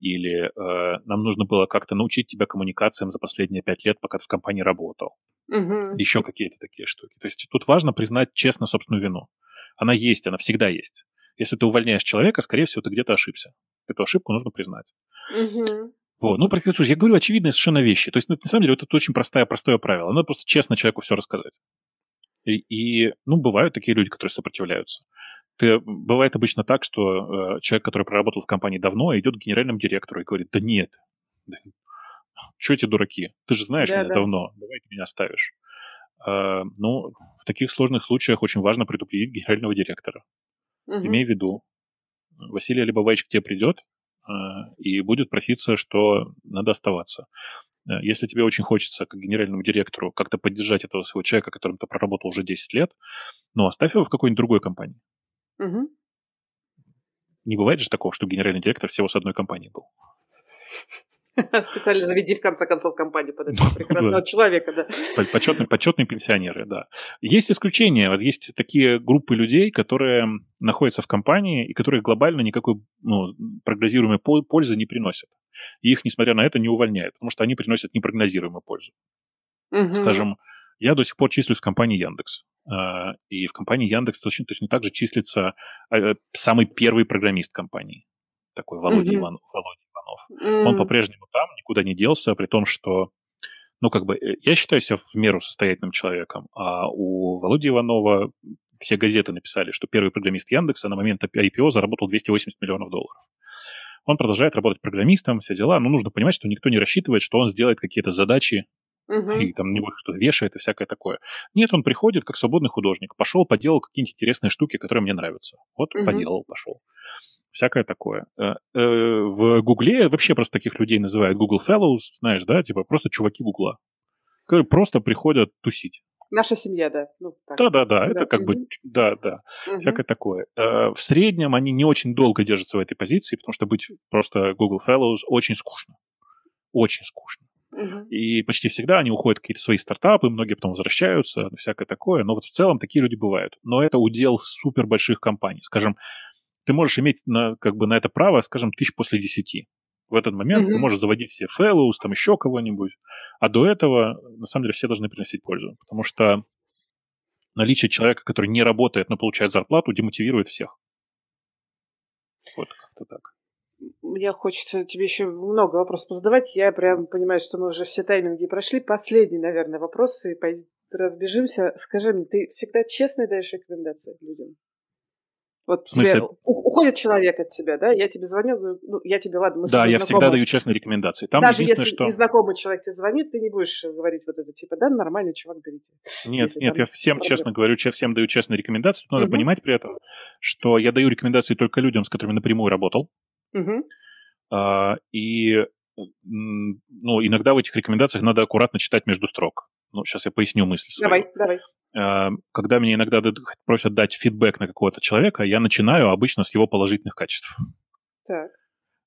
Или э, нам нужно было как-то научить тебя коммуникациям за последние пять лет, пока ты в компании работал. Угу. Еще какие-то такие штуки. То есть тут важно признать честно собственную вину. Она есть, она всегда есть. Если ты увольняешь человека, скорее всего, ты где-то ошибся. Эту ошибку нужно признать. Угу. Вот. Ну, слушай, я говорю очевидные совершенно вещи. То есть, на самом деле, это очень простое, простое правило. Надо просто честно человеку все рассказать. И, и, ну, бывают такие люди, которые сопротивляются. Ты, бывает обычно так, что э, человек, который проработал в компании давно, идет к генеральному директору и говорит, да нет, да, что эти дураки? Ты же знаешь да, меня да. давно, давай ты меня оставишь. Э, ну, в таких сложных случаях очень важно предупредить генерального директора. Угу. Имей в виду, Василий Алибабаевич к тебе придет э, и будет проситься, что надо оставаться. Э, если тебе очень хочется, как генеральному директору, как-то поддержать этого своего человека, которым ты проработал уже 10 лет, ну, оставь его в какой-нибудь другой компании. Угу. Не бывает же такого, что генеральный директор всего с одной компании был. [LAUGHS] Специально заведи, в конце концов, компанию под этого [LAUGHS] прекрасного человека, да. Почетные, почетные пенсионеры, да. Есть исключения. Вот есть такие группы людей, которые находятся в компании и которые глобально никакой ну, прогнозируемой пользы не приносят. И их, несмотря на это, не увольняют, потому что они приносят непрогнозируемую пользу. Угу. Скажем, я до сих пор числюсь в компании Яндекс. А, и в компании Яндекс точно, точно так же числится а, самый первый программист компании. Такой Володя, mm Иванов, Володя Иванов. Mm. Он по-прежнему там, никуда не делся, при том, что ну, как бы, э, я считаю себя в меру состоятельным человеком, а у Володи Иванова все газеты написали, что первый программист Яндекса на момент IPO заработал 280 миллионов долларов. Он продолжает работать программистом, все дела, но нужно понимать, что никто не рассчитывает, что он сделает какие-то задачи угу. и там на него что-то вешает и всякое такое. Нет, он приходит как свободный художник, пошел, поделал какие-нибудь интересные штуки, которые мне нравятся. Вот угу. поделал, пошел. Всякое такое. Э, э, в Гугле вообще просто таких людей называют Google Fellows, знаешь, да, типа просто чуваки Гугла, которые просто приходят тусить. Наша семья, да. Ну, да, да, да, это как бы, да, да, угу. всякое такое. Э, в среднем они не очень долго держатся в этой позиции, потому что быть просто Google Fellows очень скучно. Очень скучно. И почти всегда они уходят в какие-то свои стартапы, многие потом возвращаются, всякое такое. Но вот в целом такие люди бывают. Но это удел супер больших компаний. Скажем, ты можешь иметь на, как бы на это право, скажем, тысяч после десяти. В этот момент mm-hmm. ты можешь заводить себе fellows, там еще кого-нибудь. А до этого, на самом деле, все должны приносить пользу. Потому что наличие человека, который не работает, но получает зарплату, демотивирует всех. Вот как-то так. Мне хочется тебе еще много вопросов задавать. Я прям понимаю, что мы уже все тайминги прошли. Последний, наверное, вопрос, и разбежимся. Скажи мне, ты всегда честно даешь рекомендации людям? Вот в смысле? Тебе, уходит человек от тебя, да? Я тебе звоню, говорю, ну, я тебе, ладно, мы Да, я знакомы. всегда даю честные рекомендации. Там Даже если что... незнакомый человек тебе звонит, ты не будешь говорить вот это, типа, да, нормальный чувак, берите. Нет, нет, я всем проблем. честно говорю, всем даю честные рекомендации. Тут надо угу. понимать при этом, что я даю рекомендации только людям, с которыми напрямую работал. Угу. А, и ну, иногда в этих рекомендациях надо аккуратно читать между строк. Ну, сейчас я поясню мысль свою. Давай, давай. А, когда меня иногда просят дать фидбэк на какого-то человека, я начинаю обычно с его положительных качеств. Так.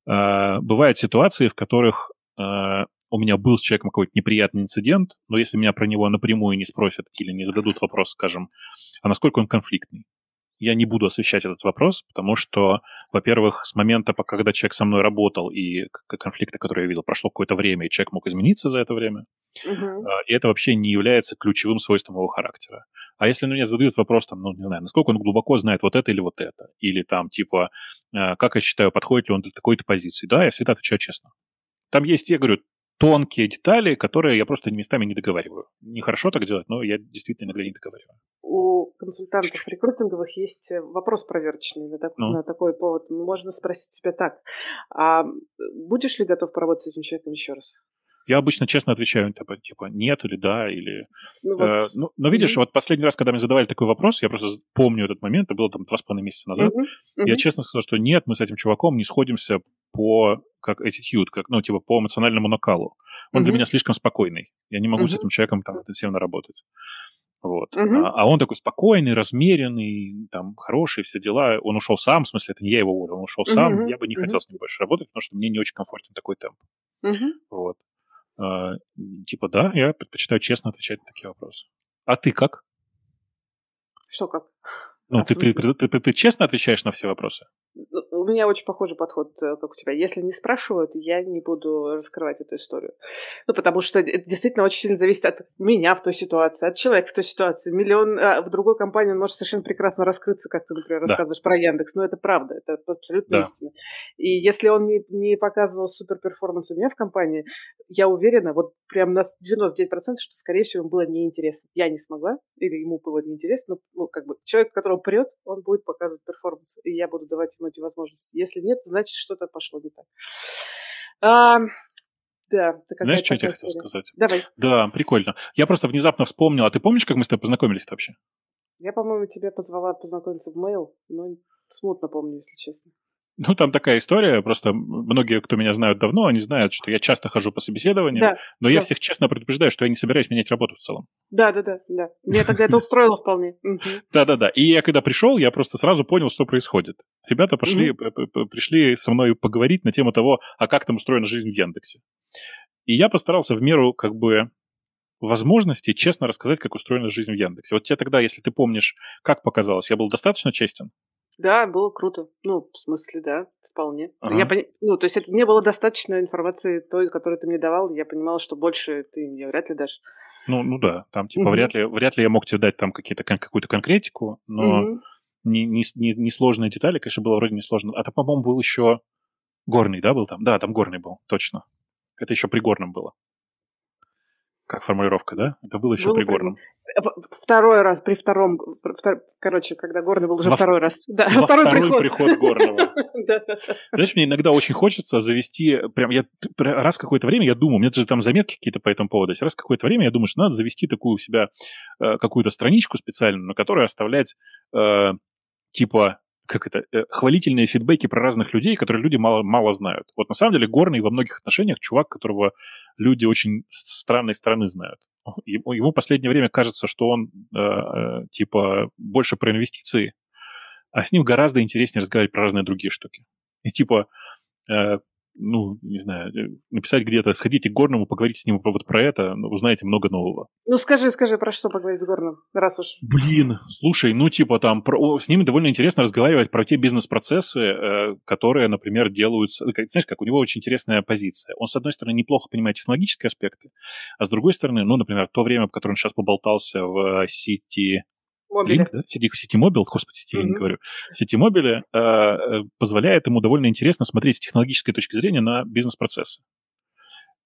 А, бывают ситуации, в которых а, у меня был с человеком какой-то неприятный инцидент, но если меня про него напрямую не спросят или не зададут вопрос, скажем, а насколько он конфликтный, я не буду освещать этот вопрос, потому что, во-первых, с момента, когда человек со мной работал, и конфликты, которые я видел, прошло какое-то время, и человек мог измениться за это время, uh-huh. и это вообще не является ключевым свойством его характера. А если мне задают вопрос, там, ну, не знаю, насколько он глубоко знает вот это или вот это, или там, типа, а, как я считаю, подходит ли он для такой-то позиции, да, я всегда отвечаю честно. Там есть, я говорю, тонкие детали, которые я просто местами не договариваю. Нехорошо так делать, но я действительно иногда не договариваю. У консультантов рекрутинговых есть э, вопрос проверочный на, так, ну. на такой повод. Можно спросить себя так. А будешь ли готов поработать с этим человеком еще раз? Я обычно честно отвечаю, типа, типа нет или да, или... Ну, вот. э, ну, но видишь, mm-hmm. вот последний раз, когда мне задавали такой вопрос, я просто помню этот момент, это было там два с половиной месяца назад, mm-hmm. Mm-hmm. я честно сказал, что нет, мы с этим чуваком не сходимся по как attitude, как, ну, типа по эмоциональному накалу. Он mm-hmm. для меня слишком спокойный. Я не могу mm-hmm. с этим человеком там интенсивно работать. Вот. Uh-huh. А, а он такой спокойный, размеренный, там, хороший, все дела. Он ушел сам, в смысле, это не я его уволил, он ушел uh-huh. сам. Я бы не uh-huh. хотел с ним больше работать, потому что мне не очень комфортен такой темп. Uh-huh. Вот. А, типа, да, я предпочитаю честно отвечать на такие вопросы. А ты как? Что как? Ну, [LAUGHS] ты, ты, ты, ты, ты честно отвечаешь на все вопросы? Ну, у меня очень похожий подход, э, как у тебя. Если не спрашивают, я не буду раскрывать эту историю. Ну, потому что это действительно очень сильно зависит от меня в той ситуации, от человека в той ситуации. Миллион а в другой компании он может совершенно прекрасно раскрыться, как ты, например, рассказываешь да. про Яндекс. Но это правда, это абсолютно да. истина. И если он не, не показывал супер performance у меня в компании, я уверена, вот прям на 99%, что, скорее всего, ему было неинтересно. Я не смогла, или ему было неинтересно. Ну, как бы человек, которого прет, он будет показывать performance, и я буду давать ему эти возможности. Если нет, значит, что-то пошло не так. А, да, Знаешь, что я тебе хотел сказать? Давай. Да, прикольно. Я просто внезапно вспомнил. А ты помнишь, как мы с тобой познакомились вообще? Я, по-моему, тебя позвала познакомиться в mail, но смутно помню, если честно. Ну, там такая история, просто многие, кто меня знают давно, они знают, что я часто хожу по собеседованиям, да, но да. я всех честно предупреждаю, что я не собираюсь менять работу в целом. Да, да, да, да. Меня тогда это устроило вполне. Да, да, да. И я когда пришел, я просто сразу понял, что происходит. Ребята пошли, пришли со мной поговорить на тему того, а как там устроена жизнь в Яндексе. И я постарался в меру как бы возможности честно рассказать, как устроена жизнь в Яндексе. Вот тебе тогда, если ты помнишь, как показалось, я был достаточно честен? Да, было круто. Ну, в смысле, да, вполне. Ага. Я пон... Ну, то есть это, мне было достаточно информации той, которую ты мне давал. Я понимала, что больше ты мне вряд ли дашь. Ну, ну да, там типа угу. вряд, ли, вряд ли я мог тебе дать там какие-то, какую-то конкретику, но угу. не, не, не, не сложные детали, конечно, было вроде не сложно. А там, по-моему, был еще горный, да, был там? Да, там горный был, точно. Это еще при горном было. Как формулировка, да? Это было еще было при горном. Второй раз, при втором, втор... короче, когда Горный был уже во, второй раз. Да, во второй, второй приход. приход Горного. [LAUGHS] Знаешь, мне иногда очень хочется завести, прям я раз какое-то время я думаю, у меня же там заметки какие-то по этому поводу, раз какое-то время я думаю, что надо завести такую у себя э, какую-то страничку специальную, на которой оставлять э, типа как это, э, хвалительные фидбэки про разных людей, которые люди мало, мало знают. Вот на самом деле Горный во многих отношениях чувак, которого люди очень странной стороны знают. [LAUGHS] Ему, ему последнее время кажется, что он э, э, типа больше про инвестиции, а с ним гораздо интереснее разговаривать про разные другие штуки. И типа э, ну, не знаю, э, написать где-то, сходите к Горному, поговорите с ним вот про это, ну, узнаете много нового. Ну, скажи, скажи, про что поговорить с Горным, раз уж... Блин, слушай, ну, типа там, про, с ними довольно интересно разговаривать про те бизнес-процессы, э, которые, например, делаются... Как, знаешь, как у него очень интересная позиция. Он, с одной стороны, неплохо понимает технологические аспекты, а с другой стороны, ну, например, то время, в которое он сейчас поболтался в сети Link, да? Сети, Mobile, господи, сети mm-hmm. говорю, сети Mobile э, э, позволяет ему довольно интересно смотреть с технологической точки зрения на бизнес-процессы.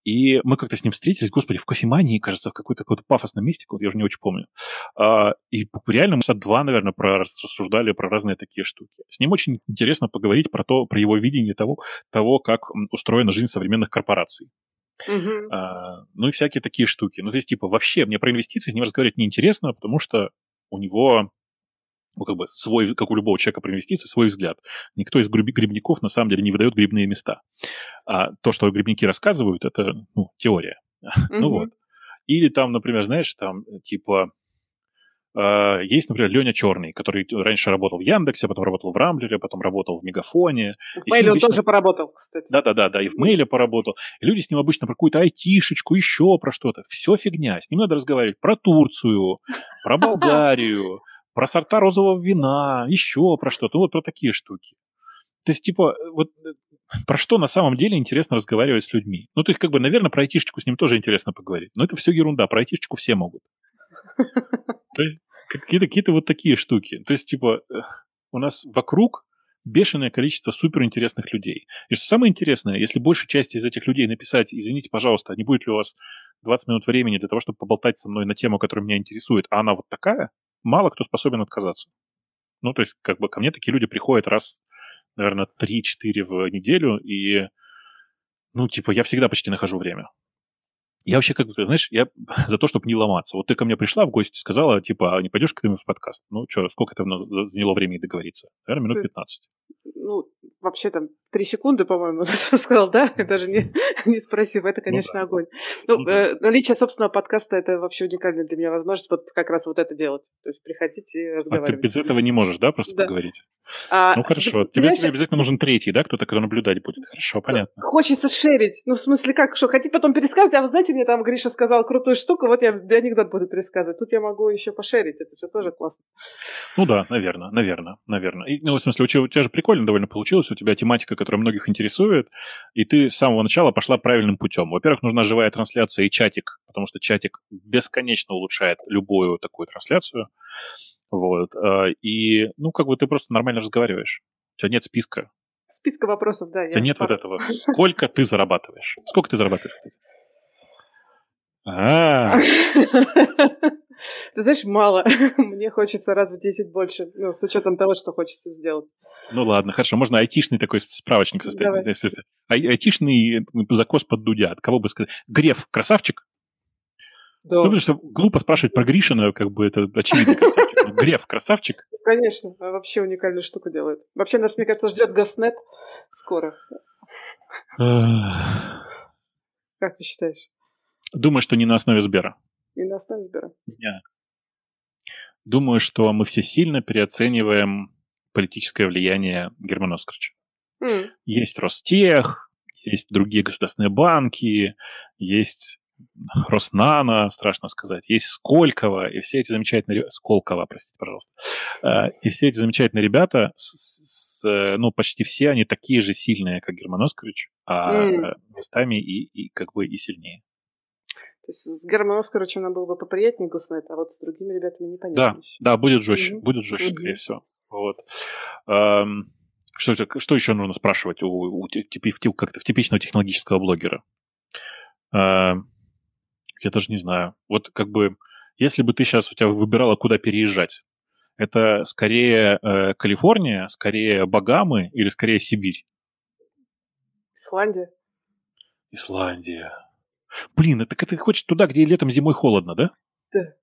И мы как-то с ним встретились, господи, в кофемании, кажется, в какой-то какой пафосном месте, я уже не очень помню. А, и реально мы часа два, наверное, про, рассуждали про разные такие штуки. С ним очень интересно поговорить про то, про его видение того, того как устроена жизнь современных корпораций. Uh-huh. А, ну и всякие такие штуки. Ну, то есть, типа, вообще мне про инвестиции с ним разговаривать неинтересно, потому что у него ну, как бы свой, как у любого человека про инвестиции, свой взгляд. Никто из грибников на самом деле не выдает грибные места. А то, что грибники рассказывают, это ну, теория. Mm-hmm. [LAUGHS] ну вот. Или там, например, знаешь, там типа есть, например, Леня Черный, который раньше работал в Яндексе, потом работал в Рамблере, потом работал в Мегафоне. В Мейле он обычно... тоже поработал, кстати. Да-да-да, да, и в Мейле поработал. И люди с ним обычно про какую-то айтишечку, еще про что-то. Все фигня. С ним надо разговаривать про Турцию, про [LAUGHS] Болгарию, про сорта розового вина, еще про что-то. Вот про такие штуки. То есть, типа, вот про что на самом деле интересно разговаривать с людьми? Ну, то есть, как бы, наверное, про айтишечку с ним тоже интересно поговорить. Но это все ерунда, про айтишечку все могут. [LAUGHS] То есть, какие-то какие вот такие штуки. То есть, типа, э, у нас вокруг бешеное количество суперинтересных людей. И что самое интересное, если большей части из этих людей написать, извините, пожалуйста, не будет ли у вас 20 минут времени для того, чтобы поболтать со мной на тему, которая меня интересует, а она вот такая, мало кто способен отказаться. Ну, то есть, как бы ко мне такие люди приходят раз, наверное, 3-4 в неделю, и, ну, типа, я всегда почти нахожу время. Я вообще, как бы, знаешь, я [LAUGHS] за то, чтобы не ломаться. Вот ты ко мне пришла в гости, сказала, типа, а не пойдешь к ним в подкаст? Ну, что, сколько это заняло времени договориться? Наверное, минут 15. Ну, вообще там три секунды, по-моему, [LAUGHS] сказал, да, даже не, [LAUGHS] не спросив. Это, ну конечно, ну, да. огонь. Ну, ну, э, наличие собственного подкаста это вообще уникальная для меня возможность вот как раз вот это делать. То есть приходить и разговаривать. А ты без этого не можешь, да, просто да. поговорить? А, ну, хорошо. Тебе, знаешь, тебе обязательно нужен третий, да, кто-то, кто наблюдать будет. Хорошо, понятно. Хочется шерить. Ну, в смысле, как, что, хотите потом пересказывать? А вы знаете, мне там Гриша сказал крутую штуку, вот я анекдот буду пересказывать. Тут я могу еще пошерить, это же тоже классно. Ну да, наверное, наверное, наверное. И, ну, в смысле, у тебя, у тебя же прикольно довольно получилось, у тебя тематика, которая многих интересует, и ты с самого начала пошла правильным путем. Во-первых, нужна живая трансляция и чатик, потому что чатик бесконечно улучшает любую такую трансляцию. Вот. Э, и, ну, как бы ты просто нормально разговариваешь. У тебя нет списка. Списка вопросов, да. У тебя нет вот этого. Сколько ты зарабатываешь? Сколько ты зарабатываешь? [LAUGHS] А. [LAUGHS] Ты знаешь, мало. [LAUGHS] Мне хочется раз в 10 больше, ну, с учетом того, что хочется сделать. Ну ладно, хорошо. Можно айтишный такой справочник составить. Ай- айтишный закос под Дудя. От кого бы сказать? Греф красавчик? Да. Ну, потому что глупо спрашивать про Гришина, как бы это очевидный красавчик. [LAUGHS] Ну, Греф красавчик? Конечно, вообще уникальную штуку делает. Вообще нас, мне кажется, ждет Gassnet скоро. Как ты считаешь? Думаю, что не на основе Сбера. Не на основе Сбера? Нет. Думаю, что мы все сильно переоцениваем политическое влияние Германа Оскарча. Mm. Есть Ростех, есть другие государственные банки, есть Роснано, страшно сказать, есть Сколково, и все эти замечательные... Сколково, простите, пожалуйста. А, и все эти замечательные ребята, с, с, ну, почти все они такие же сильные, как Герман Оскарович, а mm. местами и, и как бы и сильнее. Есть с Германом Оскаровичем нам было бы поприятнее Гуснет, а вот с другими ребятами непонятно. Да, еще. да, будет жестче, mm-hmm. будет жестче, mm-hmm. скорее всего. Вот. Эм, что, что еще нужно спрашивать у, у, у как-то в типичного технологического блогера? Эм, я даже не знаю. Вот как бы, если бы ты сейчас у тебя выбирала, куда переезжать, это скорее э, Калифорния, скорее Багамы или скорее Сибирь? Исландия. Исландия. Блин, это ты хочешь туда, где летом, зимой холодно, да? Да.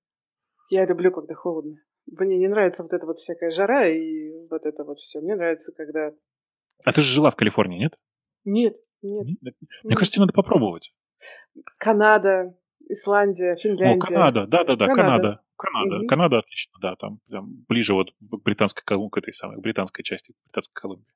Я люблю, когда холодно. Мне не нравится вот эта вот всякая жара и вот это вот все. Мне нравится, когда... А ты же жила в Калифорнии, нет? Нет, нет. Мне нет. кажется, тебе надо попробовать. Канада, Исландия, Финляндия. О, Канада, да-да-да, Канада. Канада. Канада. Угу. Канада отлично, да, там, там ближе вот к британской, к этой самой, британской части британской Колумбии.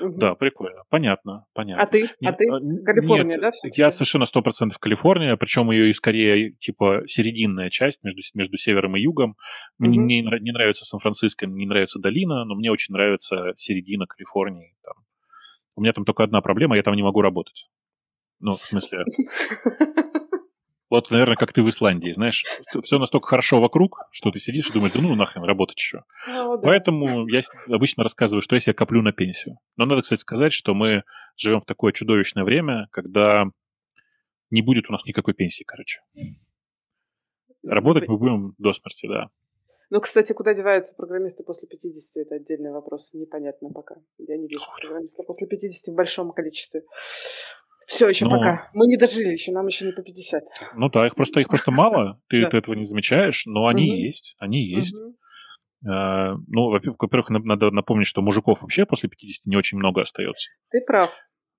Угу. Да, прикольно. Понятно, понятно. А ты? А нет, а ты? Калифорния, нет, да? Я совершенно сто процентов Калифорния, причем ее и скорее, типа, серединная часть между, между севером и югом. Мне угу. не, не нравится Сан-Франциско, мне не нравится долина, но мне очень нравится середина Калифорнии. Там. У меня там только одна проблема, я там не могу работать. Ну, в смысле... [LAUGHS] Вот, наверное, как ты в Исландии, знаешь, все настолько хорошо вокруг, что ты сидишь и думаешь, да ну нахрен, работать еще. Ну, да. Поэтому я обычно рассказываю, что я себе коплю на пенсию. Но надо, кстати, сказать, что мы живем в такое чудовищное время, когда не будет у нас никакой пенсии, короче. Работать мы будем до смерти, да. Ну, кстати, куда деваются программисты после 50, это отдельный вопрос. Непонятно пока. Я не вижу программистов после 50 в большом количестве. Все, еще Но... пока. Мы не дожили еще, нам еще не по 50. Ну да, их просто, их просто [LAUGHS] мало, ты, ты этого не замечаешь, но они есть, они есть. Uh, ну, во-первых, надо напомнить, что мужиков вообще после 50 не очень много остается. Ты прав.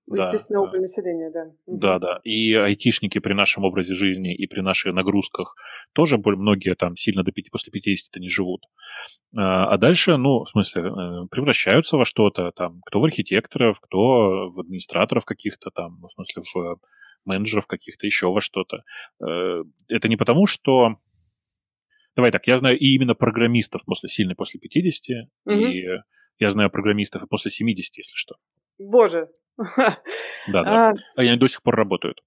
Да, Естественно, опыт населения, да. Да, да. И айтишники при нашем образе жизни и при наших нагрузках тоже многие там сильно до 5, после 50 не живут. А, а дальше, ну, в смысле, э, превращаются во что-то, там, кто в архитекторов, кто в администраторов каких-то там, ну, в смысле, в менеджеров каких-то, еще во что-то. Э, это не потому, что... Давай так, я знаю и именно программистов после сильной после 50, угу. и я знаю программистов и после 70, если что. Боже, да, да. А... Они до сих пор работают.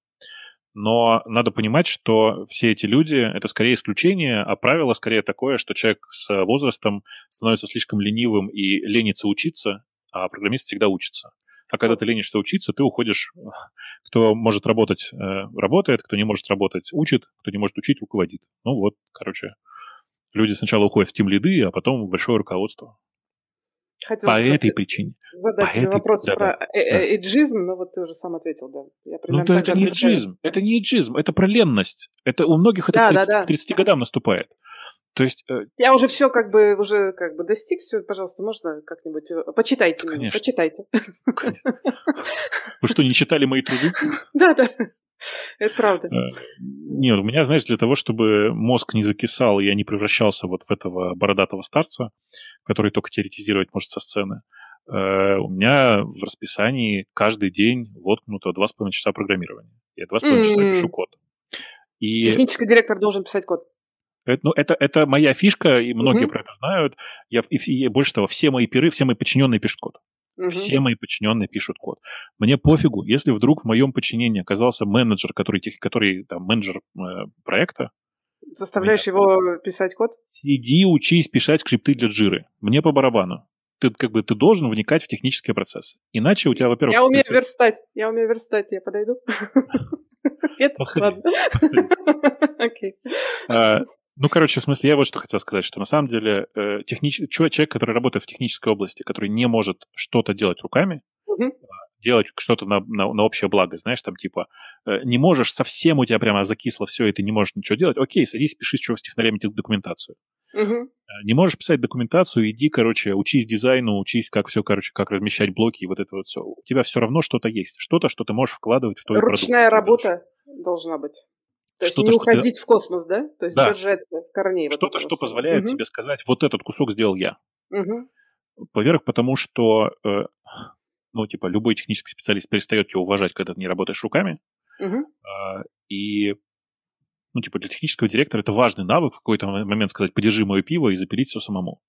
Но надо понимать, что все эти люди — это скорее исключение, а правило скорее такое, что человек с возрастом становится слишком ленивым и ленится учиться, а программист всегда учится. А когда ты ленишься учиться, ты уходишь... [LAUGHS] Кто может работать, э, работает, кто не может работать, учит, кто не может учить, руководит. Ну вот, короче, люди сначала уходят в тим лиды, а потом в большое руководство. Хотела по этой причине. Задать по тебе этой... вопрос да, про да, э, э, эйджизм, но вот ты уже сам ответил, да. Я ну, то это не эйджизм, это не эйджизм, это про ленность. Это у многих это да, к, 30, да, да. к 30 годам наступает. То есть... Э... Я уже все как бы уже как бы достиг, все, пожалуйста, можно как-нибудь... Почитайте, Конечно. почитайте. Вы что, не читали мои труды? [LAUGHS] Да, да. [LAUGHS] Это правда. Нет, у меня, знаешь, для того, чтобы мозг не закисал, и я не превращался вот в этого бородатого старца, который только теоретизировать может со сцены, э, у меня в расписании каждый день воткнуто 2,5 часа программирования. Я 2,5 mm-hmm. часа пишу код. И... Технический директор должен писать код. Это, ну, это, это моя фишка, и многие mm-hmm. про это знают. Я, и, и больше того, все мои пиры, все мои подчиненные пишут код. Угу. Все мои подчиненные пишут код. Мне пофигу, если вдруг в моем подчинении оказался менеджер, который, который там, менеджер э, проекта. Заставляешь его писать код? Сиди, учись писать скрипты для джиры. Мне по барабану. Ты как бы ты должен вникать в технические процессы. Иначе у тебя, во-первых... Я умею верстать. Я умею верстать. Я подойду? [LAUGHS] [LAUGHS] Нет? Ладно. [LAUGHS] Окей. Ну, короче, в смысле, я вот что хотел сказать, что на самом деле э, технич... человек, который работает в технической области, который не может что-то делать руками, угу. делать что-то на, на, на общее благо, знаешь, там типа э, не можешь, совсем у тебя прямо закисло все, и ты не можешь ничего делать, окей, садись, пиши с технарями документацию. Угу. Не можешь писать документацию, иди, короче, учись дизайну, учись, как все, короче, как размещать блоки и вот это вот все. У тебя все равно что-то есть, что-то, что ты можешь вкладывать в твой Ручная продукт. Ручная работа должна быть. То есть не уходить ты... в космос, да? То есть да. держаться корней. Что-то, что позволяет угу. тебе сказать, вот этот кусок сделал я. Угу. Во-первых, потому что, э, ну, типа, любой технический специалист перестает тебя уважать, когда ты не работаешь руками. Угу. Э, и, ну, типа, для технического директора это важный навык в какой-то момент сказать, подержи мое пиво и запилить все самому.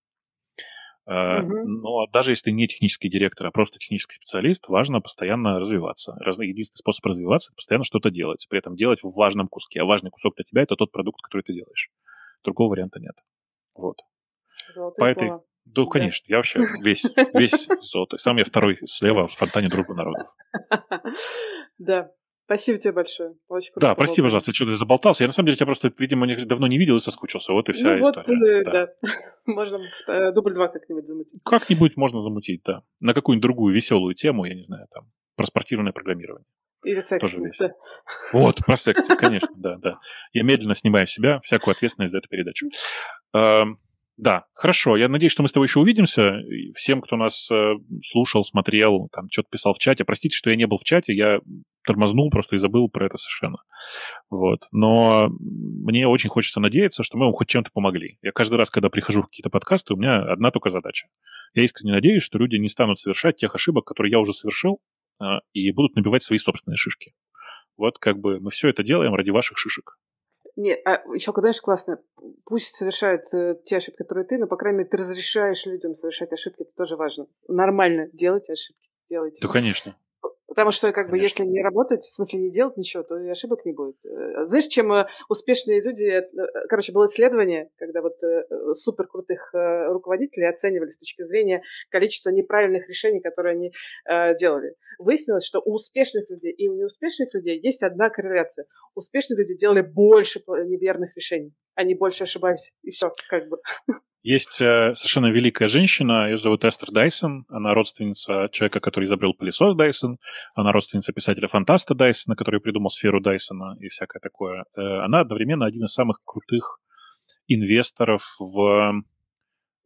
Угу. Но даже если ты не технический директор, а просто технический специалист, важно постоянно развиваться. Единственный способ развиваться – постоянно что-то делать. При этом делать в важном куске. А важный кусок для тебя – это тот продукт, который ты делаешь. Другого варианта нет. Вот. Золотые По этой... слова. Да, конечно, я вообще [LAUGHS] весь, весь золотой. Сам я второй слева в фонтане дружбы народов. [LAUGHS] Да. Спасибо тебе большое. Очень круто. Да, прости, пожалуйста, что-то заболтался. Я на самом деле тебя просто, видимо, давно не видел и соскучился. Вот и вся ну, история. Вот, да. да. [LAUGHS] Можно э, дубль два как-нибудь замутить. Как-нибудь можно замутить, да. На какую-нибудь другую веселую тему, я не знаю, там, про спортивное программирование. Или секстинг, да. Вот, про секстинг, конечно, да, да. Я медленно снимаю в себя всякую ответственность за эту передачу. Да, хорошо. Я надеюсь, что мы с тобой еще увидимся. Всем, кто нас э, слушал, смотрел, там что-то писал в чате. Простите, что я не был в чате. Я тормознул просто и забыл про это совершенно. Вот. Но мне очень хочется надеяться, что мы вам хоть чем-то помогли. Я каждый раз, когда прихожу в какие-то подкасты, у меня одна только задача. Я искренне надеюсь, что люди не станут совершать тех ошибок, которые я уже совершил, а, и будут набивать свои собственные шишки. Вот как бы мы все это делаем ради ваших шишек. Нет, а еще, знаешь, классно, пусть совершают э, те ошибки, которые ты, но, по крайней мере, ты разрешаешь людям совершать ошибки, это тоже важно. Нормально делать ошибки, делайте. Да, конечно. Потому что, как Конечно. бы, если не работать, в смысле не делать ничего, то и ошибок не будет. Э, знаешь, чем э, успешные люди... Э, короче, было исследование, когда вот супер крутых руководителей оценивали с точки зрения количества неправильных решений, которые они делали. Выяснилось, что у успешных людей и у неуспешных людей есть одна корреляция. Успешные люди делали больше неверных решений. Они больше ошибались. И все, как бы. Есть совершенно великая женщина, ее зовут Эстер Дайсон. Она родственница человека, который изобрел пылесос Дайсон. Она родственница писателя-фантаста Дайсона, который придумал сферу Дайсона и всякое такое. Э, она одновременно один из самых крутых инвесторов в,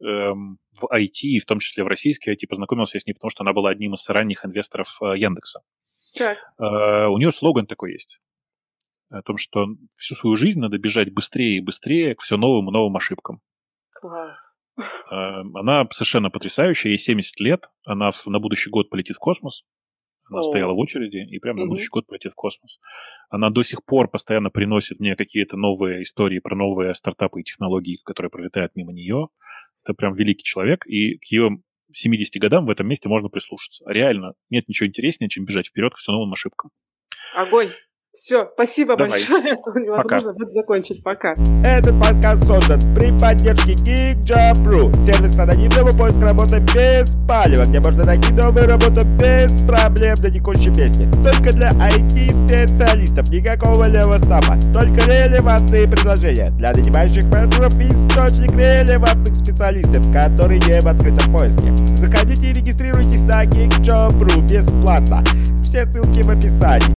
эм, в IT, в том числе в российский IT. Познакомился я с ней, потому что она была одним из ранних инвесторов э, Яндекса. Так. У нее слоган такой есть о том, что всю свою жизнь надо бежать быстрее и быстрее к все новым и новым ошибкам. Класс. Она совершенно потрясающая, ей 70 лет, она на будущий год полетит в космос. Она О. стояла в очереди и прямо на будущий год полетит в космос. Она до сих пор постоянно приносит мне какие-то новые истории про новые стартапы и технологии, которые пролетают мимо нее. Это прям великий человек, и к ее 70 годам в этом месте можно прислушаться. Реально, нет ничего интереснее, чем бежать вперед к все новым ошибкам. Огонь! Все, спасибо Давай. большое. [LAUGHS] Это невозможно Пока. будет закончить. Пока. Этот подкаст создан при поддержке GeekJob.ru, сервис анонимного поиска работы без палева, где можно найти новую работу без проблем до текущей песни. Только для IT-специалистов, никакого левого стафа, только релевантные предложения для нанимающих менеджеров и источник релевантных специалистов, которые не в открытом поиске. Заходите и регистрируйтесь на GeekJob.ru бесплатно. Все ссылки в описании.